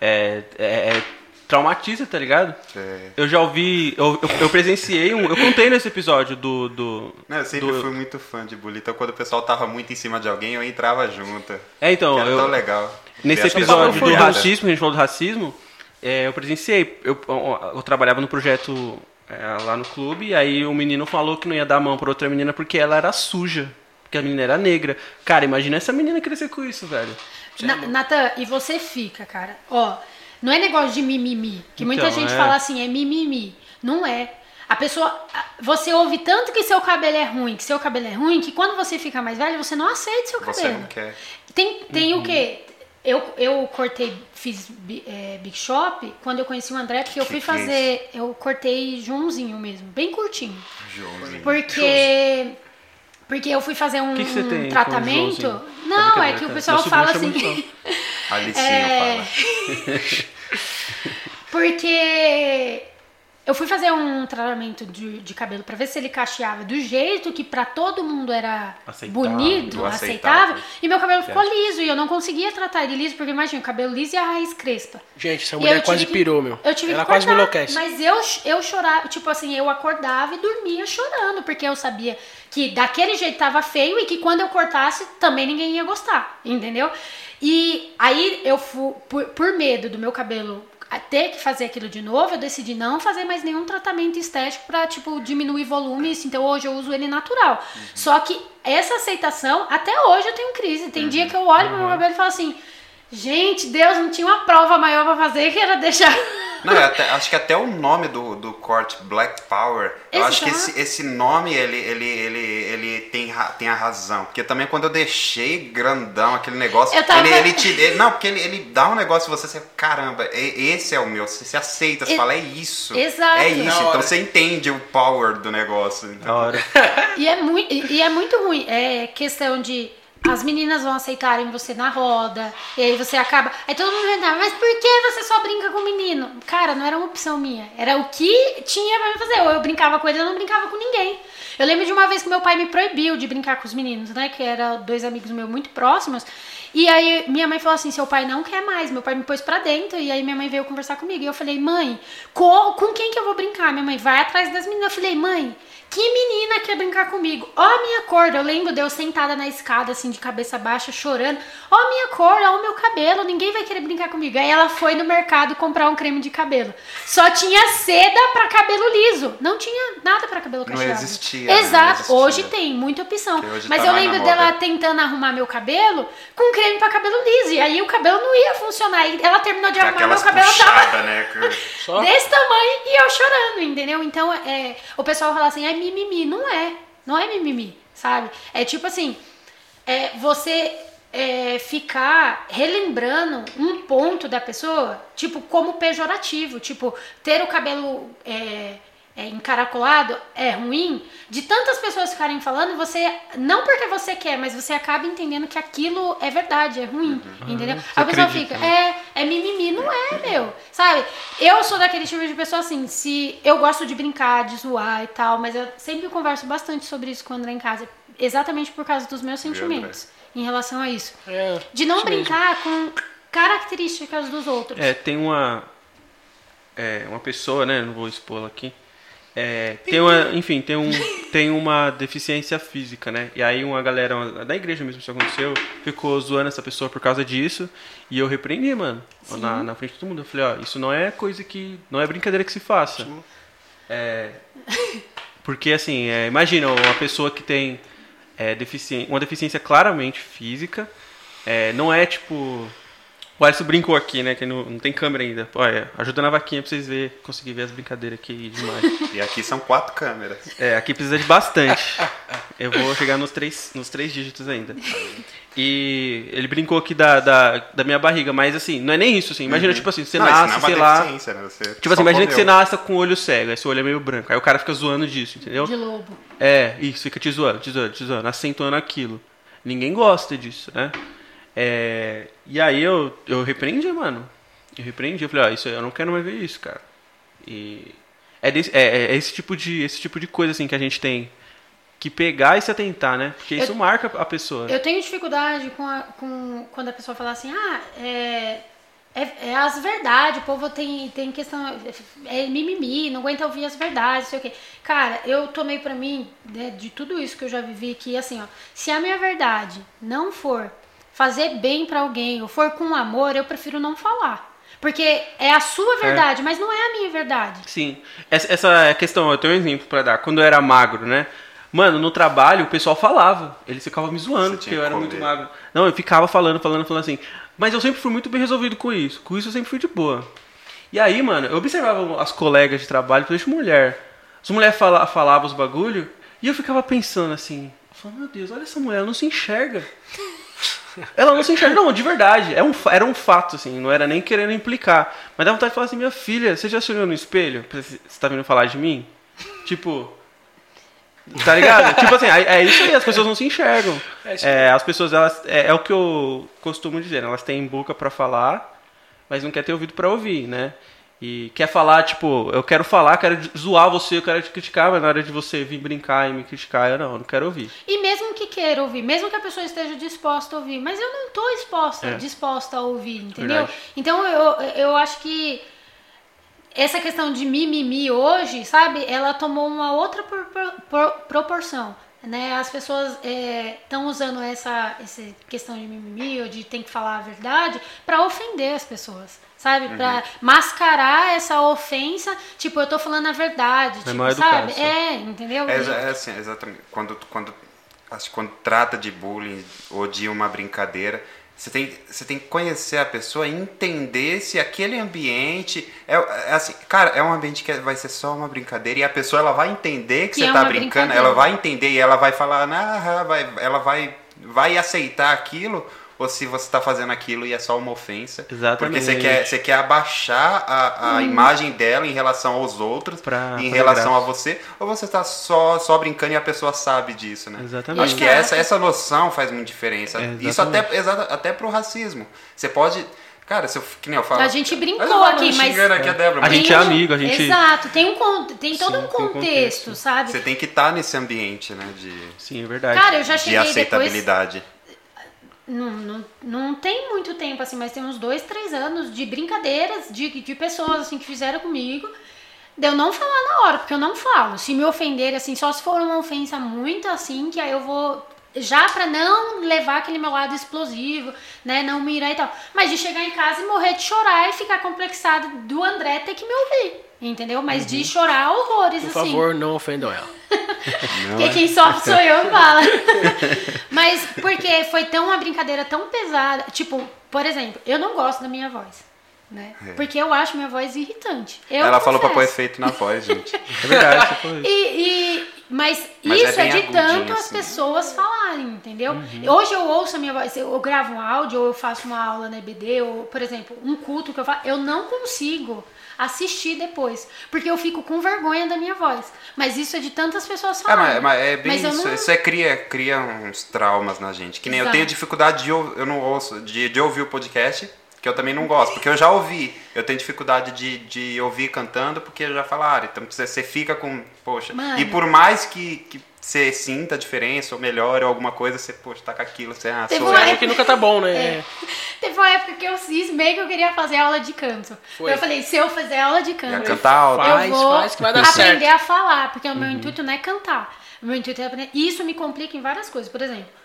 É, é, é traumatiza, tá ligado? É. Eu já ouvi. Eu, eu, eu presenciei um. Eu contei nesse episódio do. do Não, eu sempre do- fui muito fã de bullying. Então quando o pessoal tava muito em cima de alguém, eu entrava junto. É, então, Que era eu, tão legal. Nesse episódio do racismo, a gente falou do racismo, é, eu presenciei. Eu, eu, eu trabalhava no projeto é, lá no clube, e aí o menino falou que não ia dar a mão pra outra menina porque ela era suja. Porque a menina era negra. Cara, imagina essa menina crescer com isso, velho. Na- Natan, e você fica, cara. Ó, não é negócio de mimimi. Que muita Então, gente é. fala assim, é mimimi. Não é. A pessoa. Você ouve tanto que seu cabelo é ruim, que seu cabelo é ruim, que quando você fica mais velho, você não aceita seu Você cabelo. não quer. Tem, tem Uhum. o quê? Eu, eu cortei, fiz é, Big Shop quando eu conheci o André, porque eu fui Que que é fazer. Eu cortei Joãozinho mesmo, bem curtinho. Joãozinho. Porque. Porque eu fui fazer um, que que você tem com o tratamento. Não, Como é que que o pessoal fala assim. João. (laughs) Alicinho É. fala. (laughs) Porque eu fui fazer um tratamento de, de cabelo pra ver se ele cacheava do jeito que pra todo mundo era Aceitável, bonito, aceitável. aceitável. E meu cabelo ficou liso e eu não conseguia tratar ele liso, porque imagina, o cabelo liso e a raiz crespa. Gente, essa mulher quase que- pirou, meu. Eu tive Ela que quase me enlouquece. Mas eu, eu chorava, tipo assim, eu acordava e dormia chorando, porque eu sabia que daquele jeito tava feio e que quando eu cortasse também ninguém ia gostar, entendeu? E aí eu fui, por, por medo do meu cabelo ter que fazer aquilo de novo, eu decidi não fazer mais nenhum tratamento estético pra, tipo, diminuir volume, isso. então hoje eu uso ele natural. Só que essa aceitação, até hoje eu tenho crise. Tem dia que eu olho pro meu cabelo e falo assim, gente, Deus, não tinha uma prova maior pra fazer que era deixar... (laughs) Não, é até- acho que até o nome do, do corte, Black Power, eu acho que esse, esse nome, ele, ele, ele, ele tem, tem a razão. Porque também quando eu deixei grandão aquele negócio, tava- ele, ele te... ele- não, porque ele, ele dá um negócio e você, você, caramba, esse é o meu. Você se aceita, você E- fala, é isso. Exato. É isso. Então você entende o power do negócio. Da Então, hora. E é, muito, e é muito ruim. É questão de as meninas vão aceitarem você na roda, e aí você acaba. Aí todo mundo entrar, mas por que você só brinca com o menino? Cara, não era uma opção minha. Era o que tinha pra me fazer. Ou eu brincava com ele, eu não brincava com ninguém. Eu lembro de uma vez que meu pai me proibiu de brincar com os meninos, né? Que eram dois amigos meus muito próximos. E aí minha mãe falou assim: seu pai não quer mais. Meu pai me pôs pra dentro. E aí minha mãe veio conversar comigo. E eu falei, mãe, com, com quem que eu vou brincar? Minha mãe, vai atrás das meninas. Eu falei, mãe, que menina quer brincar comigo? Ó a minha cor. Eu lembro de eu sentada na escada, assim, de cabeça baixa, chorando. Ó a minha cor, ó o meu cabelo. Ninguém vai querer brincar comigo. Aí ela foi no mercado comprar um creme de cabelo. Só tinha seda pra cabelo liso. Não tinha nada pra cabelo Não cacheado. existia, né? Não Exato. existia. Hoje tem muita opção. Mas tá eu lembro dela tentando arrumar meu cabelo com creme pra cabelo liso. E aí o cabelo não ia funcionar. E ela terminou de arrumar aquelas meu cabelo tava puxadas, né? (laughs) desse tamanho e eu chorando, entendeu? Então, é, o pessoal fala assim, é mimimi. Não é. Não é mimimi, sabe? É tipo assim, é, você é, ficar relembrando um ponto da pessoa, tipo, como pejorativo. Tipo, ter o cabelo é, é, encaracolado é ruim. De tantas pessoas ficarem falando, você, não porque você quer, mas você acaba entendendo que aquilo é verdade, é ruim, entendeu? A pessoa acredita, fica, né? é, é mimimi, não é, meu. Sabe? Eu sou daquele tipo de pessoa assim, se eu gosto de brincar, de zoar e tal, mas eu sempre converso bastante sobre isso com o André em casa, exatamente por causa dos meus sentimentos em relação a isso. É, De não isso mesmo. brincar com características dos outros. É, tem uma. É, uma pessoa, né? Não vou expô-la aqui. É, tem uma, enfim, tem, um, (laughs) tem uma deficiência física, né? E aí uma galera uma- da igreja mesmo, isso aconteceu, ficou zoando essa pessoa por causa disso. E eu repreendi, mano. Na, na frente de todo mundo. Eu falei, ó, isso não é coisa que. Não é brincadeira que se faça. É, porque assim, é, imagina uma pessoa que tem é, deficiência, uma deficiência claramente física. é, não é tipo. O Alisson brincou aqui, né? Que não, não tem câmera ainda. Olha, ajuda na vaquinha pra vocês verem, conseguir ver as brincadeiras aqui demais. (laughs) E aqui são quatro câmeras. É, aqui precisa de bastante. Eu vou chegar nos três, nos três dígitos ainda. E ele brincou aqui da, da, da minha barriga, mas assim, não é nem isso, assim. Imagina, tipo assim, você Não, é nasce, sei lá. né? Você Tipo assim, imagina que você comeu. nasce com o olho cego, aí seu olho é meio branco. Aí o cara fica zoando disso, entendeu? De lobo. É, isso, fica te zoando, te zoando, te zoando, acentuando aquilo. Ninguém gosta disso, né? É, e aí eu, eu repreendi, mano. Eu repreendi, eu falei, ó, isso eu não quero mais ver isso, cara. E é, desse- é, é esse tipo de esse tipo de coisa assim que a gente tem que pegar e se atentar, né? Porque isso Eu- marca a pessoa. Eu tenho dificuldade com, a- com quando a pessoa fala assim, ah, é, é, é as verdades, o povo tem, tem questão, é mimimi, não aguenta ouvir as verdades, não sei o quê. Cara, eu tomei pra mim, né, de tudo isso que eu já vivi, que assim, ó, se a minha verdade não for fazer bem pra alguém, ou for com amor, eu prefiro não falar. Porque é a sua verdade, mas não é a minha verdade. Sim. Essa, essa questão, eu tenho um exemplo pra dar. Quando eu era magro, né? Mano, no trabalho o pessoal falava. Eles ficavam me zoando porque eu era comer. muito magro. Não, eu ficava falando, falando, falando assim. Mas eu sempre fui muito bem resolvido com isso. Com isso eu sempre fui de boa. E aí, mano, eu observava as colegas de trabalho, principalmente mulher. As mulheres fala, falavam os bagulho e eu ficava pensando assim. Eu falava, meu Deus, olha essa mulher, ela não se enxerga. Ela não se enxerga, não, de verdade. É um, era um fato, assim, não era nem querendo implicar. Mas dá vontade de falar assim, minha filha, você já se olhou no espelho? Você tá vindo falar de mim? Tipo. Tá ligado? (laughs) tipo assim, é, é isso aí, as pessoas não se enxergam. É É, as pessoas, elas. É, é o que eu costumo dizer, né? elas têm boca pra falar, mas não quer ter ouvido pra ouvir, né? E quer falar, tipo, eu quero falar, quero zoar você, eu quero te criticar, mas na hora de você vir brincar e me criticar, eu não, eu não quero ouvir. E mesmo que queira ouvir, mesmo que a pessoa esteja disposta a ouvir, mas eu não estou exposta, É. disposta a ouvir, entendeu? Verdade. Então eu, eu acho que essa questão de mimimi hoje, sabe, ela tomou uma outra por- por- proporção. Né? As pessoas estão usando essa, essa questão de mimimi ou de tem que falar a verdade para ofender as pessoas, sabe? Pra mascarar essa ofensa, tipo, eu tô falando a verdade, tipo, mal sabe? É, entendeu? É, é assim, exatamente. Quando, quando, que quando trata de bullying ou de uma brincadeira, você tem, você tem que conhecer a pessoa e entender se aquele ambiente. É, é assim, cara, é um ambiente que vai ser só uma brincadeira e a pessoa ela vai entender que, Que você é tá uma brincando, ela vai entender e ela vai falar, ah, vai, ela vai, vai aceitar aquilo. Ou se você está fazendo aquilo e é só uma ofensa. Exatamente. Porque você quer, você quer abaixar a, a imagem dela em relação aos outros, Pra em fazer relação graça. a você, ou você tá só, só brincando e a pessoa sabe disso, né? Exatamente. Acho que essa, essa noção faz muita diferença. É, Isso até, até pro racismo. Você pode. Cara, se eu, que nem eu falo. A gente brincou aqui, mas- aqui a Débora, A mas gente é amigo, a gente- Exato, tem, um, con- tem todo Sim, um tem um contexto, contexto. sabe? Você tem que estar nesse ambiente, né? De, Sim, é verdade. Cara, eu já de cheguei depois. Não, não, não tem muito tempo, assim, mas tem uns dois, três anos de brincadeiras de, de pessoas assim que fizeram comigo. De eu não falar na hora, porque eu não falo. Se me ofender, assim, só se for uma ofensa muito assim, que aí eu vou. Já pra não levar aquele meu lado explosivo, né? Não mirar e tal. Mas de chegar em casa e morrer de chorar e ficar complexado do André ter que me ouvir. Entendeu? Mas de chorar horrores, Por assim. favor, não ofendam ela. (laughs) Porque quem sofre sou eu, fala. (laughs) Mas porque foi tão uma brincadeira tão pesada. Tipo, por exemplo, eu não gosto da minha voz. Né? É. Porque eu acho minha voz irritante. Eu Ela falou pra pôr confesso. efeito na voz, gente. (laughs) É verdade, isso. E, e- mas, Mas isso é é, de tanto as assim. pessoas falarem, entendeu? Uhum. Hoje eu ouço a minha voz, eu gravo um áudio ou eu faço uma aula na EBD, ou, por exemplo, um culto que eu faço, eu não consigo assistir depois, porque eu fico com vergonha da minha voz. Mas isso é de tantas pessoas É, falarem. mas, mas é bem Mas eu isso. não- Isso é cria, cria uns traumas na gente. Que nem eu Exato. tenho dificuldade de eu não ouço, de, de ouvir o podcast, que eu também não gosto, porque eu já ouvi. Eu tenho dificuldade de, de ouvir cantando, porque já falaram. Então você, você fica com. Poxa. Mano. E por mais que, que você sinta a diferença, ou melhore, ou alguma coisa, você, poxa, tá com aquilo, você ah, Teve sou uma eu. Acho que nunca tá bom, né? É. Teve uma época que eu cismei que eu queria fazer aula de canto. Foi. Eu falei, se eu fizer aula de canto, cantar alto. Faz, eu vou faz que vai dar aprender certo. a falar, porque o meu intuito não é cantar. O meu intuito é aprender. E isso me complica em várias coisas. Por exemplo,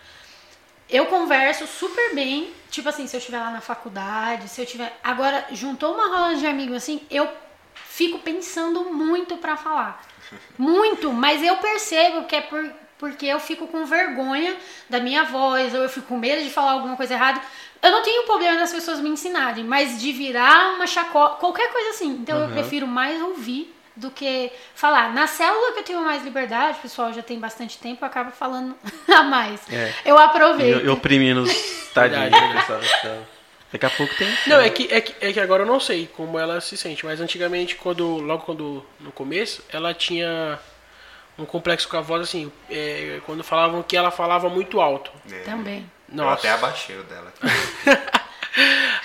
eu converso super bem, tipo assim, se eu estiver lá na faculdade, se eu tiver. Agora, juntou uma roda de amigos assim, eu fico pensando muito pra falar. (laughs) Muito, mas eu percebo que é por, porque eu fico com vergonha da minha voz, ou eu fico com medo de falar alguma coisa errada. Eu não tenho problema das pessoas me ensinarem, mas de virar uma chacola, qualquer coisa assim. Então eu prefiro mais ouvir do que falar. Na célula que eu tenho mais liberdade, pessoal, já tem bastante tempo, eu acabo falando (laughs) a mais. É. Eu aproveito. Eu, eu oprimindo os (laughs) tadinhos. Da cela. Daqui a pouco tem. Não, é que, é, que, é que agora eu não sei como ela se sente, mas antigamente, quando logo quando no começo, ela tinha um complexo com a voz, assim, é, quando falavam que ela falava muito alto. É. Também. Eu Nossa. até abaixei o dela. (laughs)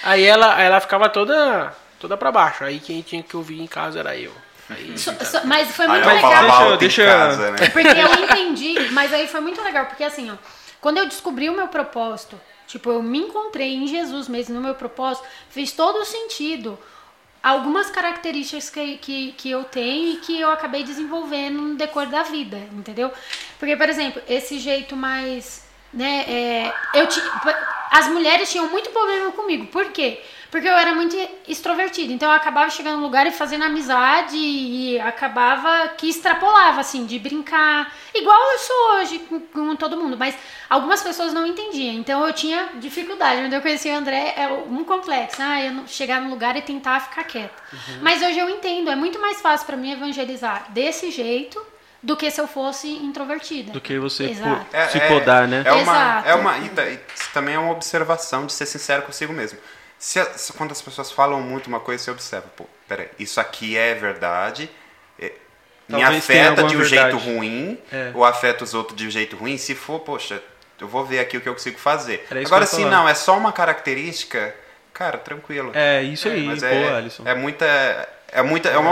Aí ela, aí ela ficava toda, toda pra baixo. Aí quem tinha que ouvir em casa era eu. Aí, So- so- mas foi muito legal. Deixa casa, né? Porque eu (laughs) entendi, mas aí foi muito legal, porque assim, ó, quando eu descobri o meu propósito, tipo, eu me encontrei em Jesus mesmo, no meu propósito, fez todo o sentido. Algumas características que, que, que eu tenho e que eu acabei desenvolvendo no decor da vida, entendeu? Porque, por exemplo, esse jeito mais. Né, é, eu ti- as mulheres tinham muito problema comigo. Por quê? Porque eu era muito extrovertida. Então eu acabava chegando no lugar e fazendo amizade e acabava que extrapolava, assim, de brincar. Igual eu sou hoje com, com todo mundo. Mas algumas pessoas não entendiam. Então eu tinha dificuldade. Quando eu conheci o André, é um complexo. Ah, eu chegar no lugar e tentar ficar quieta. Mas hoje eu entendo. É muito mais fácil para mim evangelizar desse jeito do que se eu fosse introvertida. Do que você po- se podar, né? É uma, Exato. é uma, e e também é uma observação de ser sincero consigo mesmo. Se, se quando as pessoas falam muito uma coisa, você observa, pô, peraí, isso aqui é verdade, é, me afeta de um jeito verdade. ruim, É. ou afeta os outros de um jeito ruim, se for, poxa, eu vou ver aqui o que eu consigo fazer. Agora, se não, é só uma característica, cara, tranquilo. É, isso aí, Mas pô, é, Alisson. é muita. É muita. É uma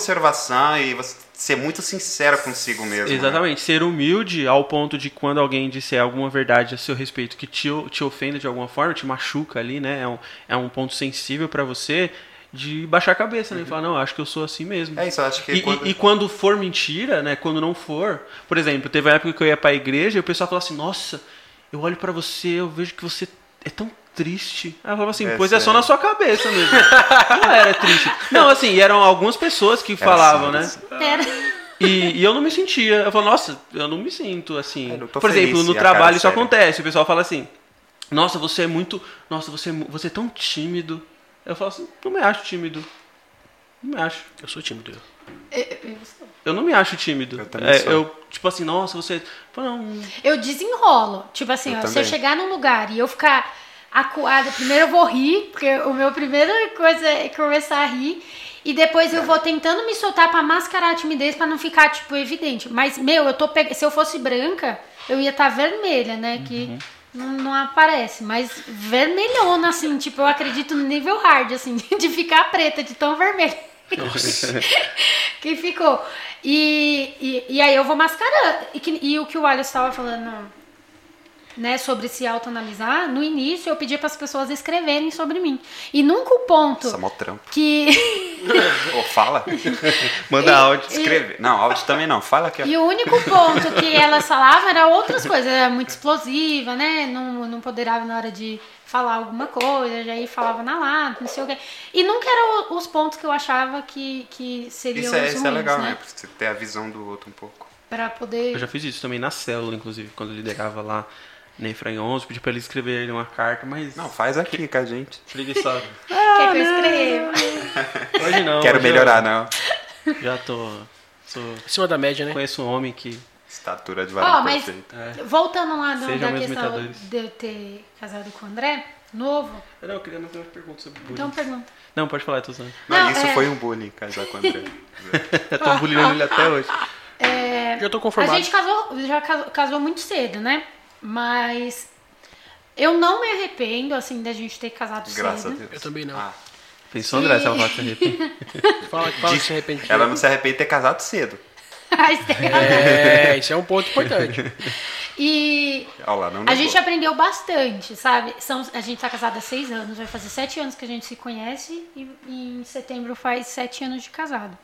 auto-observação e você ser muito sincero consigo mesmo. né? Exatamente, ser humilde ao ponto de quando alguém disser alguma verdade a seu respeito que te, te ofenda de alguma forma, te machuca ali, né? É um, é um ponto sensível pra você de baixar a cabeça, né? E falar, não, acho que eu sou assim mesmo. É isso, eu acho que E, quando- e- e quando for mentira, né? Quando não for, por exemplo, teve uma época que eu ia pra igreja e o pessoal falava assim, nossa, eu olho pra você, eu vejo que você é tão triste. Aí eu falava assim, É pois é só sério. na sua cabeça mesmo. não era triste. Não, assim, eram algumas pessoas que falavam, né? assim, Era. E, e eu não me sentia. Eu falo, nossa, eu não me sinto assim. É, não tô Por feliz, exemplo, no cara trabalho isso séria. acontece. O pessoal fala assim: Nossa, você é muito. Nossa, você é, você é tão tímido. Eu falo assim: Não me acho tímido. Não me acho. Eu sou tímido. eu. Eu, eu sou. Eu não me acho tímido. Eu também É, sou. eu, tipo assim, nossa, você. Não, Eu desenrolo. Tipo assim, Eu ó, se eu chegar num lugar e eu ficar acuada, primeiro eu vou rir, porque o meu primeira coisa é começar a rir. E depois eu vou tentando me soltar pra mascarar a timidez pra não ficar, tipo, evidente. Mas, meu, eu tô pe... se eu fosse branca, eu ia estar vermelha, né? Que não, não aparece. Mas vermelhona, assim, tipo, eu acredito no nível hard, assim, (laughs) de ficar preta, de tão vermelha. (laughs) que ficou. E, e, e aí eu vou mascarando. E, que- e o que o Alisson estava falando, né, sobre se autoanalisar, no início eu pedi para as pessoas escreverem sobre mim. E nunca o ponto Nossa, mó trampo. que. (laughs) Ô, fala. (laughs) manda E- áudio. e- Escreve. Não, áudio também não. Fala aqui. ó. E o único ponto que elas falavam era outras coisas, era muito explosiva, né? Não, não poderava na hora de falar alguma coisa, já aí falava na lata, não sei o quê. E nunca eram os pontos que eu achava que, que seriam Isso é, os isso ruins, é legal, né? né? Pra você ter a visão do outro um pouco. Pra poder. Eu já fiz isso também na célula, inclusive, quando eu liderava lá na Efraim 11, pedi pra ele escrever uma carta, mas. Não, faz aqui com a gente. preguiçosa. (laughs) Quer que eu escreva? (laughs) Hoje não. Quero hoje eu melhorar, não. Já tô. Sou, Acima da média, né? conheço um homem que. Estatura de Ó, varão mas perfeito. voltando lá da questão de eu ter casado com o André, novo, Não, eu queria fazer uma pergunta sobre bullying. então pergunta. Não, pode falar, Tuzano. Não, Não, isso é- foi um bullying, casar com o André. Eu (laughs) tô bullyingando ele até hoje. Já tô A conformado. gente casou, já casou, casou muito cedo, né? Mas eu não me arrependo, assim, da gente ter casado Graças a cedo. Deus. Eu também não. Ah, Pensou, André, se ela fala que se arrepende? (laughs) Fala, fala que se arrepende. ela não se arrepende de ter casado cedo. (laughs) Mas tem- É, isso é um ponto importante. (laughs) e lá, a gente aprendeu bastante, sabe? São, a gente tá casada há seis anos, vai fazer sete anos que a gente se conhece e, e em setembro faz sete anos de casado.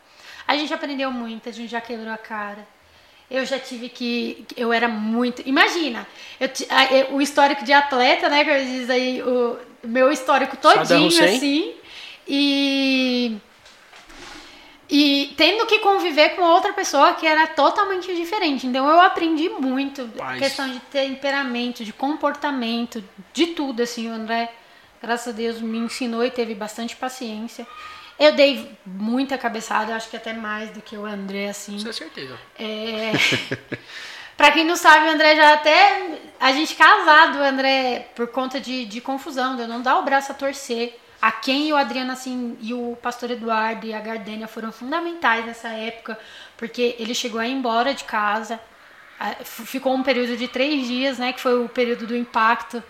A gente aprendeu muito, a gente já quebrou a cara. Eu já tive que. Eu era muito. Imagina, eu a- o histórico de atleta, né? Que eu diz aí, o meu histórico todinho, assim. E. E tendo que conviver com outra pessoa que era totalmente diferente. Então eu aprendi muito. Paz. Questão de temperamento, de comportamento, de tudo, assim. O André, graças a Deus, me ensinou e teve bastante paciência. Eu dei muita cabeçada, acho que até mais do que o André, assim. Isso é certeza. É... (laughs) pra quem não sabe, o André já até. A gente casado, o André, por conta de, de confusão, de eu não dar o braço a torcer. A quem e o Adriano, assim, e o pastor Eduardo e a Gardênia foram fundamentais nessa época, porque ele chegou a ir embora de casa. Ficou um período de três dias, né? Que foi o período do impacto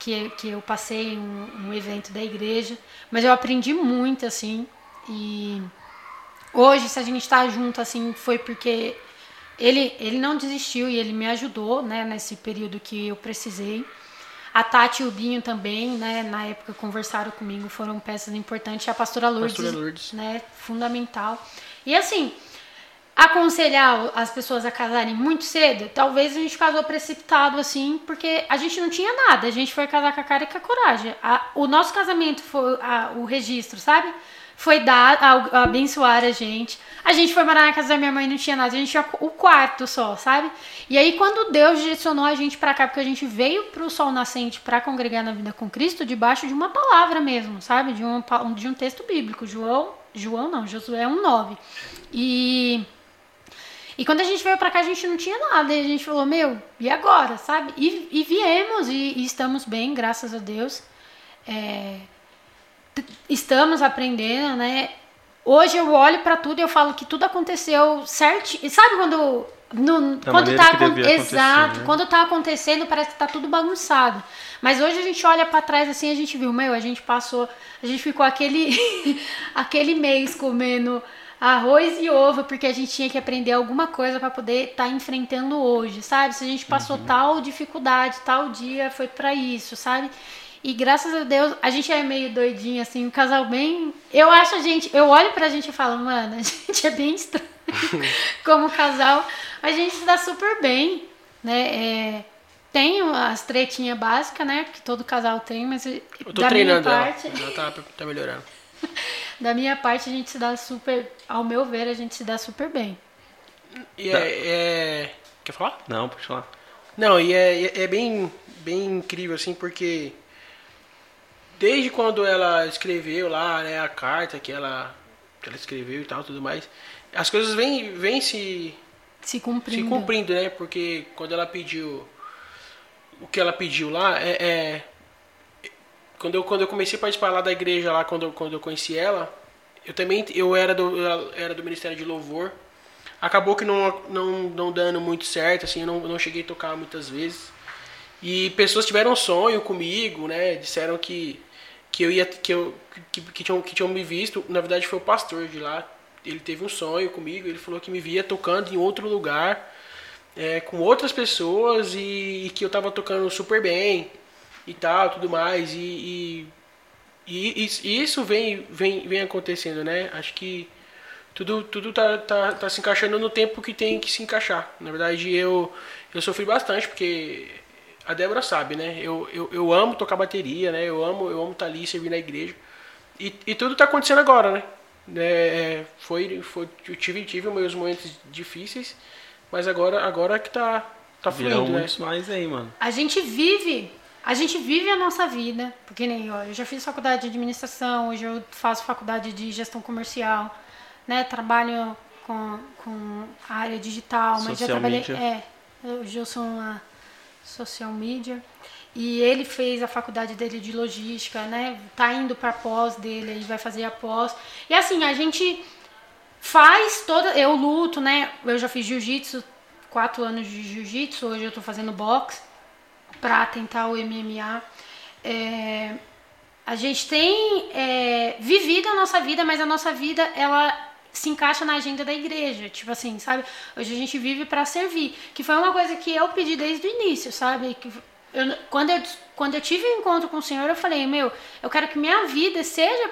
que, que eu passei em um, um evento da igreja. Mas eu aprendi muito, assim. E hoje, se a gente tá junto, assim, foi porque ele, ele não desistiu e ele me ajudou, né, nesse período que eu precisei. A Tati e o Binho também, né, na época conversaram comigo, foram peças importantes. A pastora Lourdes, Pastora Lourdes. né, fundamental. E assim, aconselhar as pessoas a casarem muito cedo, talvez a gente casou precipitado assim, porque a gente não tinha nada, a gente foi casar com a cara e com a coragem. A- o nosso casamento foi a- o registro, sabe? Foi dar, a, abençoar a gente. A gente foi morar na casa da minha mãe, não tinha nada, a gente tinha o quarto só, sabe? E aí quando Deus direcionou a gente pra cá, porque a gente veio pro sol nascente pra congregar na vida com Cristo, debaixo de uma palavra mesmo, sabe? De um, de um texto bíblico, João, João não, Josué 1:9. E E quando a gente veio pra cá, a gente não tinha nada. E a gente falou, meu, e agora, sabe? E, e viemos e, e estamos bem, graças a Deus. É, estamos aprendendo, né? Hoje eu olho pra tudo e eu falo que tudo aconteceu certo. Sabe quando. No, quando tá Exato. né? Quando tá acontecendo, parece que tá tudo bagunçado. Mas hoje a gente olha pra trás assim, a gente viu, meu, a gente passou, a gente ficou aquele (laughs) aquele mês comendo arroz e ovo porque a gente tinha que aprender alguma coisa pra poder estar enfrentando hoje, sabe? Se a gente passou Uhum. tal dificuldade, tal dia foi pra isso, sabe? E graças a Deus, a gente é meio doidinho assim, um casal bem, eu acho a gente, eu olho pra gente e falo, mano, (laughs) a gente é bem estranho (laughs) como casal, a gente se dá super bem, né? É, tem as tretinhas básicas, né? Que todo casal tem, mas Eu tô da treinando minha ela. parte, Ela tá, tá melhorando. (laughs) da minha parte a gente se dá super, ao meu ver, a gente se dá super bem. E é, é- Quer falar? Não, pode falar. Não, e é, é- é bem, bem incrível, assim, porque desde quando ela escreveu lá, né, a carta que ela, que ela escreveu e tal, tudo mais, as coisas vêm, vêm se, Se cumprindo. se cumprindo, né? Porque quando ela pediu o que ela pediu lá, é, é- quando eu quando eu comecei a participar lá da igreja lá, quando eu, quando eu conheci ela, eu também eu era do eu era do ministério de louvor. Acabou que não não, não dando muito certo, assim, eu não, não cheguei a tocar muitas vezes. E pessoas tiveram sonho comigo, né? Disseram que que eu ia que eu que, que tinham que tinham me visto, na verdade foi o pastor de lá. Ele teve um sonho comigo, ele falou que me via tocando em outro lugar, é, com outras pessoas e, e que eu tava tocando super bem e tal, tudo mais. E, e, e e isso vem, vem, vem acontecendo, né? Acho que tudo, tudo tá, tá, tá se encaixando no tempo que tem que se encaixar. Na verdade, eu, eu sofri bastante, porque a Débora sabe, né? Eu, eu, eu amo tocar bateria, né? Eu amo eu amo estar ali, servir na igreja. E, e tudo tá acontecendo agora, né? É, foi, foi, eu tive, tive meus momentos difíceis, mas agora, agora que tá, tá Virão fluindo, né? mais aí, mano. A gente vive, a gente vive a nossa vida, porque nem ó, eu já fiz faculdade de administração, hoje eu faço faculdade de gestão comercial, né? Trabalho com, com a área digital, mas já Social trabalhei. media. É, hoje eu sou uma social media. E ele fez a faculdade dele de logística, né? Tá indo para pós dele, ele vai fazer a pós. E assim, a gente faz toda. Eu luto, né? Eu já fiz jiu-jitsu, quatro anos de jiu-jitsu, hoje eu tô fazendo boxe para tentar o MMA. É, a gente tem é, vivido a nossa vida, mas a nossa vida ela se encaixa na agenda da igreja, tipo assim, sabe? Hoje a gente vive para servir, que foi uma coisa que eu pedi desde o início, sabe? Que eu, quando eu quando eu tive um encontro com o Senhor, eu falei, meu, eu quero que minha vida seja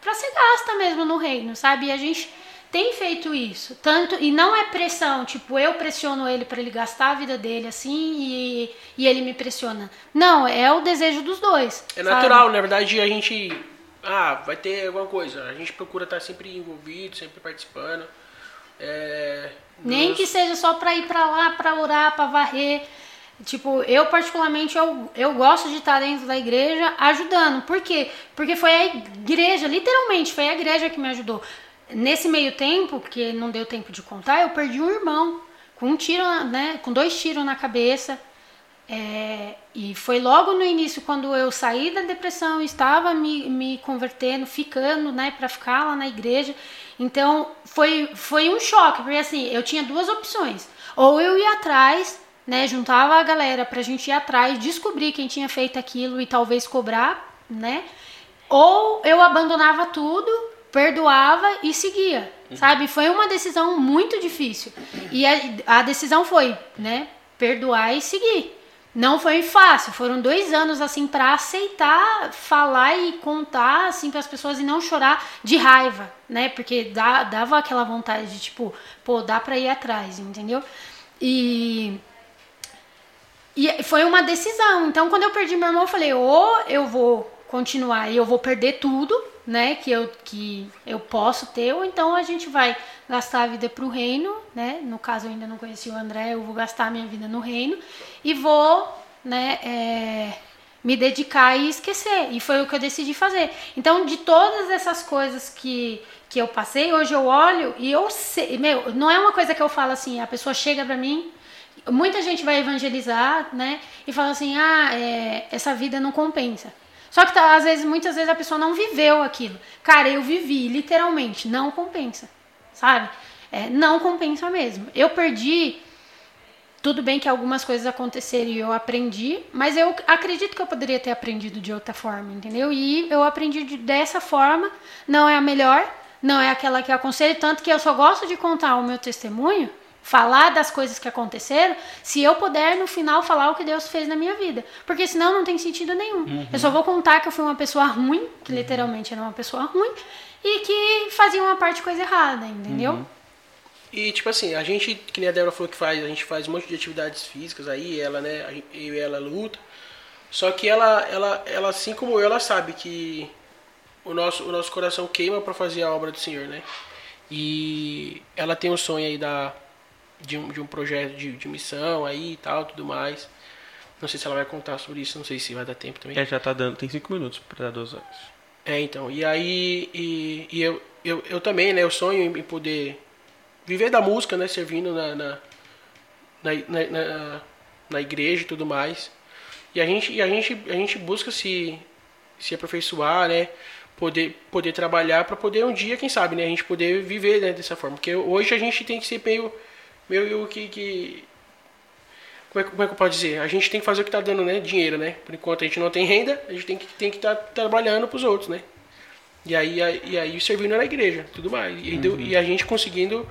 para ser gasta mesmo no reino, sabe? E a gente tem feito isso. Tanto e não é pressão, tipo, eu pressiono ele para ele gastar a vida dele assim e, e ele me pressiona. Não, é o desejo dos dois. É sabe? natural, na verdade a gente. Ah, vai ter alguma coisa. A gente procura estar sempre envolvido, sempre participando. É, Nem que seja só para ir para lá, para orar, para varrer. Tipo, eu particularmente eu, eu gosto de estar dentro da igreja ajudando. Por quê? Porque foi a igreja, literalmente, foi a igreja que me ajudou. Nesse meio tempo, porque não deu tempo de contar, eu perdi um irmão com um tiro, né, com dois tiros na cabeça. É, e foi logo no início, quando eu saí da depressão, estava me, me convertendo, ficando, né, para ficar lá na igreja. Então, foi, foi um choque, porque assim, eu tinha duas opções. Ou eu ia atrás, né, juntava a galera pra gente ir atrás, descobrir quem tinha feito aquilo e talvez cobrar, né? Ou eu abandonava tudo, perdoava e seguia, sabe? Foi uma decisão muito difícil. E a, a decisão foi, né, perdoar e seguir. Não foi fácil, foram dois anos assim para aceitar, falar e contar assim para as pessoas e não chorar de raiva, né? Porque dá, dava aquela vontade de tipo, pô, dá para ir atrás, entendeu? E e foi uma decisão. Então, quando eu perdi meu irmão, eu falei: ou eu vou continuar e eu vou perder tudo, né? Que eu, que eu posso ter, ou então a gente vai gastar a vida pro reino, né? No caso, eu ainda não conheci o André, eu vou gastar a minha vida no reino e vou, né? é, me dedicar e esquecer. E foi o que eu decidi fazer. Então, de todas essas coisas que, que eu passei, hoje eu olho e eu sei. Meu, não é uma coisa que eu falo assim, a pessoa chega pra mim. Muita gente vai evangelizar, né? E fala assim: ah, é, essa vida não compensa. Só que tá, às vezes, muitas vezes a pessoa não viveu aquilo. Cara, eu vivi, literalmente, não compensa. Sabe? É, não compensa mesmo. Eu perdi tudo bem que algumas coisas aconteceram e eu aprendi, mas eu acredito que eu poderia ter aprendido de outra forma, entendeu? E eu aprendi de, dessa forma, não é a melhor, não é aquela que eu aconselho, tanto que eu só gosto de contar o meu testemunho, falar das coisas que aconteceram, se eu puder no final falar o que Deus fez na minha vida, porque senão não tem sentido nenhum. Uhum. Eu só vou contar que eu fui uma pessoa ruim, que literalmente era uma pessoa ruim, e que fazia uma parte de coisa errada, entendeu? Uhum. E tipo assim, a gente, que nem a Débora falou que faz, a gente faz um monte de atividades físicas aí, ela, né, eu e ela luta. Só que ela, ela, ela assim como eu, ela sabe que o nosso, o nosso coração queima para fazer a obra do Senhor, né? E ela tem um sonho aí da, de, um, de um projeto de, de missão aí e tal, tudo mais. Não sei se ela vai contar sobre isso, não sei se vai dar tempo também. É, já tá dando, tem cinco minutos para dar duas horas. É, então, e aí, e, e eu, eu, eu também, né, eu sonho em poder viver da música, né? Servindo na, na, na, na, na igreja e tudo mais. E a gente, e a gente, a gente busca se, se aperfeiçoar, né? Poder, poder trabalhar para poder um dia, quem sabe, né? A gente poder viver né, dessa forma. Porque hoje a gente tem que ser meio, meio que, que como é, como é, que eu posso dizer? A gente tem que fazer o que está dando né, dinheiro, né? Por enquanto a gente não tem renda, a gente tem que estar tem que tá trabalhando para os outros, né? E aí, e aí servindo na igreja, tudo mais. E, uhum. e a gente conseguindo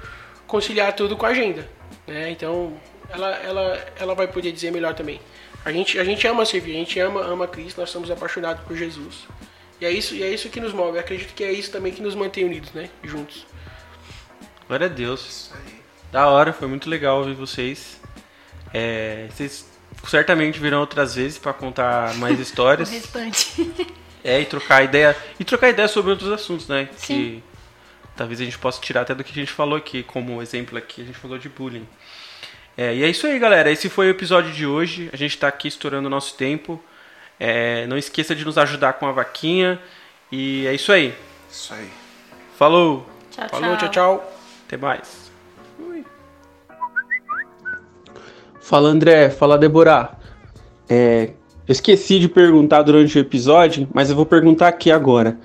conciliar tudo com a agenda. Né? Então, ela, ela, ela vai poder dizer melhor também. A gente, a gente ama servir, a gente ama, ama Cristo, nós somos apaixonados por Jesus. E é isso, e é isso que nos move. Eu acredito que é isso também que nos mantém unidos, né? Juntos. Glória a Deus. Da hora, foi muito legal ouvir vocês. É, vocês certamente virão outras vezes para contar mais (laughs) histórias. o restante. É, e trocar ideia. E trocar ideia sobre outros assuntos, né? Sim. Que talvez a gente possa tirar até do que a gente falou aqui, como exemplo aqui, a gente falou de bullying. É, e é isso aí, galera. Esse foi o episódio de hoje. A gente está aqui estourando o nosso tempo. É, não esqueça de nos ajudar com a vaquinha. E é isso aí. Isso aí. Falou. Tchau, Falou, tchau, tchau. Até mais. Fala, André. Fala, Deborah. É, eu esqueci de perguntar durante o episódio, mas eu vou perguntar aqui agora.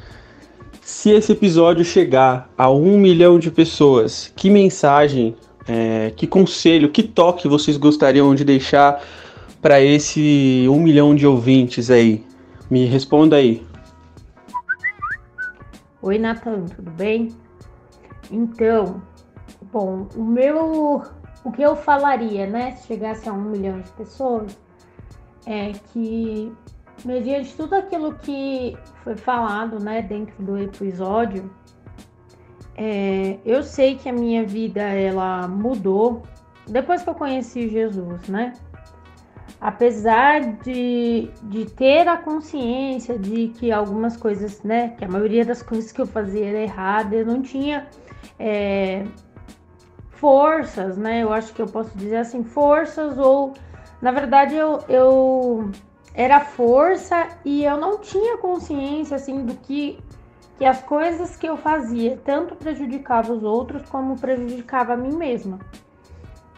Se esse episódio chegar a um milhão de pessoas, que mensagem, é, que conselho, que toque vocês gostariam de deixar para esse um milhão de ouvintes aí? Me responda aí. Oi, Nathan, tudo bem? Então, bom, o meu. O que eu falaria, né, se chegasse a um milhão de pessoas, é que mediante tudo aquilo que foi falado, né, dentro do episódio, é, eu sei que a minha vida ela mudou depois que eu conheci Jesus, né? Apesar de, de ter a consciência de que algumas coisas, né, que a maioria das coisas que eu fazia era errada, eu não tinha é, forças, né? Eu acho que eu posso dizer assim, forças ou, na verdade, eu, eu era força e eu não tinha consciência assim do que que as coisas que eu fazia tanto prejudicava os outros como prejudicava a mim mesma.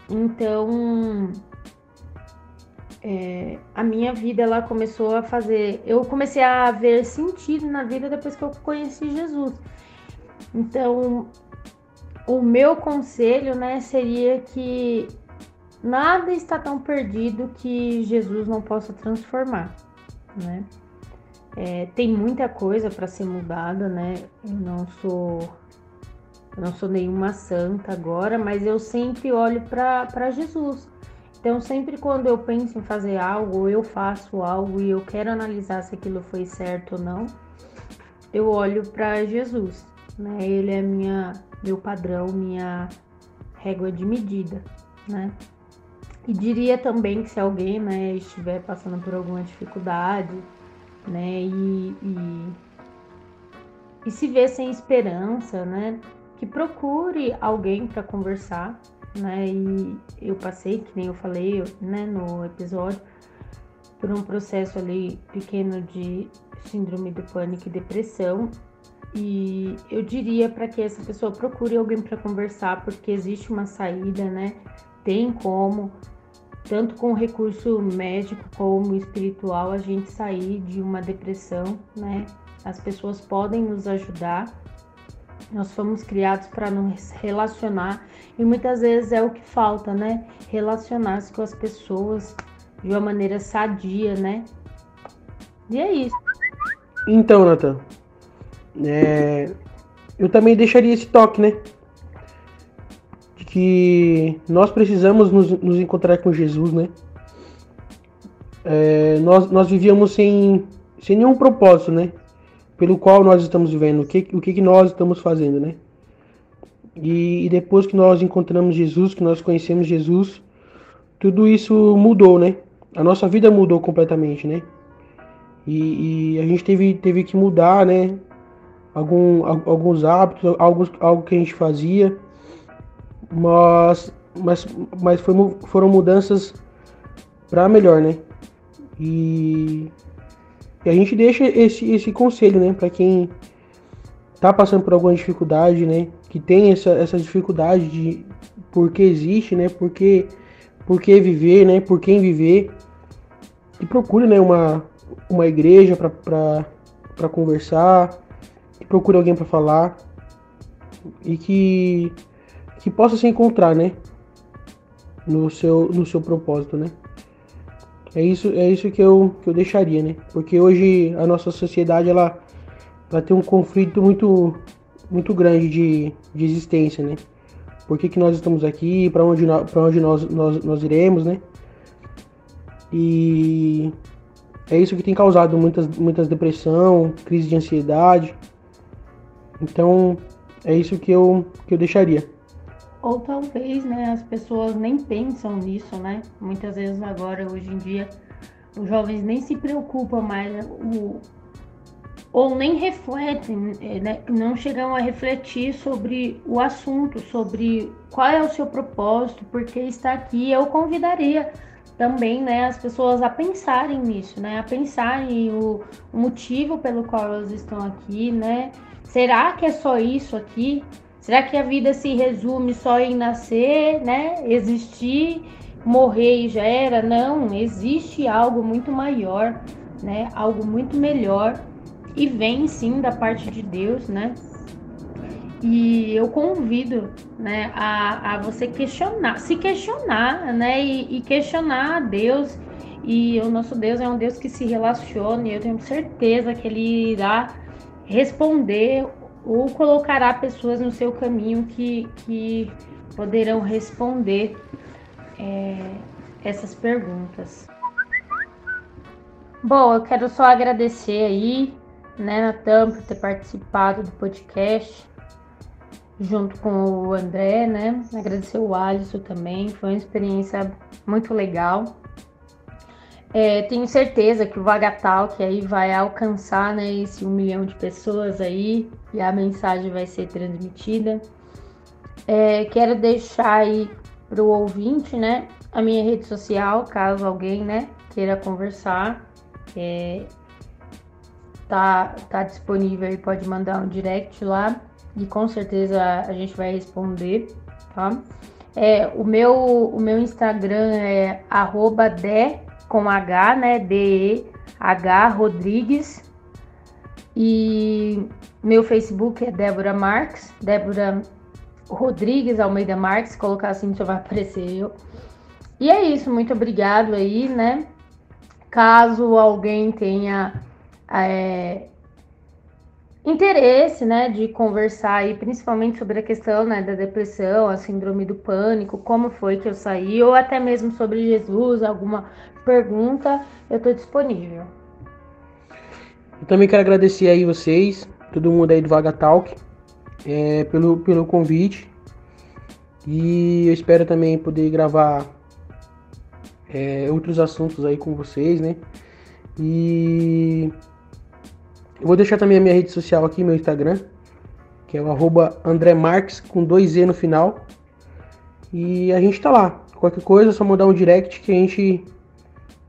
Então, é, a minha vida ela começou a fazer, eu comecei a ver sentido na vida depois que eu conheci Jesus. Então, o meu conselho, né, seria que nada está tão perdido que Jesus não possa transformar, né? É, tem muita coisa para ser mudada, né? Eu não sou eu não sou nenhuma santa agora, mas eu sempre olho para Jesus. Então, sempre quando eu penso em fazer algo, eu faço algo e eu quero analisar se aquilo foi certo ou não, eu olho para Jesus, né? Ele é minha meu padrão, minha régua de medida, né? E diria também que se alguém né, estiver passando por alguma dificuldade, né, e, e, e se vê sem esperança, né, que procure alguém para conversar, né, e eu passei, que nem eu falei, né, no episódio, por um processo ali pequeno de síndrome do pânico e depressão. E eu diria para que essa pessoa procure alguém para conversar, porque existe uma saída, né? Tem como, tanto com recurso médico como espiritual, a gente sair de uma depressão, né? As pessoas podem nos ajudar. Nós fomos criados para nos relacionar e muitas vezes é o que falta, né? Relacionar-se com as pessoas de uma maneira sadia, né? E é isso. Então, Nathan, é, eu também deixaria esse toque, né? De que nós precisamos nos, nos encontrar com Jesus, né? É, nós, nós vivíamos sem, sem nenhum propósito, né? Pelo qual nós estamos vivendo, o que, o que, que nós estamos fazendo, né? E, e depois que nós encontramos Jesus, que nós conhecemos Jesus, tudo isso mudou, né? A nossa vida mudou completamente, né? E, e, a gente teve, teve que mudar, né? Algum, alguns hábitos, algo, algo que a gente fazia, mas, mas, mas foi, foram mudanças para melhor, né? E, e, a gente deixa esse, esse conselho, né? Para quem tá passando por alguma dificuldade, né? Que tem essa, essa dificuldade de por que existe, né? Por que, por que viver, né? Por quem viver. E procure, né? Uma, uma igreja para conversar, procure alguém para falar e que, que possa se encontrar, né? No seu, no seu propósito, né? É isso, é isso que, eu, que eu deixaria, né? Porque hoje a nossa sociedade ela, ela tem um conflito muito, muito grande de, de existência, né? Por que, que nós estamos aqui, para onde, pra onde nós, nós, nós iremos, né? E é isso que tem causado muitas, muitas depressão, crise de ansiedade. Então, é isso que eu, que eu deixaria. Ou talvez, né, as pessoas nem pensam nisso, né? Muitas vezes agora, hoje em dia, os jovens nem se preocupam mais, né? o, ou nem refletem, né? não chegam a refletir sobre o assunto, sobre qual é o seu propósito, por que está aqui. Eu convidaria também né, as pessoas a pensarem nisso, né? A pensarem o, o motivo pelo qual elas estão aqui, né? Será que é só isso aqui? Será que a vida se resume só em nascer, né? Existir, morrer e já era? Não, existe algo muito maior, né? Algo muito melhor e vem sim da parte de Deus, né? E eu convido né, a, a você questionar, se questionar, né? E, e questionar a Deus. E o nosso Deus é um Deus que se relaciona, e eu tenho certeza que Ele irá responder ou colocará pessoas no seu caminho que, que poderão responder é, essas perguntas. Bom, eu quero só agradecer aí, né, Natan, por ter participado do podcast junto com o André, né? Agradecer o Alisson também, foi uma experiência muito legal. É, tenho certeza que o Vagatal que aí vai alcançar né, esse um milhão de pessoas aí e a mensagem vai ser transmitida. É, quero deixar aí para o ouvinte, né, a minha rede social, caso alguém, né, queira conversar. É, tá, tá disponível e pode mandar um direct lá e com certeza a gente vai responder, tá? É, o, meu, o meu Instagram é arroba de, com H, né? D-E-H Rodrigues. E meu Facebook é Débora Marques, Débora Rodrigues Almeida Marques, colocar assim já vai aparecer eu. E é isso, muito obrigado aí, né? Caso alguém tenha é, interesse, né, de conversar aí, principalmente sobre a questão, né, da depressão, a síndrome do pânico, como foi que eu saí, ou até mesmo sobre Jesus, alguma pergunta, eu estou disponível. Eu também quero agradecer aí vocês, todo mundo aí do Vaga Talk, é, pelo, pelo convite. E eu espero também poder gravar é, outros assuntos aí com vocês, né? E eu vou deixar também a minha rede social aqui, meu Instagram, que é o arroba André Marques, com dois E no final. E a gente tá lá. Qualquer coisa, é só mandar um direct que a gente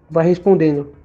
vai respondendo.